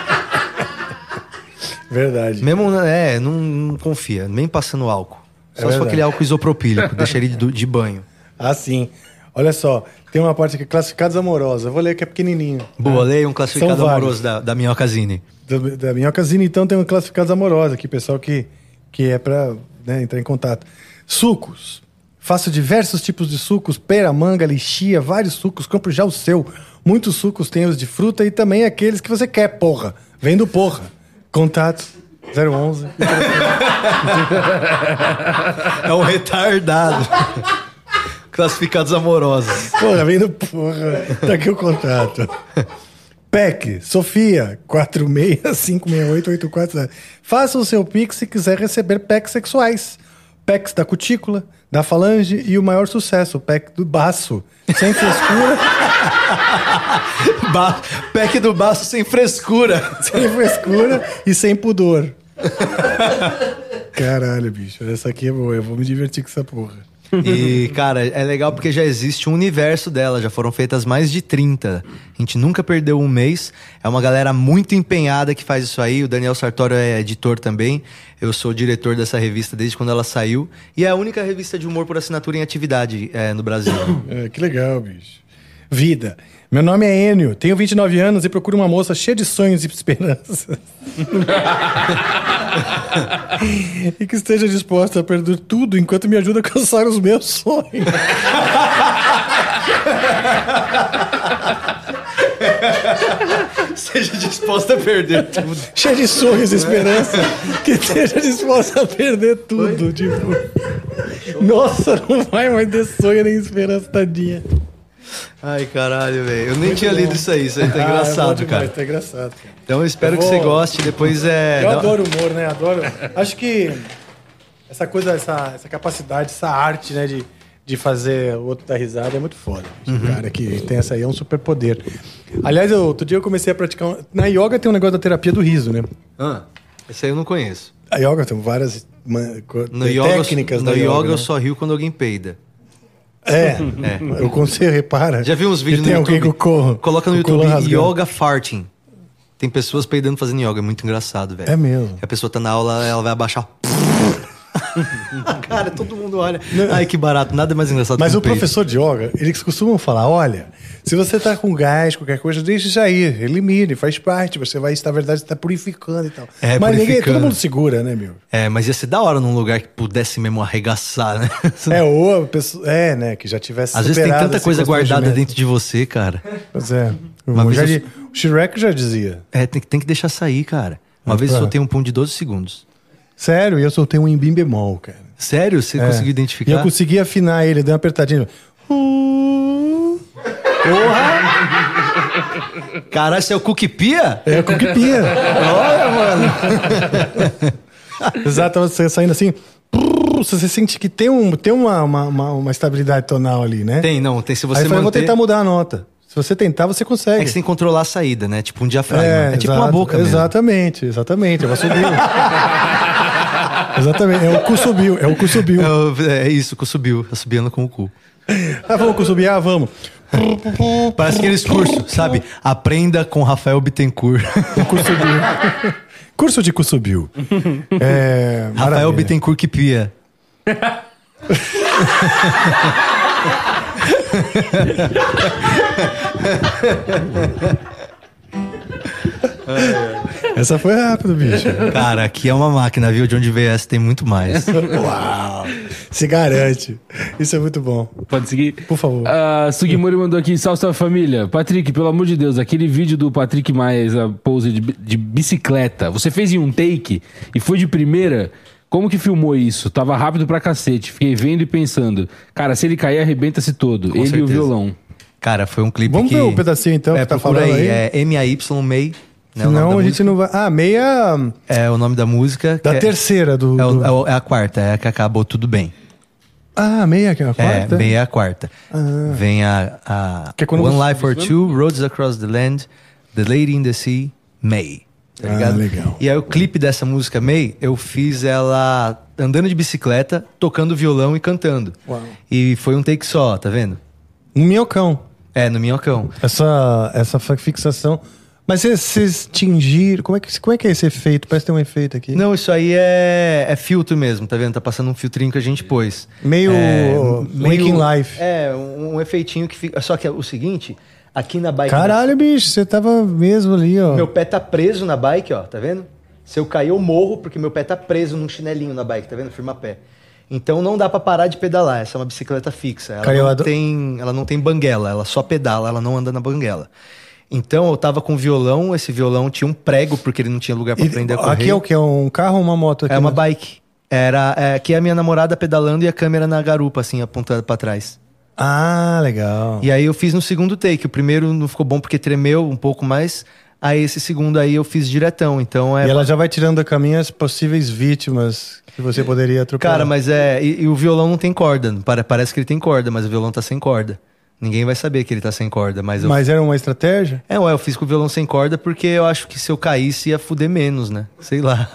Verdade. Mesmo, é, não, não confia, nem passando álcool. É Só se for aquele álcool isopropílico, deixa ele de, de banho. Ah, sim. Olha só, tem uma parte aqui, classificados amorosos. Eu vou ler que é pequenininho. Boa, leia um classificado amoroso da, da Minhocasine. Da, da Minhocasina, então, tem um classificados amorosos aqui, pessoal que, que é pra né, entrar em contato. Sucos. Faço diversos tipos de sucos, pera, manga, lixia, vários sucos, compre já o seu. Muitos sucos tem os de fruta e também aqueles que você quer, porra. Vem do porra. Contato 011. É um retardado. Classificados amorosos. Porra, vem do porra. Tá aqui o contato. PEC, Sofia, 4656884. Faça o seu Pix se quiser receber PECs sexuais. PECs da cutícula, da falange e o maior sucesso, o PEC do baço. Sem frescura, Ba pack do baço sem frescura. sem frescura e sem pudor. Caralho, bicho, essa aqui é boa. Eu vou me divertir com essa porra. E, cara, é legal porque já existe um universo dela, já foram feitas mais de 30. A gente nunca perdeu um mês. É uma galera muito empenhada que faz isso aí. O Daniel Sartório é editor também. Eu sou diretor dessa revista desde quando ela saiu. E é a única revista de humor por assinatura em atividade é, no Brasil. É, que legal, bicho. Vida. Meu nome é Enio, tenho 29 anos e procuro uma moça cheia de sonhos e esperanças. e que esteja disposta a perder tudo enquanto me ajuda a alcançar os meus sonhos. Seja disposta a perder tudo. cheia de sonhos e esperanças. que esteja disposta a perder tudo. Tipo. Nossa, não vai mais ter sonho nem esperança, tadinha. Ai, caralho, velho. Eu nem tinha lido isso aí. Isso aí tá Ah, é engraçado, demais, cara. Tá engraçado, cara. Então eu espero Eu que vou- você goste. Depois é. Eu adoro humor, né? Adoro. Acho que essa coisa, essa, essa capacidade, essa arte, né, de, de fazer o outro dar risada é muito foda. Esse cara que tem essa aí é um superpoder. Aliás, eu, outro dia eu comecei a praticar. um- Na yoga tem um negócio da terapia do riso, né? Ah, esse aí eu não conheço. A yoga tem várias man- No yoga, técnicas no da yoga, yoga. eu né? só rio quando alguém peida. É, eu consigo, repara. Já viu uns que vídeos tem no alguém YouTube? com o corro. Coloca no YouTube rasgando. yoga farting. Tem pessoas peidando fazendo yoga, é muito engraçado, velho. É mesmo. A pessoa tá na aula, ela vai abaixar. Cara, todo mundo olha. Ai, que barato, nada mais engraçado Mas que o professor de yoga, eles costumam falar: olha, se você tá com gás, qualquer coisa, deixa já ir, elimine, faz parte. Você vai, na verdade, está purificando e tal. É, Mas ninguém, todo mundo segura, né, meu? É, mas ia ser da hora num lugar que pudesse mesmo arregaçar, né? É, ou a pessoa. É, né, que já tivesse. Às vezes tem tanta coisa guardada dentro de você, cara. Pois é. Uma O, vez já eu- o Shrek já dizia. É, tem, que- tem que deixar sair, cara. Uma Mas vez eu pra- soltei um pum de 12 segundos. Sério, e eu soltei um em bim bemol, cara. Sério? Você É. conseguiu E identificar? eu consegui afinar ele, dei uma apertadinha. Uh, Caralho, você é o Cookie Pia? É com que pia. Olha, mano. Exato, você saindo assim. Você sente que tem, um, tem uma, uma, uma, uma estabilidade tonal ali, né? Tem, não, tem se Aí você eu falei, vou manter... tentar mudar a nota. Se você tentar, você consegue. É que você tem que controlar a saída, né? Tipo um diafragma. É, tipo uma exato, boca mesmo. Exatamente, exatamente. É o subiu. exatamente, é o cu subiu, é o cu subiu. É, o- é isso, que subiu. Assobiando com o cu. Ah, vamos cu subir? Ah, vamos. Parece aqueles cursos, sabe? Aprenda com Rafael Bittencourt. O cu subiu. Curso de cu subiu. É, Rafael. Bittencourt que pia. Essa foi rápido, bicho. Cara, aqui é uma máquina, viu? De onde veio essa tem muito mais. Uau. Se garante. Isso é muito bom. Pode seguir? Por favor. A Sugimori mandou aqui, salve salve família. Patrick, pelo amor de Deus, aquele vídeo do Patrick Maia, a pose de, de bicicleta, você fez em um take e foi de primeira? Como que filmou isso? Tava rápido pra cacete. Fiquei vendo e pensando, cara, se ele cair, arrebenta-se todo. ele e o certeza. violão. Cara, foi um clipe Vamos que... ver o pedacinho então é, que tá falando aí. É M-A-Y May. Né, Senão a gente música. não vai. Ah, meia É o nome da música. da que é- terceira do. É, o- do- é o- é a quarta, é a que acabou tudo bem. Ah, meia que é a quarta? É, bem é a quarta. Vem a, a Que é quando One você- Life for Two, Roads Across the Land, The Lady in the Sea, May. Tá Ah, ligado? legal. E aí o clipe dessa música May, eu fiz ela andando de bicicleta, tocando violão e cantando. Uau. E foi um take só, tá vendo? Um minhocão. É, no minhocão. Essa, essa fixação. Mas vocês- tingiram. Como é, que, como é que é esse efeito? Parece tem um efeito aqui. Não, isso aí é, é filtro mesmo, tá vendo? Tá passando um filtrinho que a gente pôs. Meio É, Making Life. É, um, um efeitinho que fica. Só que é o seguinte, aqui na bike. Caralho, bicho, você tava mesmo ali, ó. Meu pé tá preso na bike, ó, tá vendo? Se eu cair, eu morro, porque meu pé tá preso num chinelinho na bike, tá vendo? Firma pé. Então não dá pra parar de pedalar. Essa é uma bicicleta fixa. Ela, Cara, não, tem, ela não tem banguela, ela só pedala, ela não anda na banguela. Então eu tava com violão, esse violão tinha um prego, porque ele não tinha lugar pra E- prender a correia. aqui é o que? É um carro ou uma moto? Aqui, É uma né? bike. Era, é, aqui é a minha namorada pedalando e a câmera na garupa, assim, apontada pra trás. Ah, legal. E aí eu fiz no segundo take. O primeiro não ficou bom porque tremeu um pouco mais. Aí esse segundo aí eu fiz diretão. Então é. E ela já vai tirando da caminho as possíveis vítimas que você poderia atropelar. Cara, mas é. E, e o violão não tem corda. Pare- Parece que ele tem corda, mas o violão tá sem corda. Ninguém vai saber que ele tá sem corda, mas eu. Mas era uma estratégia? É, ué, eu fiz com o violão sem corda porque eu acho que se eu caísse ia fuder menos, né? Sei lá.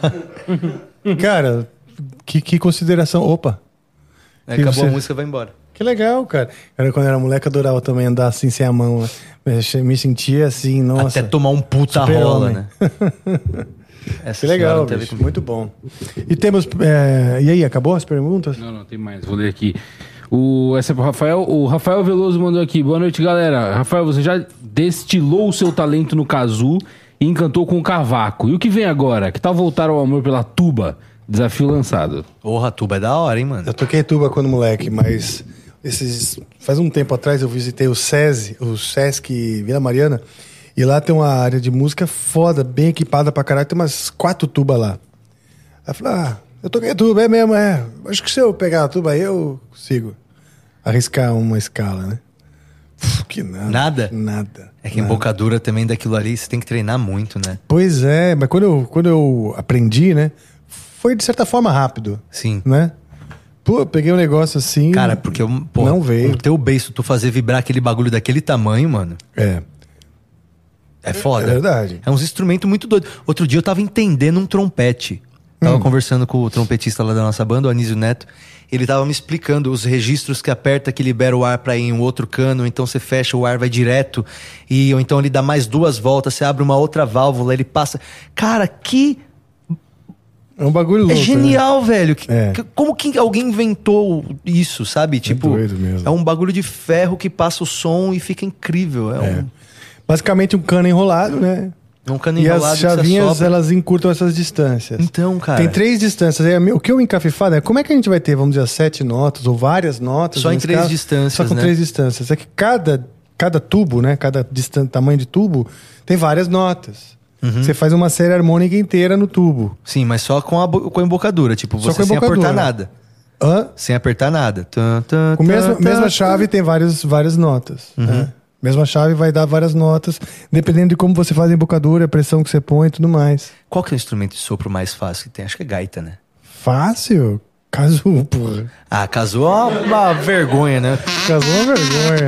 Cara, que, que consideração. Opa, Aí Que acabou você- a música, vai embora. que legal, cara. Cara, quando eu era moleque, eu adorava também andar assim sem a mão. né? Me- sentia assim, nossa. Até tomar um puta rola, né? Essa Que legal, bicho, muito bom. E temos. é, E aí, acabou as perguntas? Não, não, tem mais. Vou ler aqui. O, essa é pro Rafael. O Rafael Veloso mandou aqui. Boa noite, galera. Rafael, você já destilou o seu talento no casu e encantou com o cavaco. E o que vem agora? Que tal voltar ao amor pela tuba? Desafio lançado. Porra, tuba é da hora, hein, mano? Eu toquei tuba quando moleque, mas esses faz um tempo atrás eu visitei o SESI, o Sesc Vila Mariana, e lá tem uma área de música foda, bem equipada pra caralho, tem umas quatro tubas lá. Aí eu falei, ah, eu toquei tuba, é mesmo, é. Acho que se eu pegar a tuba aí, eu consigo arriscar uma escala, né? Uf, que nada. Nada? Nada. É que nada. embocadura também daquilo ali, você tem que treinar muito, né? Pois é, mas quando eu, quando eu aprendi, né, foi de certa forma rápido, Sim. né? Pô, eu peguei um negócio assim. Cara, porque eu, pô, Não veio. o teu beiço, tu fazer vibrar aquele bagulho daquele tamanho, mano, É, é foda. é verdade. É uns instrumentos muito doidos. Outro dia eu tava entendendo um trompete. Tava conversando com o trompetista lá da nossa banda, o Anísio Neto. Ele tava me explicando os registros que aperta que libera o ar pra ir em um outro cano, então você fecha o ar, vai direto. E ou então ele dá mais duas voltas, você abre uma outra válvula, ele passa. Cara, que É um bagulho É louco. né? genial, velho. Que- É. como que alguém inventou isso, sabe? Tipo, doido mesmo. é um bagulho de ferro que passa o som e fica incrível. É, É. um, Basicamente um cano enrolado, né? É um cano E enrolado as que você chavinhas, elas encurtam essas distâncias. Então, cara. Tem três distâncias. Aí, O que eu encafifado é como é que a gente vai ter, vamos dizer, sete notas ou várias notas? Só em três caso? distâncias, Só com né? três distâncias. É que cada, cada tubo, né? Cada distan- tamanho de tubo tem várias notas. Uhum. Você faz uma série harmônica inteira no tubo. Sim, mas só com a, com a embocadura. Tipo, Só você com a sem apertar nada. Hã? Sem apertar nada. Tan, tan, Com a mesma, mesma chave tem várias, várias notas. Uhum. né? Mesma chave vai dar várias notas, dependendo de como você faz a embocadura, a pressão que você põe e tudo mais. Qual que é o instrumento de sopro mais fácil que tem? Acho que é gaita, né? Fácil? Casu, porra. Ah, casou é uma, vergonha, né? Casu é uma vergonha.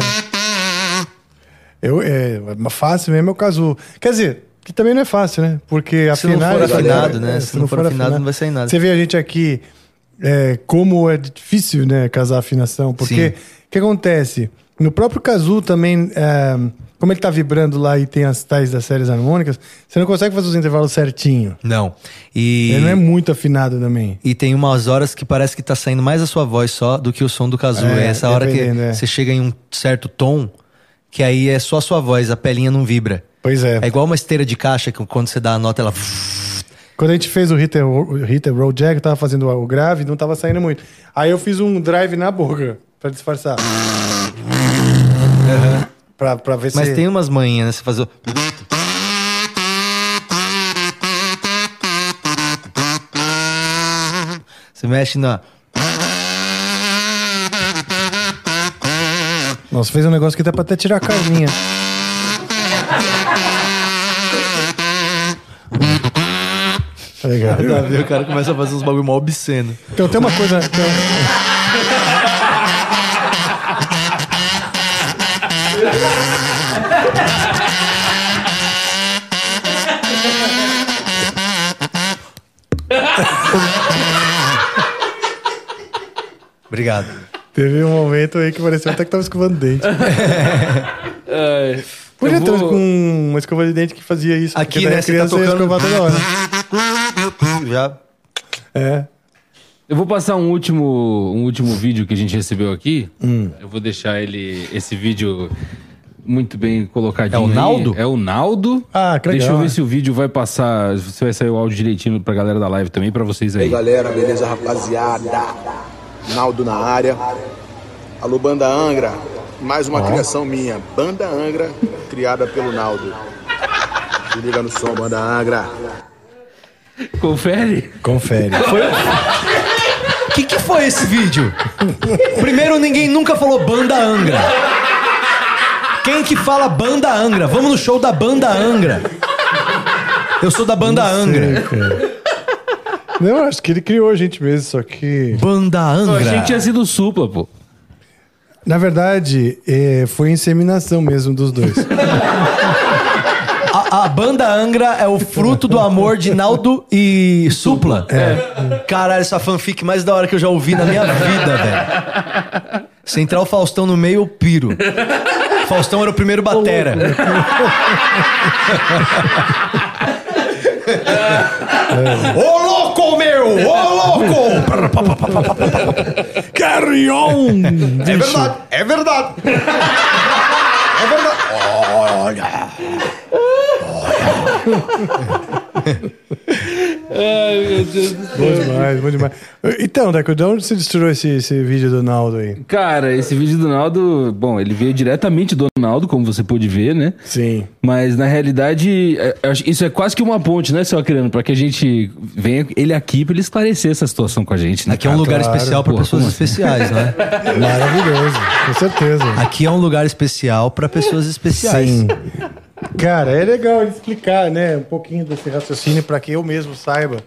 Eu, é, fácil mesmo é o casu. Quer dizer, que também não é fácil, né? Porque Se não for é- afinado, né? é, Se não for afinado, não vai sair nada. Você vê a gente aqui, é, como é difícil, né, casar afinação. Porque o que acontece? No próprio casu também, é, como ele tá vibrando lá e tem as tais das séries harmônicas, você não consegue fazer os intervalos certinho. Não. E, Ele não é muito afinado também. e tem umas horas que parece que tá saindo mais a sua voz só do que o som do casu. É, É, essa hora que é. você chega em um certo tom, que aí é só a sua voz, a pelinha não vibra. Pois é. É igual uma esteira de caixa que quando você dá a nota, ela. Quando a gente fez o Hit and Roll Jack, eu tava fazendo o grave, não tava saindo muito. Aí eu fiz um drive na boca, pra disfarçar. Pra, pra ver Mas se... tem umas manhinhas, né? Você faz o. Você mexe na. Nossa, fez um negócio que dá pra até tirar a carninha. Tá ligado? Nada a ver, o cara começa a fazer uns bagulho mó obsceno. Então tem uma coisa... tem Obrigado. Teve um momento aí que pareceu até que tava escovando dente. Ai, Podia eu ter vou- com uma escova de dente que fazia isso. Aqui, né, a você tá criança ia tocando- escovar toda hora. Já. É. Eu vou passar um último, um último vídeo que a gente recebeu aqui. Hum. Eu vou deixar ele, esse vídeo muito bem colocadinho. É o aí. Naldo? É o Naldo. Ah, que Deixa eu ver se o vídeo vai passar, se vai sair o áudio direitinho pra galera da live também, pra vocês E aí aí. galera, beleza rapaziada? Naldo na área. Alô Banda Angra, mais uma criação minha. Banda Angra, criada pelo Naldo. Se liga no som, Banda Angra. Confere. Confere. O que, que foi esse vídeo? Primeiro, ninguém nunca falou banda Angra. Quem que fala banda Angra? Vamos no show da banda Angra. Eu sou da banda Angra. Sei, cara. Não, acho que ele criou a gente mesmo, só que... Banda Eu achei que Angra. tinha sido supla, pô. Na verdade, é, foi inseminação mesmo dos dois. A, banda Angra é o fruto do amor de Naldo e Supla. É. Caralho, essa fanfic mais da hora que eu já ouvi na minha vida, velho. Central Faustão no meio, eu piro. Faustão era o primeiro batera. Ô louco, meu! Ô louco! Carry on! É verdade, é verdade. É verdade. Olha. Ai, meu Deus do céu. Bom demais, bom demais. Então, Deco, de onde você destruiu esse, esse vídeo do Naldo aí? Cara, esse vídeo do Naldo, bom, ele veio diretamente do Naldo, como você pôde ver, né? Sim. Mas na realidade, é, isso é quase que uma ponte, né, seu Acreano? Pra que a gente venha ele aqui pra ele esclarecer essa situação com a gente, né? Aqui é um cara? lugar claro. especial para Pô, pessoas assim? especiais, né? Maravilhoso, com certeza. Aqui é um lugar especial para pessoas especiais. Sim. Cara, é legal explicar, né, um pouquinho desse raciocínio para que eu mesmo saiba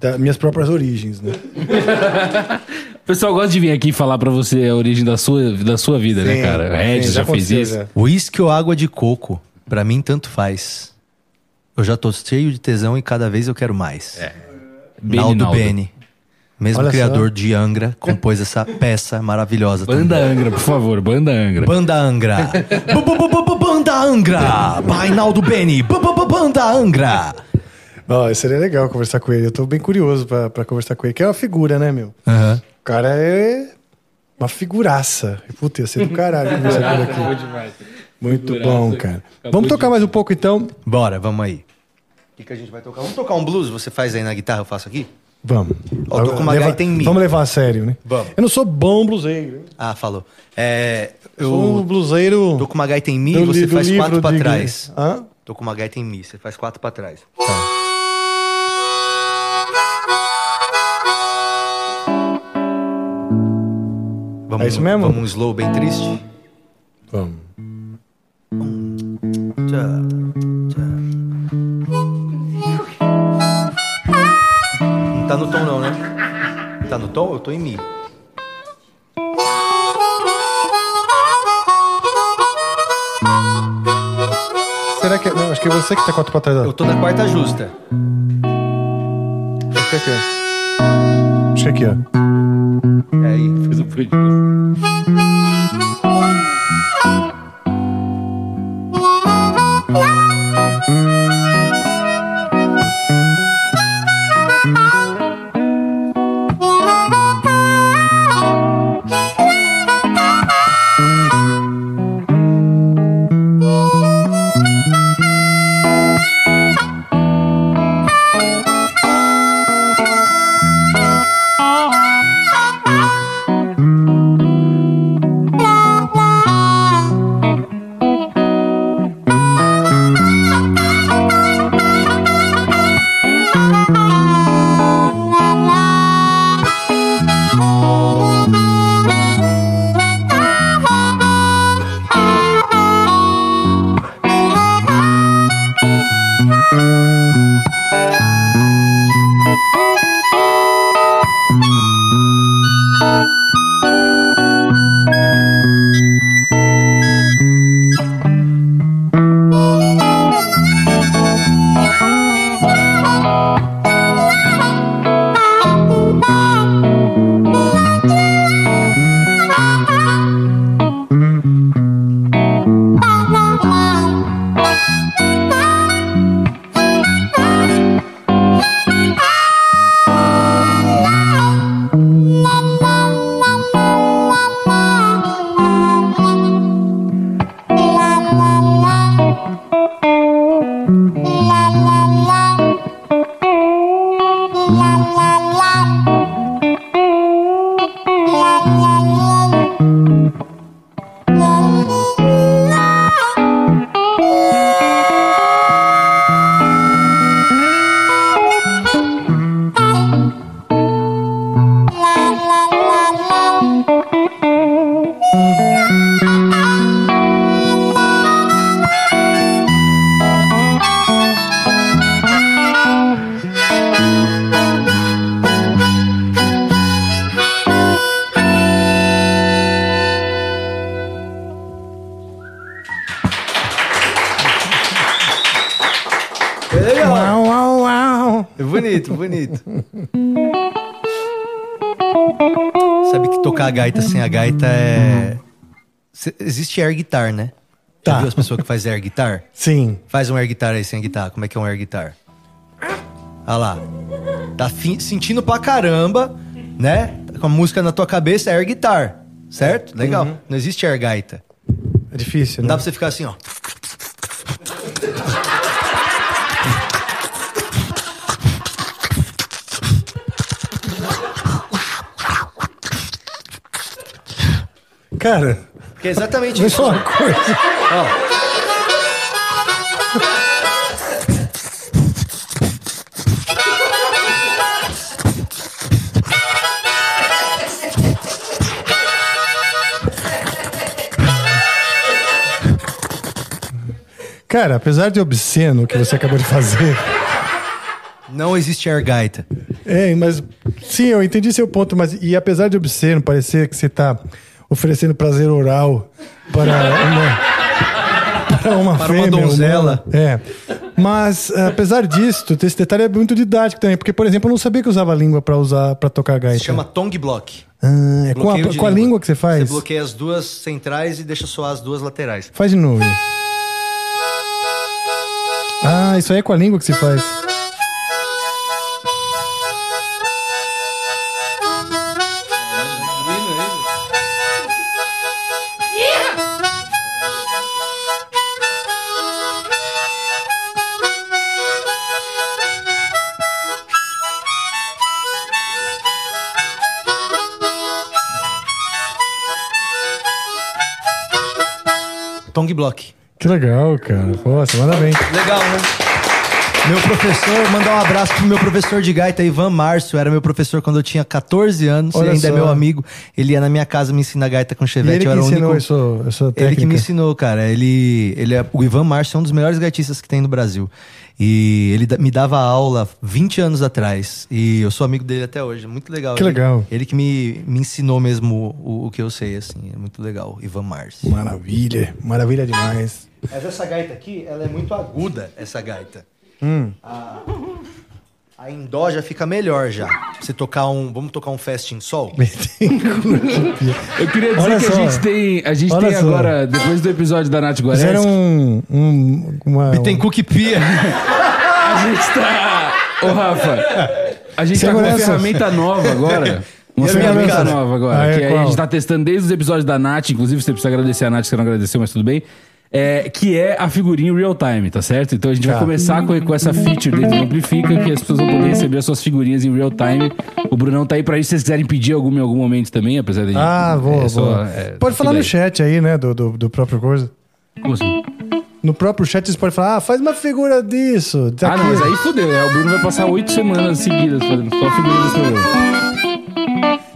das minhas próprias origens, né? O pessoal gosta de vir aqui falar pra você a origem da sua, da sua vida, né, Sim, cara? O sim, Regis já, fez isso. já. Uísque ou água de coco, para mim tanto faz. Eu já tô cheio de tesão e cada vez eu quero mais. Naldo Naldo. Beni, mesmo Olha criador só. de Angra, compôs essa peça maravilhosa. Banda também. Angra, por favor, Banda Angra. Banda Angra. Banda Angra. By Naldo Beni. Banda Angra. Ó, seria legal conversar com ele. Eu tô bem curioso pra pra conversar com ele, que é uma figura, né, meu? Aham. O cara é uma figuraça. Puta, ia ser do caralho conversar com ele aqui. Muito Figuraça. bom, cara. Acabou Vamos de- tocar mais um pouco, então? Bora, vamos aí. O que, que a gente vai tocar? Vamos tocar um blues? Você faz aí na guitarra, eu faço aqui? Vamos. Ó, tô com uma Leva- gaita em mim. Vamos levar a sério, né? Vamos. Eu não sou bom bluseiro. Ah, falou. É, Eu sou um eu bluseiro... tô com uma gaita em mi do e você faz quatro pra de- trás. Hã? Tô com uma gaita em mi, você faz quatro pra trás. Vamos, É isso mesmo? Vamos um slow bem triste? Vamos. Não tá no tom não, né? Tá no tom? Eu tô em mi. Será que. Não, acho que é você que tá quatro pra trás. Eu tô na quarta justa. Acho que é aqui, ó. Acho que é aqui, ó. É aí. Fez o pudim. Gaita sem a gaita é. Cê- Existe air guitar, né? Já Tá. viu as pessoas que fazem air guitar? Sim. Faz um air guitar aí sem guitarra. Como é que é um air guitar? Olha lá. Tá fi- sentindo pra caramba, né? Tá com a música na tua cabeça, é air guitar. Certo? Legal. Não existe air gaita. É difícil, Não né? dá pra você ficar assim, ó. Cara, Que é exatamente isso. uma coisa. Ó. Cara, apesar de obsceno o que você acabou de fazer. Não existe air gaita. É, mas sim, eu entendi seu ponto, mas e apesar de obsceno parecer que você está oferecendo prazer oral para uma para uma Para uma fêmea donzela. humana, é. Mas apesar disso, esse detalhe é muito didático também, porque por exemplo, eu não sabia que usava a língua para usar para tocar gaita. Se chama tongue block. Ah, é com a, com a língua que você faz? Você bloqueia as duas centrais e deixa soar as duas laterais. Faz de novo. Ah, isso aí é com a língua que se faz. Block. Que legal, cara. Pô, você manda bem. Legal, né? Meu professor, mandar um abraço pro meu professor de gaita, Ivan Márcio. Era meu professor quando eu tinha 14 anos Olha ainda é só. meu amigo. Ele ia na minha casa me ensinar gaita com chevette. eu era o ensinou único... isso, essa técnica. Ele que me ensinou, cara. Ele, ele é, o Ivan Márcio é um dos melhores gaitistas que tem no Brasil. E ele me dava aula 20 anos atrás. E eu sou amigo dele até hoje. Muito legal. Que Ele- legal. Ele que me, me ensinou mesmo o, o que eu sei, assim. É muito legal. Ivan Márcio. Maravilha, maravilha demais. Mas essa gaita aqui, ela é muito aguda, essa gaita. Hum. A, a em dó já fica melhor já. Você tocar um... Vamos tocar um fast em sol? Eu queria dizer Olha que a só. gente tem, a gente Olha tem só. agora, depois do episódio da Nath Guareschi, Fizeram um, um, uma... E tem cookie pia. a gente tá... Ô, Rafa, a gente tá com uma ferramenta nova agora. Uma ferramenta nova agora. Ah, é, que a qual? gente tá testando desde os episódios da Nath. Inclusive, você precisa agradecer a Nath, que você não agradeceu, mas tudo bem. É, que é a figurinha real time, tá certo? Então a gente vai Tá. começar com, com essa feature dentro do Amplifica, que as pessoas vão poder receber as suas figurinhas em real time. O Brunão tá aí pra isso, se vocês quiserem pedir alguma em algum momento também, apesar de. Ah, vou, é só- vou. é, Pode falar no chat aí, né, do, do, do próprio coisa. Como assim? No próprio chat você pode falar, ah, faz uma figura disso. Ah, não, daqui." mas aí fudeu. É, o Bruno vai passar oito semanas seguidas fazendo só figurinha desse programa.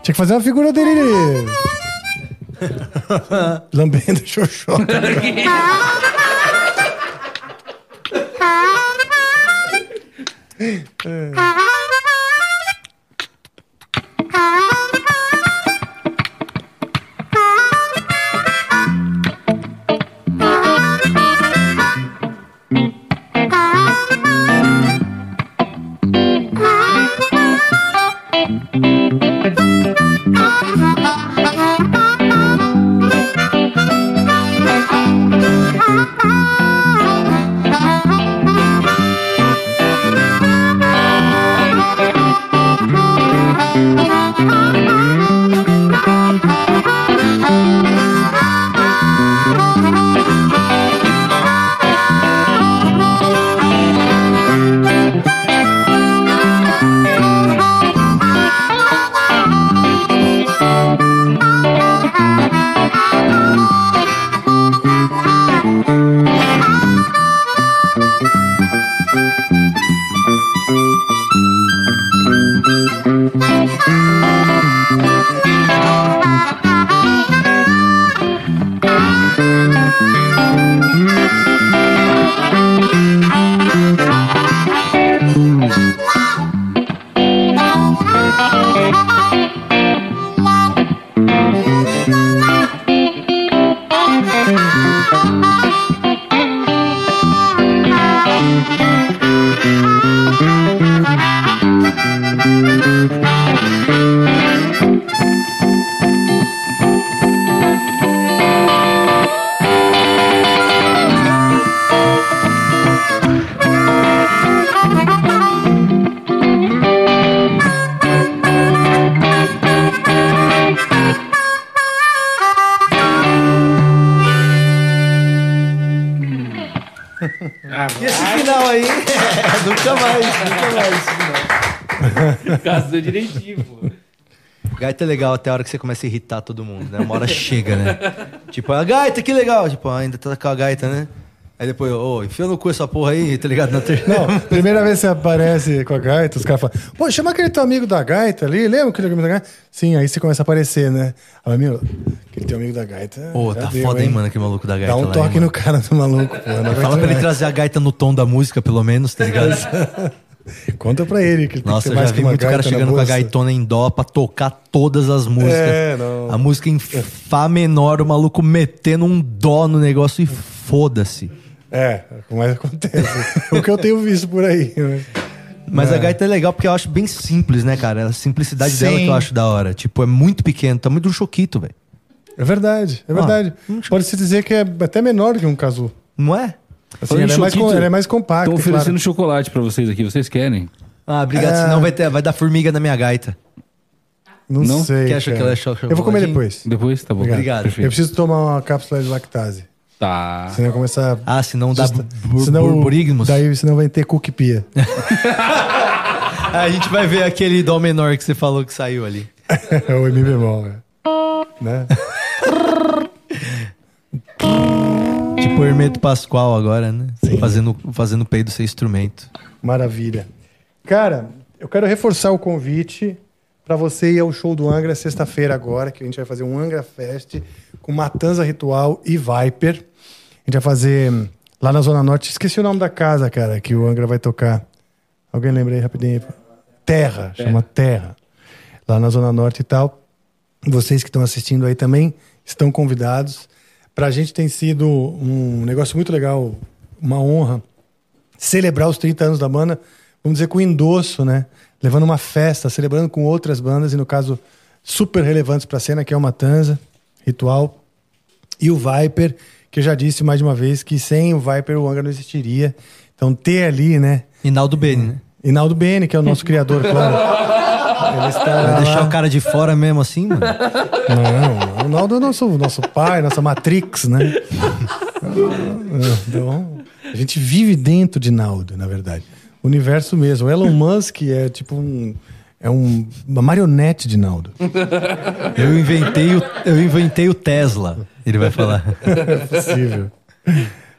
Tinha que fazer uma figura dele. Lambendo xoxota. E Casou direitinho, pô. Gaita é legal até a hora que você começa a irritar todo mundo, né? Uma hora chega, né? Tipo, a gaita, que legal. Tipo, ah, ainda tá com a gaita, né? Aí depois, ô, enfia no cu essa porra aí, tá ligado? Na ter... Não, primeira vez que você aparece com a gaita, os caras falam, pô, chama aquele teu amigo da gaita ali, lembra aquele amigo da gaita? Sim, aí você começa a aparecer, né? Aí, meu, aquele teu amigo da gaita. Pô, tá deu, foda, hein, mano, aquele maluco da gaita Dá um lá, toque hein, no cara do maluco, pô. Não Fala pra ele trazer a gaita no tom da música, pelo menos, tá ligado? Conta pra ele que ele Nossa, tem eu que ter mais já vi muito cara chegando com a gaitona em dó pra tocar todas as músicas. É, não. A música em Fá menor, o maluco metendo um dó no negócio e foda-se. É, mas acontece. o que eu tenho visto por aí. né? Mas a gaita é legal porque eu acho bem simples, né, cara? A simplicidade Sim. dela que eu acho da hora. Tipo, é muito pequeno, tamanho de um choquito, velho. É verdade, é verdade. Pode-se dizer que é até menor que um casu. Não é? Assim, ela, é mais, com- ela é mais compacta. Estão oferecendo claro. chocolate pra vocês aqui. Vocês querem? Ah, obrigado, É. senão vai, ter, vai dar formiga na minha gaita. Não, Não? sei. Quer acha cara. que ela é cho- Eu vou comer depois. Depois? Tá bom. Obrigado. Eu preciso tomar uma cápsula de lactase. Tá. Senão começar. Ah, senão dá senão, burburigmos. daí senão vai ter cookie pia. Ah, a gente vai ver aquele dó menor que você falou que saiu ali. É o Mi bemol, né? né? Tipo o Hermeto Pascoal agora, né? Fazendo, fazendo peido ser instrumento. Maravilha. Cara, eu quero reforçar o convite para você ir ao show do Angra sexta-feira agora, que a gente vai fazer um Angra Fest com Matanza Ritual e Viper. A gente vai fazer lá na Zona Norte. Esqueci o nome da casa, cara, que o Angra vai tocar. Alguém lembra aí rapidinho? Terra, chama Terra. Lá na Zona Norte e tal. Vocês que estão assistindo aí também estão convidados. Pra gente tem sido um negócio muito legal, uma honra celebrar os 30 anos da banda, vamos dizer, com endosso, né? Levando uma festa, celebrando com outras bandas, e no caso, super relevantes para a cena, que é o Matanza, Ritual, e o Viper, que eu já disse mais de uma vez que sem o Viper o Angra não existiria. Então, ter ali, né? Inaldo Bene, né? Inaldo Bene, que é o nosso criador, claro. Ele está Vai deixar o cara de fora mesmo assim, mano? Não, o Naldo é nosso, nosso pai, nossa Matrix, né? Então, a gente vive dentro de Naldo, na verdade. O universo mesmo. O Elon Musk é tipo um. É um, uma marionete de Naldo. Eu inventei o, eu inventei o Tesla, ele vai falar. É possível.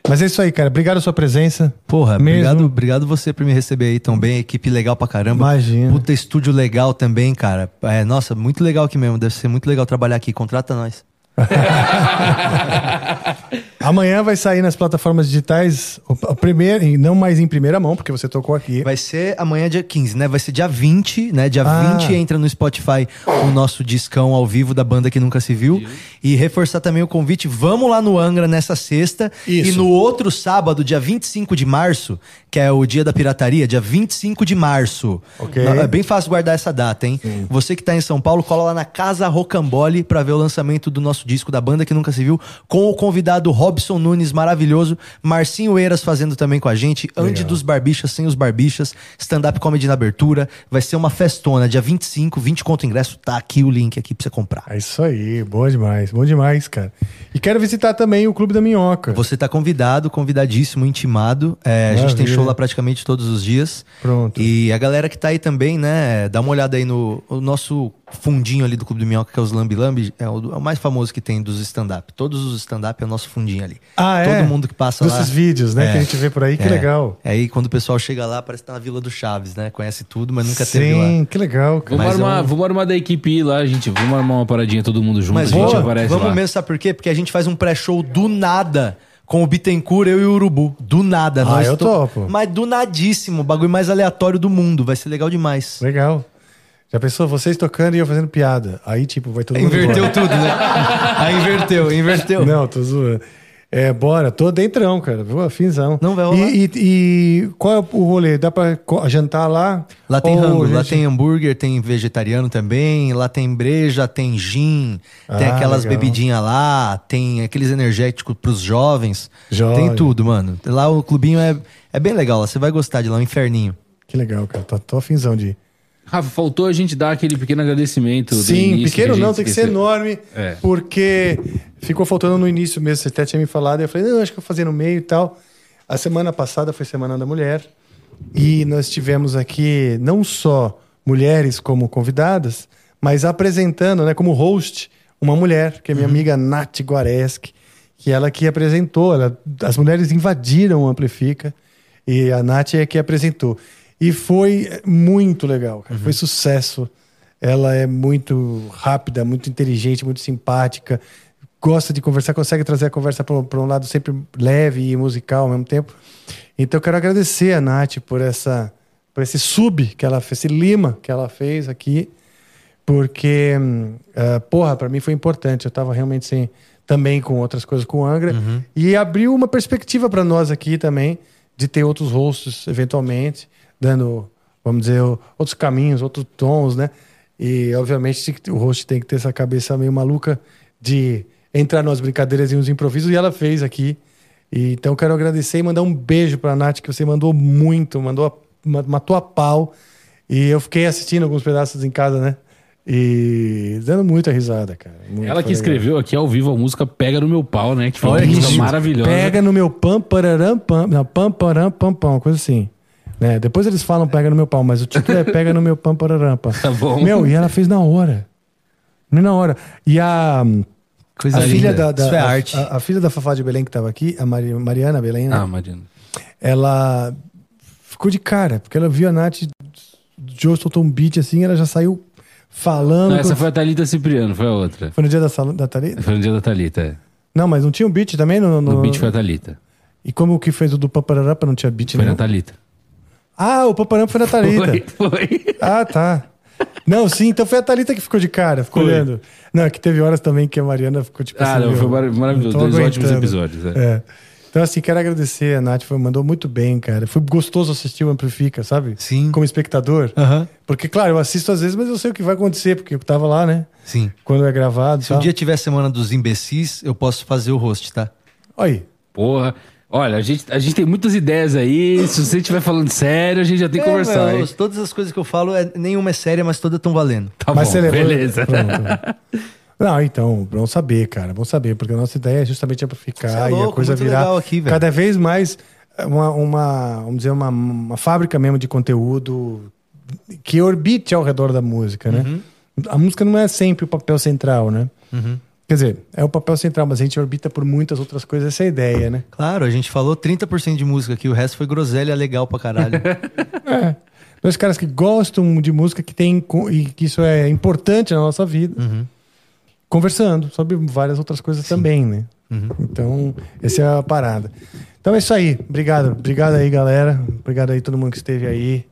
Mas é isso aí, cara. Obrigado a sua presença. Porra, Mesmo. obrigado, obrigado você por me receber aí tão bem. Equipe legal pra caramba. Imagina. Puta estúdio legal também, cara. É, nossa, muito legal aqui mesmo. Deve ser muito legal trabalhar aqui. Contrata nós. Amanhã vai sair nas plataformas digitais o, primeiro, e não mais em primeira mão, porque você tocou aqui. Vai ser amanhã, dia 15, né? Vai ser dia 20, né? Dia Ah. 20 entra no Spotify o nosso discão ao vivo da banda que nunca se viu. E reforçar também o convite. Vamos lá no Angra nessa sexta. Isso. E no outro sábado, dia 25 de março, que é o dia da pirataria, dia 25 de março. Ok. É bem fácil guardar essa data, hein? Você que tá em São Paulo, cola lá na Casa Rocambole pra ver o lançamento do nosso disco da banda que nunca se viu, com o convidado Robson Nunes, maravilhoso, Marcinho Eiras fazendo também com a gente, Andy dos Barbichas sem os Barbichas, stand-up comedy na abertura, vai ser uma festona, dia 25, 20 conto ingresso, tá aqui o link aqui pra você comprar. É isso aí, boa demais, bom demais, cara. E quero visitar também o Clube da Minhoca. Você tá convidado, convidadíssimo, intimado. É, a gente tem show lá praticamente todos os dias. Pronto. E a galera que tá aí também, né? Dá uma olhada aí no nosso fundinho ali do Clube do Minhoca, que é os Lambi Lambi. É o, é o mais famoso que tem dos stand-up. Todos os stand-up é o nosso fundinho ali. Ah, é? Todo mundo que passa lá. Desses vídeos, né, É. que a gente vê por aí, que É. legal. Aí quando o pessoal chega lá, parece que tá na Vila do Chaves, né? Conhece tudo, mas nunca teve lá. Sim, que legal. cara. Vamos Mas armar, eu- vamos armar da equipe ir lá, gente. Vamos armar uma paradinha todo mundo junto. Mas a gente boa, aparece vamos lá. mesmo, sabe por quê? Porque a gente faz um pré-show do nada. Com o Bittencourt, eu e o Urubu. Do nada. Ah, nós eu to- topo. Mas do nadíssimo. O bagulho mais aleatório do mundo. Vai ser legal demais. Legal. Já pensou vocês tocando e eu fazendo piada? Aí, tipo, vai todo mundo Inverteu embora. tudo, né? Aí inverteu, inverteu. Não, tô zoando. É, bora, tô dentrão, cara. Vou afinzão. Não, vai rolar. E, e- e qual é o rolê? Dá pra jantar lá? Lá tem rango, a lá gente- tem hambúrguer, tem vegetariano também, lá tem breja, tem gin, tem Ah, aquelas legal. bebidinhas lá, tem aqueles energéticos pros jovens. Jovem. Tem tudo, mano. Lá o clubinho é, é bem legal, lá você vai gostar de lá, um inferninho. Que legal, cara. Tô, tô afinzão de ir. Rafa, faltou a gente dar aquele pequeno agradecimento. Sim, início pequeno não, tem que ser enorme, É. porque ficou faltando no início mesmo, você até tinha me falado, e eu falei, não, acho que eu vou fazer no meio e tal. A semana passada foi Semana da Mulher, e nós tivemos aqui não só mulheres como convidadas, mas apresentando, né, como host, uma mulher, que é minha amiga Nath Guareschi, que ela que apresentou, ela- as mulheres invadiram o Amplifica, e a Nath é que apresentou. E foi muito legal, cara. foi sucesso. Ela é muito rápida, muito inteligente, muito simpática, gosta de conversar, consegue trazer a conversa para um lado sempre leve e musical ao mesmo tempo. Então eu quero agradecer a Nath por essa por esse sub que ela fez, esse lima que ela fez aqui, porque ah, porra, para mim foi importante. Eu estava realmente sem também com outras coisas com o Angra e abriu uma perspectiva para nós aqui também de ter outros rostos eventualmente, dando, vamos dizer, outros caminhos, outros tons, né? E obviamente o host tem que ter essa cabeça meio maluca de entrar nas brincadeiras e nos improvisos e ela fez aqui. E, então quero agradecer e mandar um beijo pra Nath, que você mandou muito, mandou a- ma- matou a pau. E eu fiquei assistindo alguns pedaços em casa, né? E dando muita risada, cara. Muito Ela que legal. escreveu aqui ao vivo a música Pega no Meu Pau, né? Que foi Olha uma música maravilhosa. Pega no meu pam, pararam, pam. Não, pam, param, pam, pam, coisa assim. Né? Depois eles falam pega no meu pau, mas o título é pega no meu pam, pararam, pam. Tá bom. Meu, e ela fez na hora. Na hora. E a, Coisa a linda. filha da, da- Isso é a- arte. A, a filha da Fafá de Belém que tava aqui, a Mari- Mariana Belém, né? Ah, Mariana. ela ficou de cara, porque ela viu a Nath, Joe soltou um beat assim, ela já saiu falando. Não, essa com- foi a Thalita Cipriano, foi a outra. Foi no dia da, da Thalita? Foi no dia da Thalita, é. Não, mas não tinha um beat também? No, no, No beat foi a Thalita. E como o que fez o do Papararapa não tinha beat Foi nenhum? na Thalita. Ah, o Papararapa foi na Thalita. Foi, foi. Ah, tá. Não, sim, então foi a Thalita que ficou de cara, ficou Foi. olhando. Não, é que teve horas também que a Mariana ficou tipo Ah, assim. não, meu, foi mar- maravilhoso. não Dois ótimos aguentando. episódios, é. É. Então, assim, quero agradecer. A Nath foi, mandou muito bem, cara. Foi gostoso assistir o Amplifica, sabe? Sim. Como espectador. Aham. Porque, claro, eu assisto às vezes, mas eu sei o que vai acontecer, porque eu tava lá, né? Sim. Quando é gravado. Se um dia tiver semana dos imbecis, eu posso fazer o host, tá? Aí. Porra. Olha, a gente, a gente tem muitas ideias aí. Se você estiver falando sério, a gente já tem que conversar. meu, todas as coisas que eu falo, é, nenhuma é séria, mas todas estão valendo. Tá mas bom, você levou. beleza. Não, então, vamos saber, cara. Vamos saber, porque a nossa ideia é justamente amplificar Você é e a louco, coisa virar legal aqui, cada vez mais uma, uma, vamos dizer, uma, uma fábrica mesmo de conteúdo que orbite ao redor da música, né? Uhum. A música não é sempre o papel central, né? Quer dizer, é o papel central, mas a gente orbita por muitas outras coisas, essa é a ideia, né? Claro, a gente falou 30% de música aqui, o resto foi groselha legal pra caralho. É. Dois caras que gostam de música que tem e que isso é importante na nossa vida. Uhum. Conversando sobre várias outras coisas também, né? Uhum. Então, essa é a parada. Então é isso aí. Obrigado. Obrigado aí, galera. Obrigado aí todo mundo que esteve aí.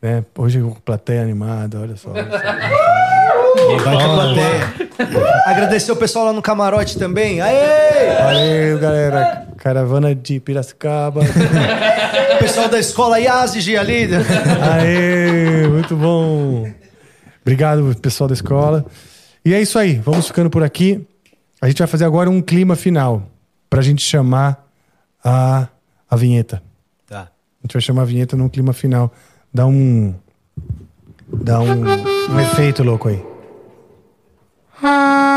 Né? Hoje com plateia animada, olha só. Vai pra plateia. Agradecer o pessoal lá no camarote também. Aê! Valeu, galera. Caravana de Piracicaba. O pessoal da escola IASG ali. Aê, muito bom. Obrigado, pessoal da escola. E é isso aí, vamos ficando por aqui. A gente vai fazer agora um clima final pra gente chamar a, a vinheta. Tá. A gente vai chamar a vinheta num clima final. Dá um. Dá um, um efeito louco aí. Ah